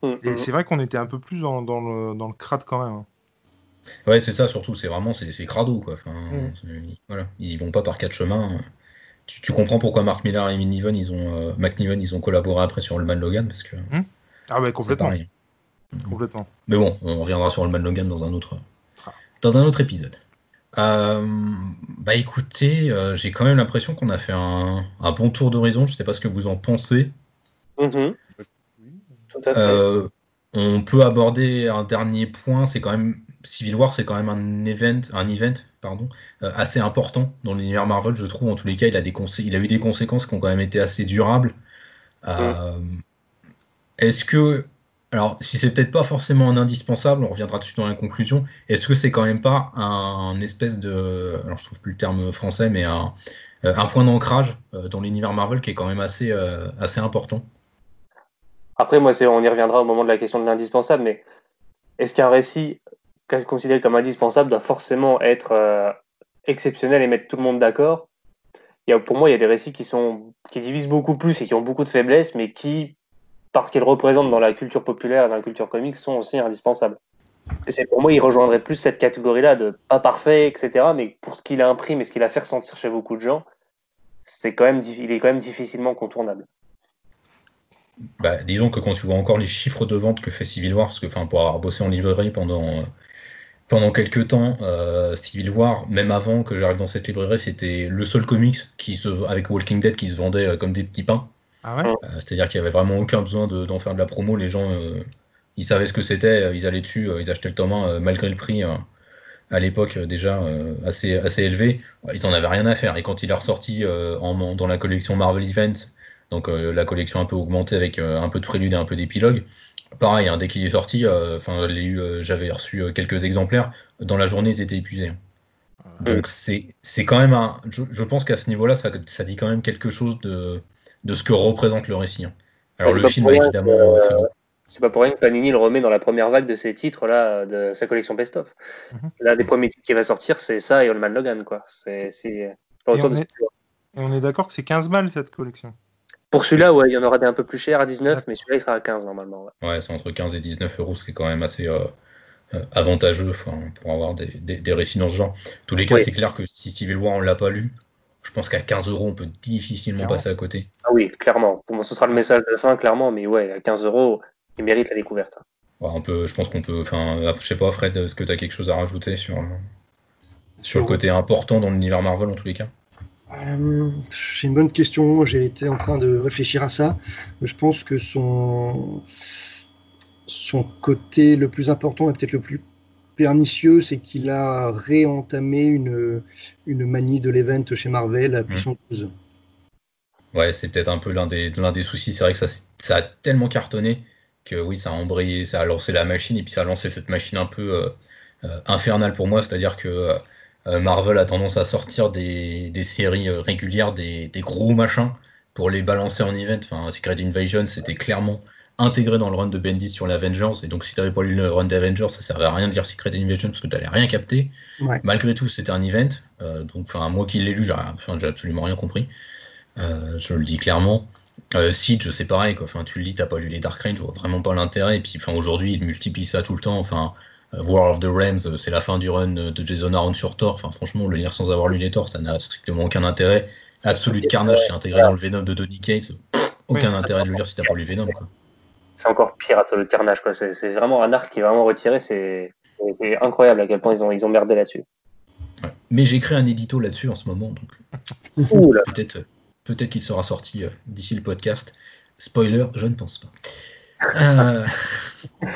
Speaker 2: Mm, Et c'est vrai qu'on était un peu plus dans, le, dans le crade quand même. Hein.
Speaker 1: Ouais, c'est ça surtout, c'est vraiment c'est crado quoi. Enfin, voilà, ils y vont pas par quatre chemins. Tu, comprends pourquoi Mark Miller et McNiven ils ont euh, McNiven ils ont collaboré après sur le Man Logan parce que
Speaker 2: ah ouais complètement. Complètement.
Speaker 1: Mais bon, on reviendra sur le Man Logan dans un autre ah. dans un autre épisode. Euh, Bah écoutez, euh, j'ai quand même l'impression qu'on a fait un, un bon tour d'horizon. Je sais pas ce que vous en pensez.
Speaker 3: Mhm. Tout à fait.
Speaker 1: Euh, on peut aborder un dernier point. C'est quand même Civil War, c'est quand même un event, un event, pardon, euh, assez important dans l'univers Marvel, je trouve. En tous les cas, il a des consé- il a eu des conséquences qui ont quand même été assez durables. Euh, Est-ce que, alors, si c'est peut-être pas forcément un indispensable, on reviendra dessus dans la conclusion. Est-ce que c'est quand même pas un, espèce de, alors je trouve plus le terme français, mais un, euh, un point d'ancrage dans l'univers Marvel qui est quand même assez, euh, assez important?
Speaker 3: Après, moi, on y reviendra au moment de la question de l'indispensable, mais est-ce qu'un récit considéré comme indispensable doit forcément être euh, exceptionnel et mettre tout le monde d'accord a, Pour moi, il y a des récits qui, sont, qui divisent beaucoup plus et qui ont beaucoup de faiblesses, mais qui, parce qu'ils représentent dans la culture populaire, dans la culture comique, sont aussi indispensables. Et pour moi, il rejoindrait plus cette catégorie-là de pas parfait, etc. Mais pour ce qu'il imprime et ce qu'il a fait ressentir chez beaucoup de gens, c'est quand même, il est quand même difficilement contournable.
Speaker 1: Bah, disons que quand tu vois encore les chiffres de vente que fait Civil War, parce que pour avoir bossé en librairie pendant euh, pendant quelques temps, euh, Civil War, même avant que j'arrive dans cette librairie, c'était le seul comics qui se avec Walking Dead qui se vendait euh, comme des petits pains.
Speaker 2: Ah ouais?
Speaker 1: Euh, C'est-à-dire qu'il y avait vraiment aucun besoin de- d'en faire de la promo. Les gens, euh, ils savaient ce que c'était, ils allaient dessus, ils achetaient le tome 1, malgré le prix à l'époque déjà assez, assez élevé. Ils en avaient rien à faire. Et quand il est ressorti en- dans la collection Marvel Events, donc la collection un peu augmentée avec un peu de prélude et un peu d'épilogue, pareil, hein, dès qu'il est sorti, euh, enfin, euh, j'avais reçu euh, quelques exemplaires. Dans la journée, ils étaient épuisés. Donc c'est c'est quand même un. Je, je pense qu'à ce niveau-là, ça, ça dit quand même quelque chose de, de ce que représente le récit. hein. Alors
Speaker 3: C'est
Speaker 1: le
Speaker 3: pas
Speaker 1: film
Speaker 3: pour
Speaker 1: a
Speaker 3: rien
Speaker 1: évidemment.
Speaker 3: C'est pas pour rien que Panini le remet dans la première vague de ses titres là, de sa collection Best of.
Speaker 2: Mhm.
Speaker 3: L'un des premiers titres qui va sortir, c'est ça et Old Man Logan, quoi. C'est, c'est le retour
Speaker 2: on
Speaker 3: de
Speaker 2: est-
Speaker 3: Civil War.
Speaker 2: Et on est d'accord que c'est 15 balles cette collection.
Speaker 3: Pour celui-là, ouais, il y en aura des un peu plus cher à 19, mais celui-là, il sera à 15 normalement. ouais.
Speaker 1: Ouais, c'est entre 15 et 19 euros, ce qui est quand même assez euh, euh, avantageux enfin, pour avoir des, des, des récits dans ce genre. En tous les cas,
Speaker 3: Oui.
Speaker 1: c'est clair que si Civil War on l'a pas lu, je pense qu'à 15 euros on peut difficilement
Speaker 2: Clairement.
Speaker 1: passer à côté.
Speaker 3: Ah oui, clairement. Pour moi, ce sera le message de fin, clairement, mais ouais, à 15 euros, il mérite la découverte.
Speaker 1: Ouais, on peut, je pense qu'on peut. Enfin, je sais pas, Fred, est-ce que tu as quelque chose à rajouter sur, sur le côté important dans l'univers Marvel en tous les cas?
Speaker 4: Euh, c'est une bonne question. J'ai été en train de réfléchir à ça. Je pense que son, son côté le plus important et peut-être le plus pernicieux, c'est qu'il a réentamé une, une manie de l'event chez Marvel à puissance 12.
Speaker 1: Ouais, c'est peut-être un peu l'un des, l'un des soucis. C'est vrai que ça, ça a tellement cartonné que oui, ça a embrayé, ça a lancé la machine et puis ça a lancé cette machine un peu euh, euh, infernale pour moi. C'est-à-dire que euh, Marvel a tendance à sortir des, des séries euh, régulières, des, des gros machins pour les balancer en event. Enfin, Secret Invasion, c'était clairement intégré dans le run de Bendis sur l'Avengers. Et donc, si t'avais pas lu le run d'Avengers, ça servait à rien de lire Secret Invasion parce que t'allais rien capter.
Speaker 4: Ouais.
Speaker 1: Malgré tout, c'était un event. Euh, donc, enfin, moi qui l'ai lu, j'ai absolument rien compris. Euh, je le dis clairement. Euh, Siege, c'est pareil, quoi. Enfin, tu le lis, t'as pas lu les Dark Reign, je vois vraiment pas l'intérêt. Et puis, enfin, aujourd'hui, il multiplie ça tout le temps. Enfin, euh, War of the Realms, euh, c'est la fin du run euh, de Jason Aaron sur Thor. Enfin, franchement, le lire sans avoir lu les Thor, ça n'a strictement aucun intérêt. Absolute Carnage, c'est intégré dans le Venom de Donny Cates. Aucun
Speaker 2: Oui,
Speaker 1: intérêt de le lire si t'as pas lu Venom.
Speaker 3: C'est encore pire à le carnage, quoi. C'est, vraiment un arc qui est vraiment retiré. C'est, incroyable à quel point ils ont, ils ont merdé là-dessus.
Speaker 1: Ouais. Mais j'ai créé un édito là-dessus en ce moment, donc *laughs* peut-être peut-être qu'il sera sorti euh, d'ici le podcast. Spoiler, je ne pense pas. Euh, *laughs*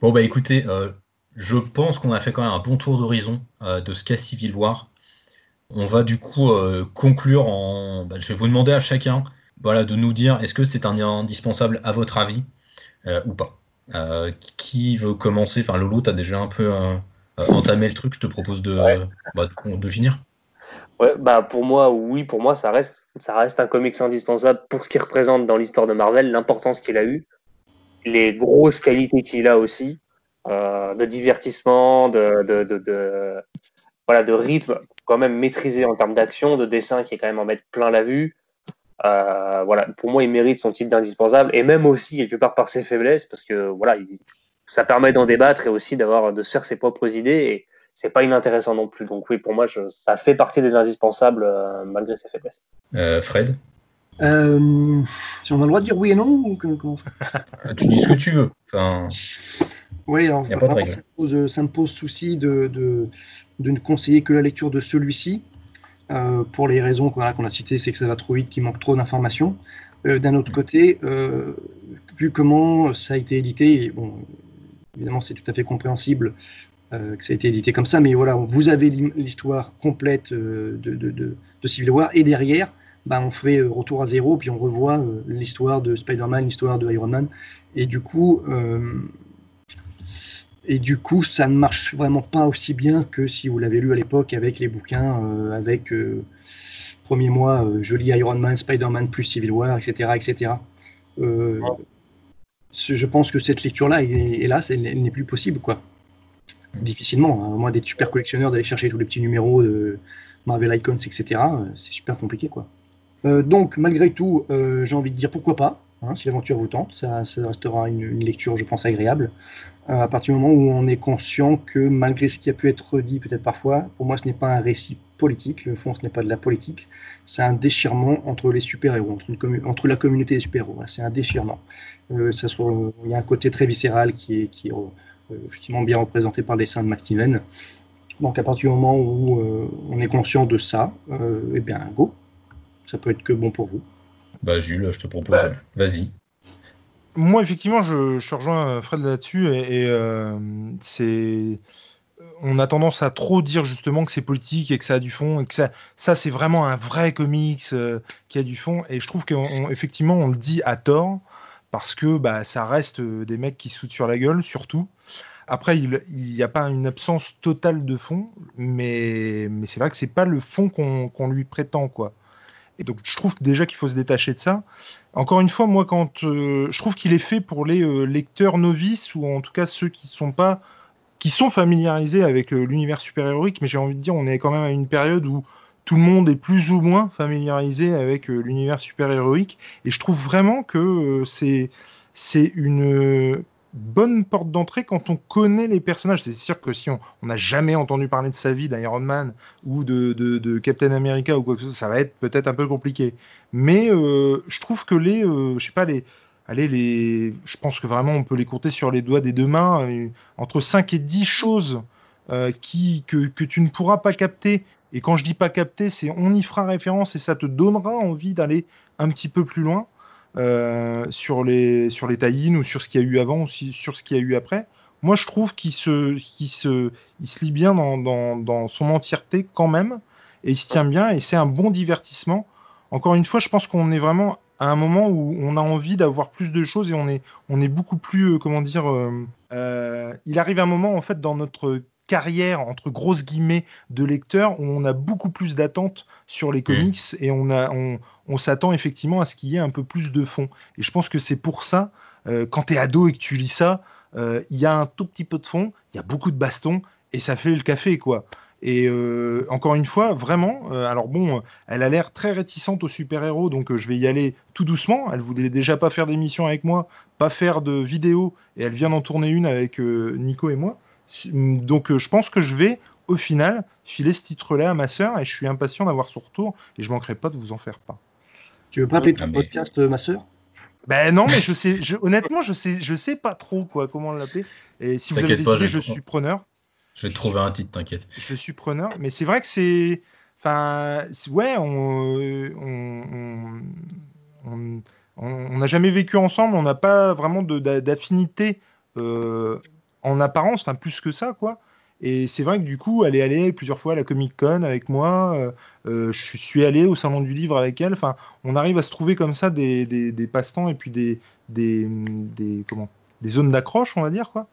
Speaker 1: Bon bah écoutez, euh, je pense qu'on a fait quand même un bon tour d'horizon euh, de ce qu'est Civil War. On va du coup euh, conclure en. bah, je vais vous demander à chacun voilà, de nous dire est-ce que c'est un indispensable à votre avis euh, ou pas? Qui veut commencer? Enfin Lolo, t'as déjà un peu entamé le truc, je te propose de,
Speaker 3: Ouais.
Speaker 1: bah, de, de finir.
Speaker 3: Ouais, bah pour moi, oui, pour moi, ça reste, ça reste un comics indispensable pour ce qu'il représente dans l'histoire de Marvel, l'importance qu'il a eu, les grosses qualités qu'il a aussi, de divertissement, de, de, de, de- voilà, de rythme quand même maîtrisé en termes d'action, de dessin qui est quand même en mettre plein la vue. Euh, voilà, pour moi, il mérite son titre d'indispensable et même aussi quelque part par ses faiblesses parce que voilà, il- ça permet d'en débattre et aussi d'avoir de se faire ses propres idées et c'est pas inintéressant non plus. Donc oui, pour moi, je- ça fait partie des indispensables euh, malgré ses faiblesses.
Speaker 1: Euh, Fred,
Speaker 4: Euh, si on a le droit de dire oui et non ou que- comment on fait?
Speaker 1: Tu dis ce que tu veux. Enfin,
Speaker 4: Oui, alors vraiment, ça, me pose, ça me pose souci de, de, de ne conseiller que la lecture de celui-ci. pour les raisons qu'on a citées, c'est que ça va trop vite, qu'il manque trop d'informations. D'un autre côté, vu comment ça a été édité, bon, évidemment c'est tout à fait compréhensible que ça a été édité comme ça, mais voilà, vous avez l'histoire complète de, de, de, Civil War, et derrière, bah, on fait retour à zéro, puis on revoit l'histoire de Spider-Man, l'histoire de Iron Man, et du coup, et du coup, ça ne marche vraiment pas aussi bien que si vous l'avez lu à l'époque avec les bouquins, euh, avec euh, premier mois, euh, joli Iron Man, Spider-Man plus Civil War, etc. etc. je pense que cette lecture-là, hélas, elle, elle n'est plus possible. quoi. Difficilement, hein, moins d'être super collectionneur, d'aller chercher tous les petits numéros de Marvel Icons, etc. C'est super compliqué. quoi. donc, malgré tout, j'ai envie de dire pourquoi pas. Hein, si l'aventure vous tente, ça, restera une, lecture, je pense, agréable. Euh, à partir du moment où on est conscient que malgré ce qui a pu être dit peut-être parfois, pour moi ce n'est pas un récit politique, le fond ce n'est pas de la politique, c'est un déchirement entre les super-héros, entre, la communauté des super-héros, c'est un déchirement. Euh, ça il y a un côté très viscéral qui est, euh, effectivement bien représenté par les dessin de McTiven. Donc à partir du moment où on est conscient de ça, eh bien go, ça peut être que bon pour vous.
Speaker 1: Bah Jules, je te propose, vas-y.
Speaker 2: Moi, effectivement, je, je rejoins Fred là-dessus et, euh, c'est on a tendance à trop dire justement que c'est politique et que ça a du fond et que ça, ça c'est vraiment un vrai comics euh, qui a du fond et je trouve qu'effectivement on, on, le dit à tort parce que bah, ça reste euh, des mecs qui se foutent sur la gueule surtout. Après, il n'y a pas une absence totale de fond, mais, mais c'est vrai que c'est pas le fond qu'on lui prétend quoi. Et donc je trouve déjà qu'il faut se détacher de ça. Encore une fois, moi, quand euh, je trouve qu'il est fait pour les euh, lecteurs novices ou en tout cas ceux qui sont pas, qui sont familiarisés avec euh, l'univers super-héroïque, mais j'ai envie de dire, on est quand même à une période où tout le monde est plus ou moins familiarisé avec l'univers super-héroïque, et je trouve vraiment que c'est c'est une bonne porte d'entrée quand on connaît les personnages. C'est sûr que si on n'a jamais entendu parler de sa vie d'Iron Man ou de, Captain America ou quoi que ce soit, ça va être peut-être un peu compliqué. Mais euh, je trouve que les, euh, je sais pas, les, allez, les, je pense que vraiment on peut les compter sur les doigts des deux mains, euh, entre 5 et 10 choses qui, que, que tu ne pourras pas capter. Et quand je dis pas capter, c'est on y fera référence et ça te donnera envie d'aller un petit peu plus loin. Euh, sur les sur les ou sur ce qu'il y a eu avant ou sur ce qu'il y a eu après. Moi, je trouve qu'il se, qu'il se, il se lit bien dans, dans, son entièreté quand même, et il se tient bien, et c'est un bon divertissement. Encore une fois, je pense qu'on est vraiment à un moment où on a envie d'avoir plus de choses et on est, on est beaucoup plus, euh, comment dire, euh, il arrive un moment en fait dans notre carrière entre grosses guillemets de lecteur où on a beaucoup plus d'attentes sur les mmh. comics et on a on, s'attend effectivement à ce qu'il y ait un peu plus de fond. Et je pense que c'est pour ça euh, quand tu es ado et que tu lis ça, euh, il y a un tout petit peu de fond, il y a beaucoup de bastons et ça fait le café quoi. Et euh, encore une fois, vraiment, alors bon, elle a l'air très réticente aux super-héros, donc je vais y aller tout doucement. Elle voulait déjà pas faire d'émission avec moi, pas faire de vidéo, et elle vient d'en tourner une avec Nico et moi. Donc je pense que je vais au final filer ce titre-là à ma sœur et je suis impatient d'avoir son retour et je manquerai pas de vous en faire pas.
Speaker 4: Tu veux pas appeler ton podcast euh, ma sœur?
Speaker 2: Ben non, mais je sais, honnêtement, je sais, je sais pas trop quoi, comment l'appeler. Et si vous avez des idées, je, suis preneur.
Speaker 1: Je vais te trouver un titre, t'inquiète.
Speaker 2: Je suis preneur, mais c'est vrai que c'est, enfin, ouais, on, on n'a jamais vécu ensemble, on n'a pas vraiment d'affinité euh, en apparence, enfin plus que ça, quoi. Et c'est vrai que du coup, elle est allée plusieurs fois à la Comic Con avec moi. Euh, euh, je suis allé au salon du livre avec elle. Enfin, on arrive à se trouver comme ça des, des, passe-temps et puis des, zones d'accroche, on va dire quoi.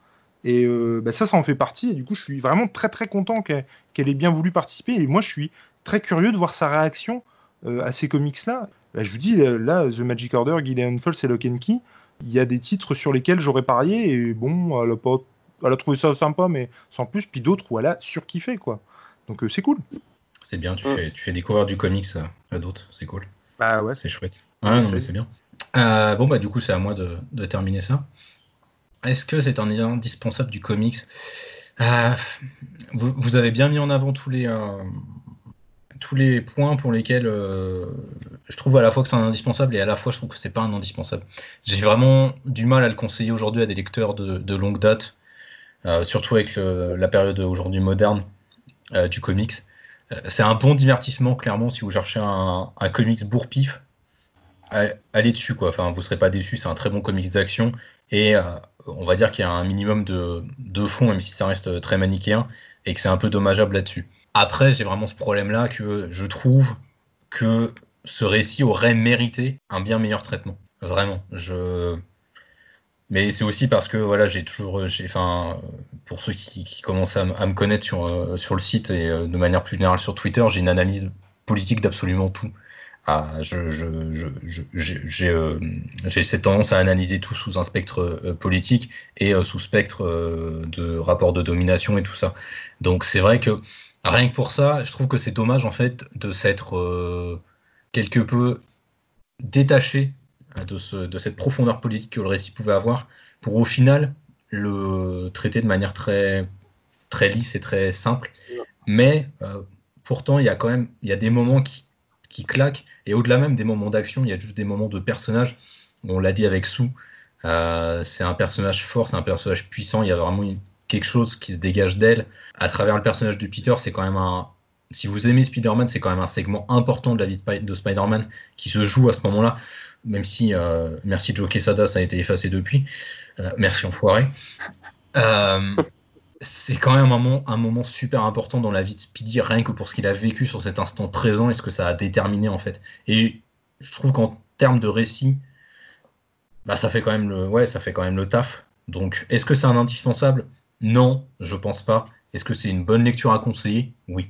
Speaker 2: Et euh, bah, ça, ça en fait partie. Et du coup, je suis vraiment très très content qu'elle ait bien voulu participer. Et moi, je suis très curieux de voir sa réaction à ces comics-là. Bah, je vous dis, là, The Magic Order, Gideon Falls et Lock and Key, il y a des titres sur lesquels j'aurais parié. Et bon, elle a pas elle a trouvé ça sympa, mais sans plus. Puis d'autres où elle a surkiffé, quoi. Donc euh, c'est cool.
Speaker 1: C'est bien, tu, fais, tu fais découvrir du comics à, d'autres, c'est cool.
Speaker 2: Bah ouais.
Speaker 1: C'est chouette. Ouais, non, mais c'est bien. Euh, bon, bah du coup, c'est à moi de, terminer ça. Est-ce que c'est un indispensable du comics? Euh, vous, avez bien mis en avant tous les, tous les points pour lesquels je trouve à la fois que c'est un indispensable et à la fois je trouve que c'est pas un indispensable. J'ai vraiment du mal à le conseiller aujourd'hui à des lecteurs de longue date euh, surtout avec la période aujourd'hui moderne euh, du comics. c'est un bon divertissement, clairement, si vous cherchez un, comics bourre-pif. Allez dessus, quoi. Enfin, vous serez pas déçus. C'est un très bon comics d'action. Et on va dire qu'il y a un minimum de, de fond, même si ça reste très manichéen, et que c'est un peu dommageable là-dessus. Après, j'ai vraiment ce problème-là que je trouve que ce récit aurait mérité un bien meilleur traitement. Vraiment. Je... Mais c'est aussi parce que voilà, j'ai toujours, enfin, pour ceux qui, commencent à, me connaître sur, euh, sur le site et euh, de manière plus générale sur Twitter, j'ai une analyse politique d'absolument tout. Ah, euh, j'ai cette tendance à analyser tout sous un spectre politique et sous spectre de rapport de domination et tout ça. Donc c'est vrai que rien que pour ça, je trouve que c'est dommage en fait de s'être quelque peu détaché hein, de, de, cette profondeur politique que le récit pouvait avoir, pour au final le traiter de manière très, très lisse et très simple. Mais euh, pourtant, il y a quand même il y a des moments qui, qui claquent, et au-delà même des moments d'action, il y a juste des moments de personnage. On l'a dit avec Sue, euh, c'est un personnage fort, c'est un personnage puissant, il y a vraiment quelque chose qui se dégage d'elle. À travers le personnage de Peter, c'est quand même un, si vous aimez Spider-Man, c'est quand même un segment important de la vie de, Spider-Man qui se joue à ce moment-là, même si, euh, merci Joe Quesada, ça a été effacé depuis. Euh, merci enfoiré. Euh, c'est quand même un moment, super important dans la vie de Speedy, rien que pour ce qu'il a vécu sur cet instant présent et ce que ça a déterminé en fait. Et je trouve qu'en termes de récit, bah, ça fait quand même le, ouais, ça fait quand même le taf. Donc, est-ce que c'est un indispensable? Non, je pense pas. Est-ce que c'est une bonne lecture à conseiller? Oui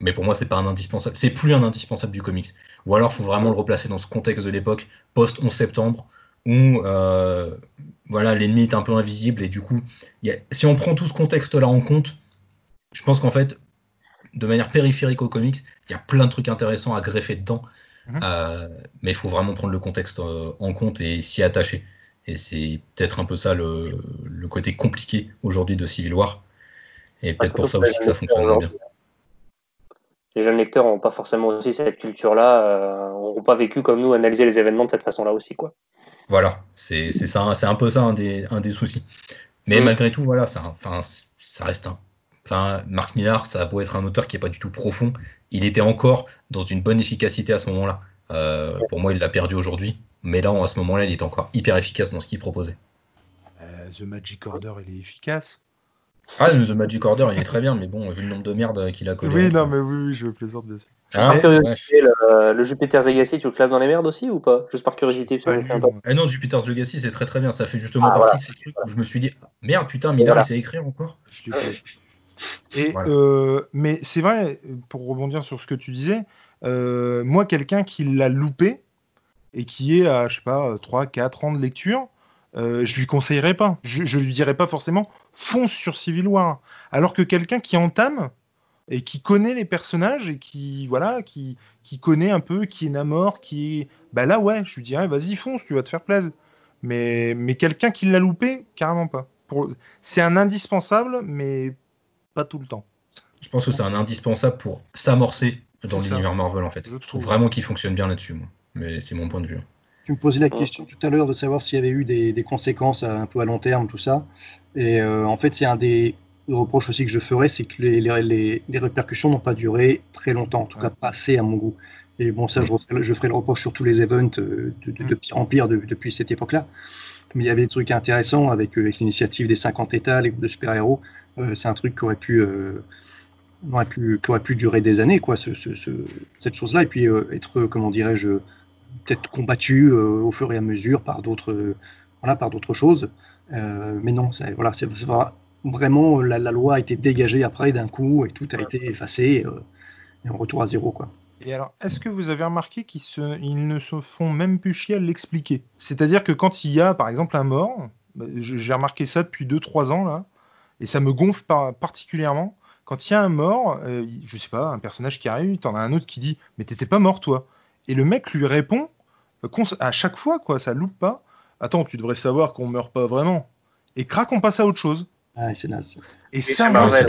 Speaker 1: mais pour moi c'est pas un indispensable c'est plus un indispensable du comics. Ou alors il faut vraiment le replacer dans ce contexte de l'époque post 11 septembre où euh, voilà l'ennemi est un peu invisible et du coup si on prend tout ce contexte là en compte je pense qu'en fait de manière périphérique au comics il y a plein de trucs intéressants à greffer dedans. Mhm. euh, mais il faut vraiment prendre le contexte euh, en compte et s'y attacher. Et c'est peut-être un peu ça le, le côté compliqué aujourd'hui de Civil War. Et peut-être pour ça aussi que ça fonctionne bien
Speaker 3: les jeunes lecteurs n'ont pas forcément aussi cette culture-là, euh, n'ont pas vécu comme nous analyser les événements de cette façon-là aussi, quoi.
Speaker 1: Voilà, c'est ça, c'est un peu ça un des, un des soucis. Mais mm. malgré tout, voilà, ça, enfin, ça reste un. Enfin, Marc Millard, ça beau être un auteur qui est pas du tout profond, il était encore dans une bonne efficacité à ce moment-là. Euh, pour moi, il l'a perdu aujourd'hui, mais là, à ce moment-là, il est encore hyper efficace dans ce qu'il proposait.
Speaker 2: Euh, The Magic Order, il est efficace.
Speaker 1: Ah, The Magic Order, il est très bien, mais bon, vu le nombre de merde qu'il a collé.
Speaker 2: Oui, non, mais oui, je plaisante bien sûr.
Speaker 3: Ah, le, le, Jupiter's Legacy, tu le classes dans les merdes aussi ou pas? Juste par curiosité.
Speaker 1: ah non, Jupiter's Legacy, c'est très très bien. Ça fait justement ah, partie de ces trucs où je me suis dit, merde, putain, Miller, il sait écrire encore?
Speaker 2: Et, euh, mais c'est vrai, pour rebondir sur ce que tu disais, euh, moi, quelqu'un qui l'a loupé et qui est à, je sais pas, 3-4 ans de lecture, euh, je lui conseillerais pas. Je, je lui dirais pas forcément fonce sur Civil War. Alors que quelqu'un qui entame et qui connaît les personnages et qui voilà qui, qui connaît un peu qui est Namor qui est bah là ouais je lui dirais vas-y fonce tu vas te faire plaisir. Mais mais quelqu'un qui l'a loupé carrément pas. Pour... c'est un indispensable mais pas tout le temps.
Speaker 1: Je pense que c'est un indispensable pour s'amorcer dans l'univers Marvel en fait. Je trouve. vraiment qu'il fonctionne bien là-dessus moi. Mais c'est mon point de vue
Speaker 4: tu me posais la question tout à l'heure de savoir s'il y avait eu des, conséquences un peu à long terme, tout ça. Et euh, en fait, c'est un des reproches aussi que je ferais, c'est que les, les, répercussions n'ont pas duré très longtemps, en tout cas pas assez à mon goût. Et bon, ça, je, je ferai le reproche sur tous les events euh, de, de, de pire en pire depuis cette époque-là. Mais il y avait des trucs intéressants avec, euh, l'initiative des 50 États, les groupes de super-héros. c'est un truc qui aurait pu, aurait pu, qui aurait pu durer des années, quoi, ce, ce, cette chose-là. Et puis être, comment dirais-je, peut-être combattu euh, au fur et à mesure par d'autres voilà, par d'autres choses. Euh, mais non, voilà, c'est vraiment la, loi a été dégagée après d'un coup et tout a été effacé euh, et on retourne à zéro quoi.
Speaker 2: Et alors, est-ce que vous avez remarqué qu'ils ils ne se font même plus chier à l'expliquer? C'est-à-dire que quand il y a, par exemple, un mort, bah, j'ai remarqué ça depuis 2-3 ans là, et ça me gonfle particulièrement. Quand il y a un mort, je sais pas, un personnage qui arrive, t'en as un autre qui dit, mais t'étais pas mort toi. Et le mec lui répond à chaque fois, quoi, ça loupe pas. Attends, tu devrais savoir qu'on meurt pas vraiment. Et crac, on passe à autre chose.
Speaker 4: Ah, c'est naze.
Speaker 2: Et, ça, moi, c'est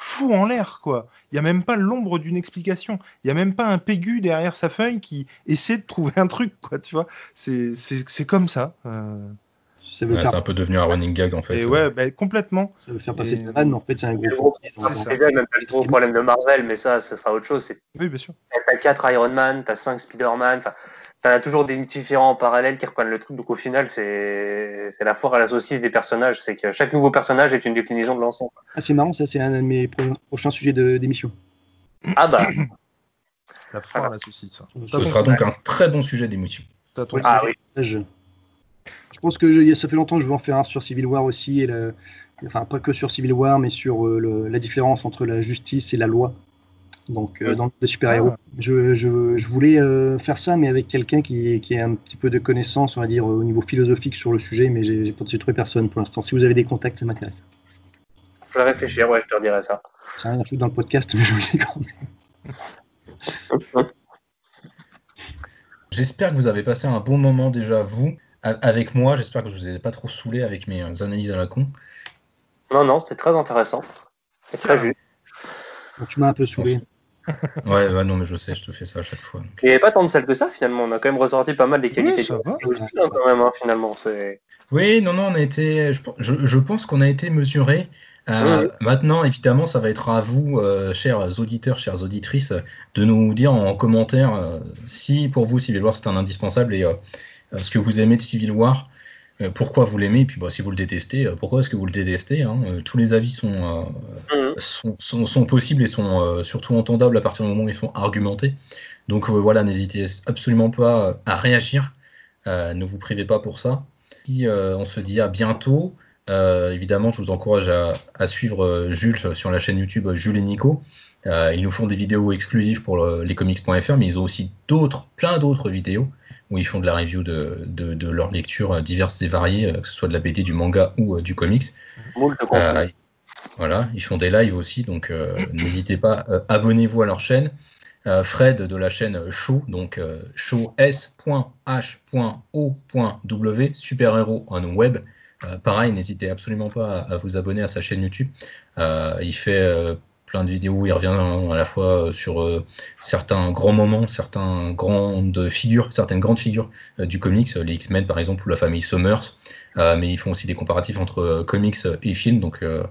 Speaker 2: fou en l'air, quoi. Il y a même pas l'ombre d'une explication. Il y a même pas un pégu derrière sa feuille qui essaie de trouver un truc, quoi. Tu vois, c'est comme ça. Euh.
Speaker 4: Ça veut
Speaker 1: Ouais,
Speaker 4: faire,
Speaker 1: c'est un peu devenu un running gag en fait.
Speaker 2: Et ouais, bah, complètement.
Speaker 4: ça veut faire passer
Speaker 2: Et-
Speaker 4: de vanne, mais en fait, c'est un gros.
Speaker 2: C'est
Speaker 3: même le gros problème de Marvel, mais ça, ça sera autre chose.
Speaker 2: Oui, bien sûr.
Speaker 3: t'as 4 Iron Man, t'as 5 Spider-Man, enfin, t'as toujours des différents en parallèle qui reprennent le truc. Donc au final, c'est la foire à la saucisse des personnages. C'est que chaque nouveau personnage est une déclinaison de l'ancien.
Speaker 4: Ah, c'est marrant, ça, c'est un de mes pro- prochains sujets de- d'émission.
Speaker 3: Ah bah,
Speaker 2: La foire à la saucisse.
Speaker 1: Ce sera donc un très bon sujet
Speaker 2: ton
Speaker 3: ah oui.
Speaker 4: Je, pense que je- ça fait longtemps que je veux en faire un sur Civil War aussi, et le- enfin pas que sur Civil War, mais sur euh, le- la différence entre la justice et la loi. Donc euh, dans le super-héros. Je, je- je voulais euh, faire ça, mais avec quelqu'un qui, qui a un petit peu de connaissances, on va dire, au niveau philosophique sur le sujet, mais j'ai trouvé personne pour l'instant. Si vous avez des contacts, ça m'intéresse.
Speaker 3: Je vais réfléchir, ouais, je te redirai ça.
Speaker 4: Ça rien dans le podcast, mais je vous le dis quand même. *laughs*
Speaker 1: J'espère que vous avez passé un bon moment déjà, vous, avec moi. J'espère que je vous ai pas trop saoulé avec mes euh, analyses à la con.
Speaker 3: Non, non, c'était très intéressant. Et très juste.
Speaker 4: Tu m'as un peu saoulé.
Speaker 1: Ouais, ouais, non, mais je sais, je te fais ça à chaque fois. donc.
Speaker 3: Il n'y avait pas tant de sel que ça, finalement. On a quand même ressorti pas mal des qualités.
Speaker 2: Oui, ça va.
Speaker 3: Aussi, hein, quand même, hein, finalement. C'est...
Speaker 1: Oui, non, non, on a été. Je, pense qu'on a été mesuré. Euh,
Speaker 3: Oui.
Speaker 1: Maintenant, évidemment, ça va être à vous, euh, chers auditeurs, chères auditrices, de nous dire en commentaire euh, si pour vous Civil War c'est un indispensable et ce que vous aimez de Civil War, euh, pourquoi vous l'aimez, et puis bah, si vous le détestez, euh, pourquoi est-ce que vous le détestez. hein. Euh, tous les avis sont, euh,
Speaker 3: Mhm.
Speaker 1: sont, sont, sont possibles et sont euh, surtout entendables à partir du moment où ils sont argumentés. Donc euh, voilà, n'hésitez absolument pas euh, à réagir. Euh, ne vous privez pas pour ça. Euh, on se dit à bientôt. Euh, évidemment, je vous encourage à, à suivre euh, Jules sur la chaîne YouTube euh, Jules et Nico. Euh, ils nous font des vidéos exclusives pour le- lescomics.fr, mais ils ont aussi d'autres, plein d'autres vidéos où ils font de la review de, de, de leurs lectures euh, diverses et variées, euh, que ce soit de la BD, du manga ou euh, du comics. Euh, voilà, ils font des lives aussi, donc euh, n'hésitez pas, euh, abonnez-vous à leur chaîne. Fred de la chaîne Show, donc show s.h.o.w, super-héros en web. Pareil, n'hésitez absolument pas à, à vous abonner à sa chaîne YouTube. Il fait plein de vidéos où il revient à la fois sur euh, certains grands moments, certaines grandes figures, certaines grandes figures euh, du comics, les X-Men par exemple, ou la famille Summers. Euh, mais ils font aussi des comparatifs entre euh, comics et films, donc euh,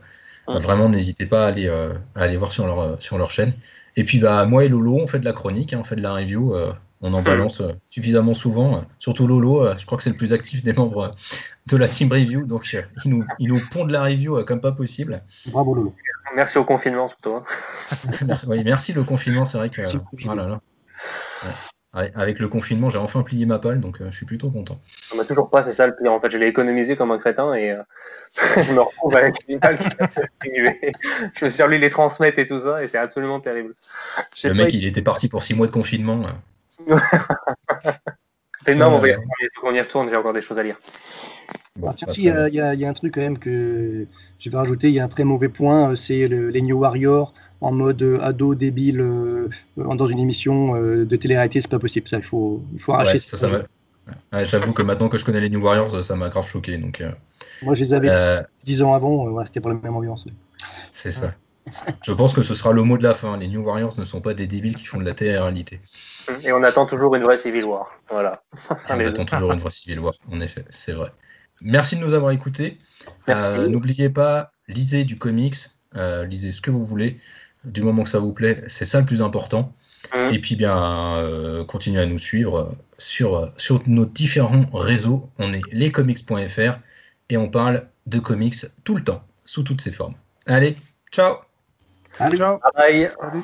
Speaker 1: vraiment n'hésitez pas à aller, euh, à aller voir sur leur, euh, sur leur chaîne. Et puis bah moi et Lolo, on fait de la chronique, hein, on fait de la review, euh, on en balance euh, suffisamment souvent. euh, surtout Lolo, euh, je crois que c'est le plus actif des membres euh, de la team review, donc euh, il, nous, il nous pond de la review euh, comme pas possible.
Speaker 4: Bravo Lolo.
Speaker 3: Merci au confinement, surtout. hein. *laughs*
Speaker 1: merci, oui, merci le confinement, c'est vrai que là là. Ouais. Ouais, Avec le confinement, j'ai enfin plié ma palle, donc euh, je suis plutôt content.
Speaker 3: On m'a toujours pas, c'est ça le pire. En fait, je l'ai économisé comme un crétin et euh, *laughs* je me retrouve avec une balle qui. Je me suis relu les transmettre et tout ça et c'est absolument terrible.
Speaker 1: Le mec, il était parti pour six mois de confinement. euh. *laughs*
Speaker 3: C'est énorme, on va y
Speaker 1: Euh,
Speaker 3: il faut qu'on y retourne, j'ai encore des choses à lire.
Speaker 1: Bon,
Speaker 4: Ah, tiens, si, il y, y y a un truc quand même que je vais rajouter, il y a un très mauvais point, euh, c'est le- les New Warriors en mode euh, ado débile euh, dans une émission euh, de télé-réalité, c'est pas possible, ça, il faut, il faut arracher
Speaker 1: Ouais, ça, ça m'a- Ouais, J'avoue que maintenant que je connais les New Warriors, ça m'a grave choqué. Donc, euh,
Speaker 4: Moi je les avais
Speaker 1: euh,
Speaker 4: 10 ans avant, euh, c'était pour la même ambiance.
Speaker 1: c'est ça. Je pense que ce sera le mot de la fin. Les New Warriors ne sont pas des débiles qui font de la télé-réalité.
Speaker 3: Et on attend toujours une vraie Civil War. Voilà.
Speaker 1: On attend toujours une vraie Civil War, en effet, c'est vrai. Merci de nous avoir écoutés.
Speaker 3: Merci.
Speaker 1: Euh, N'oubliez pas, lisez du comics, euh, lisez ce que vous voulez, du moment que ça vous plaît, c'est ça le plus important.
Speaker 3: Mhm.
Speaker 1: Et puis bien, euh, continuez à nous suivre sur, sur nos différents réseaux. On est lescomics.fr et on parle de comics tout le temps, sous toutes ses formes. Allez, ciao
Speaker 4: Allez.
Speaker 2: Ciao.
Speaker 3: Bye.
Speaker 2: Salut.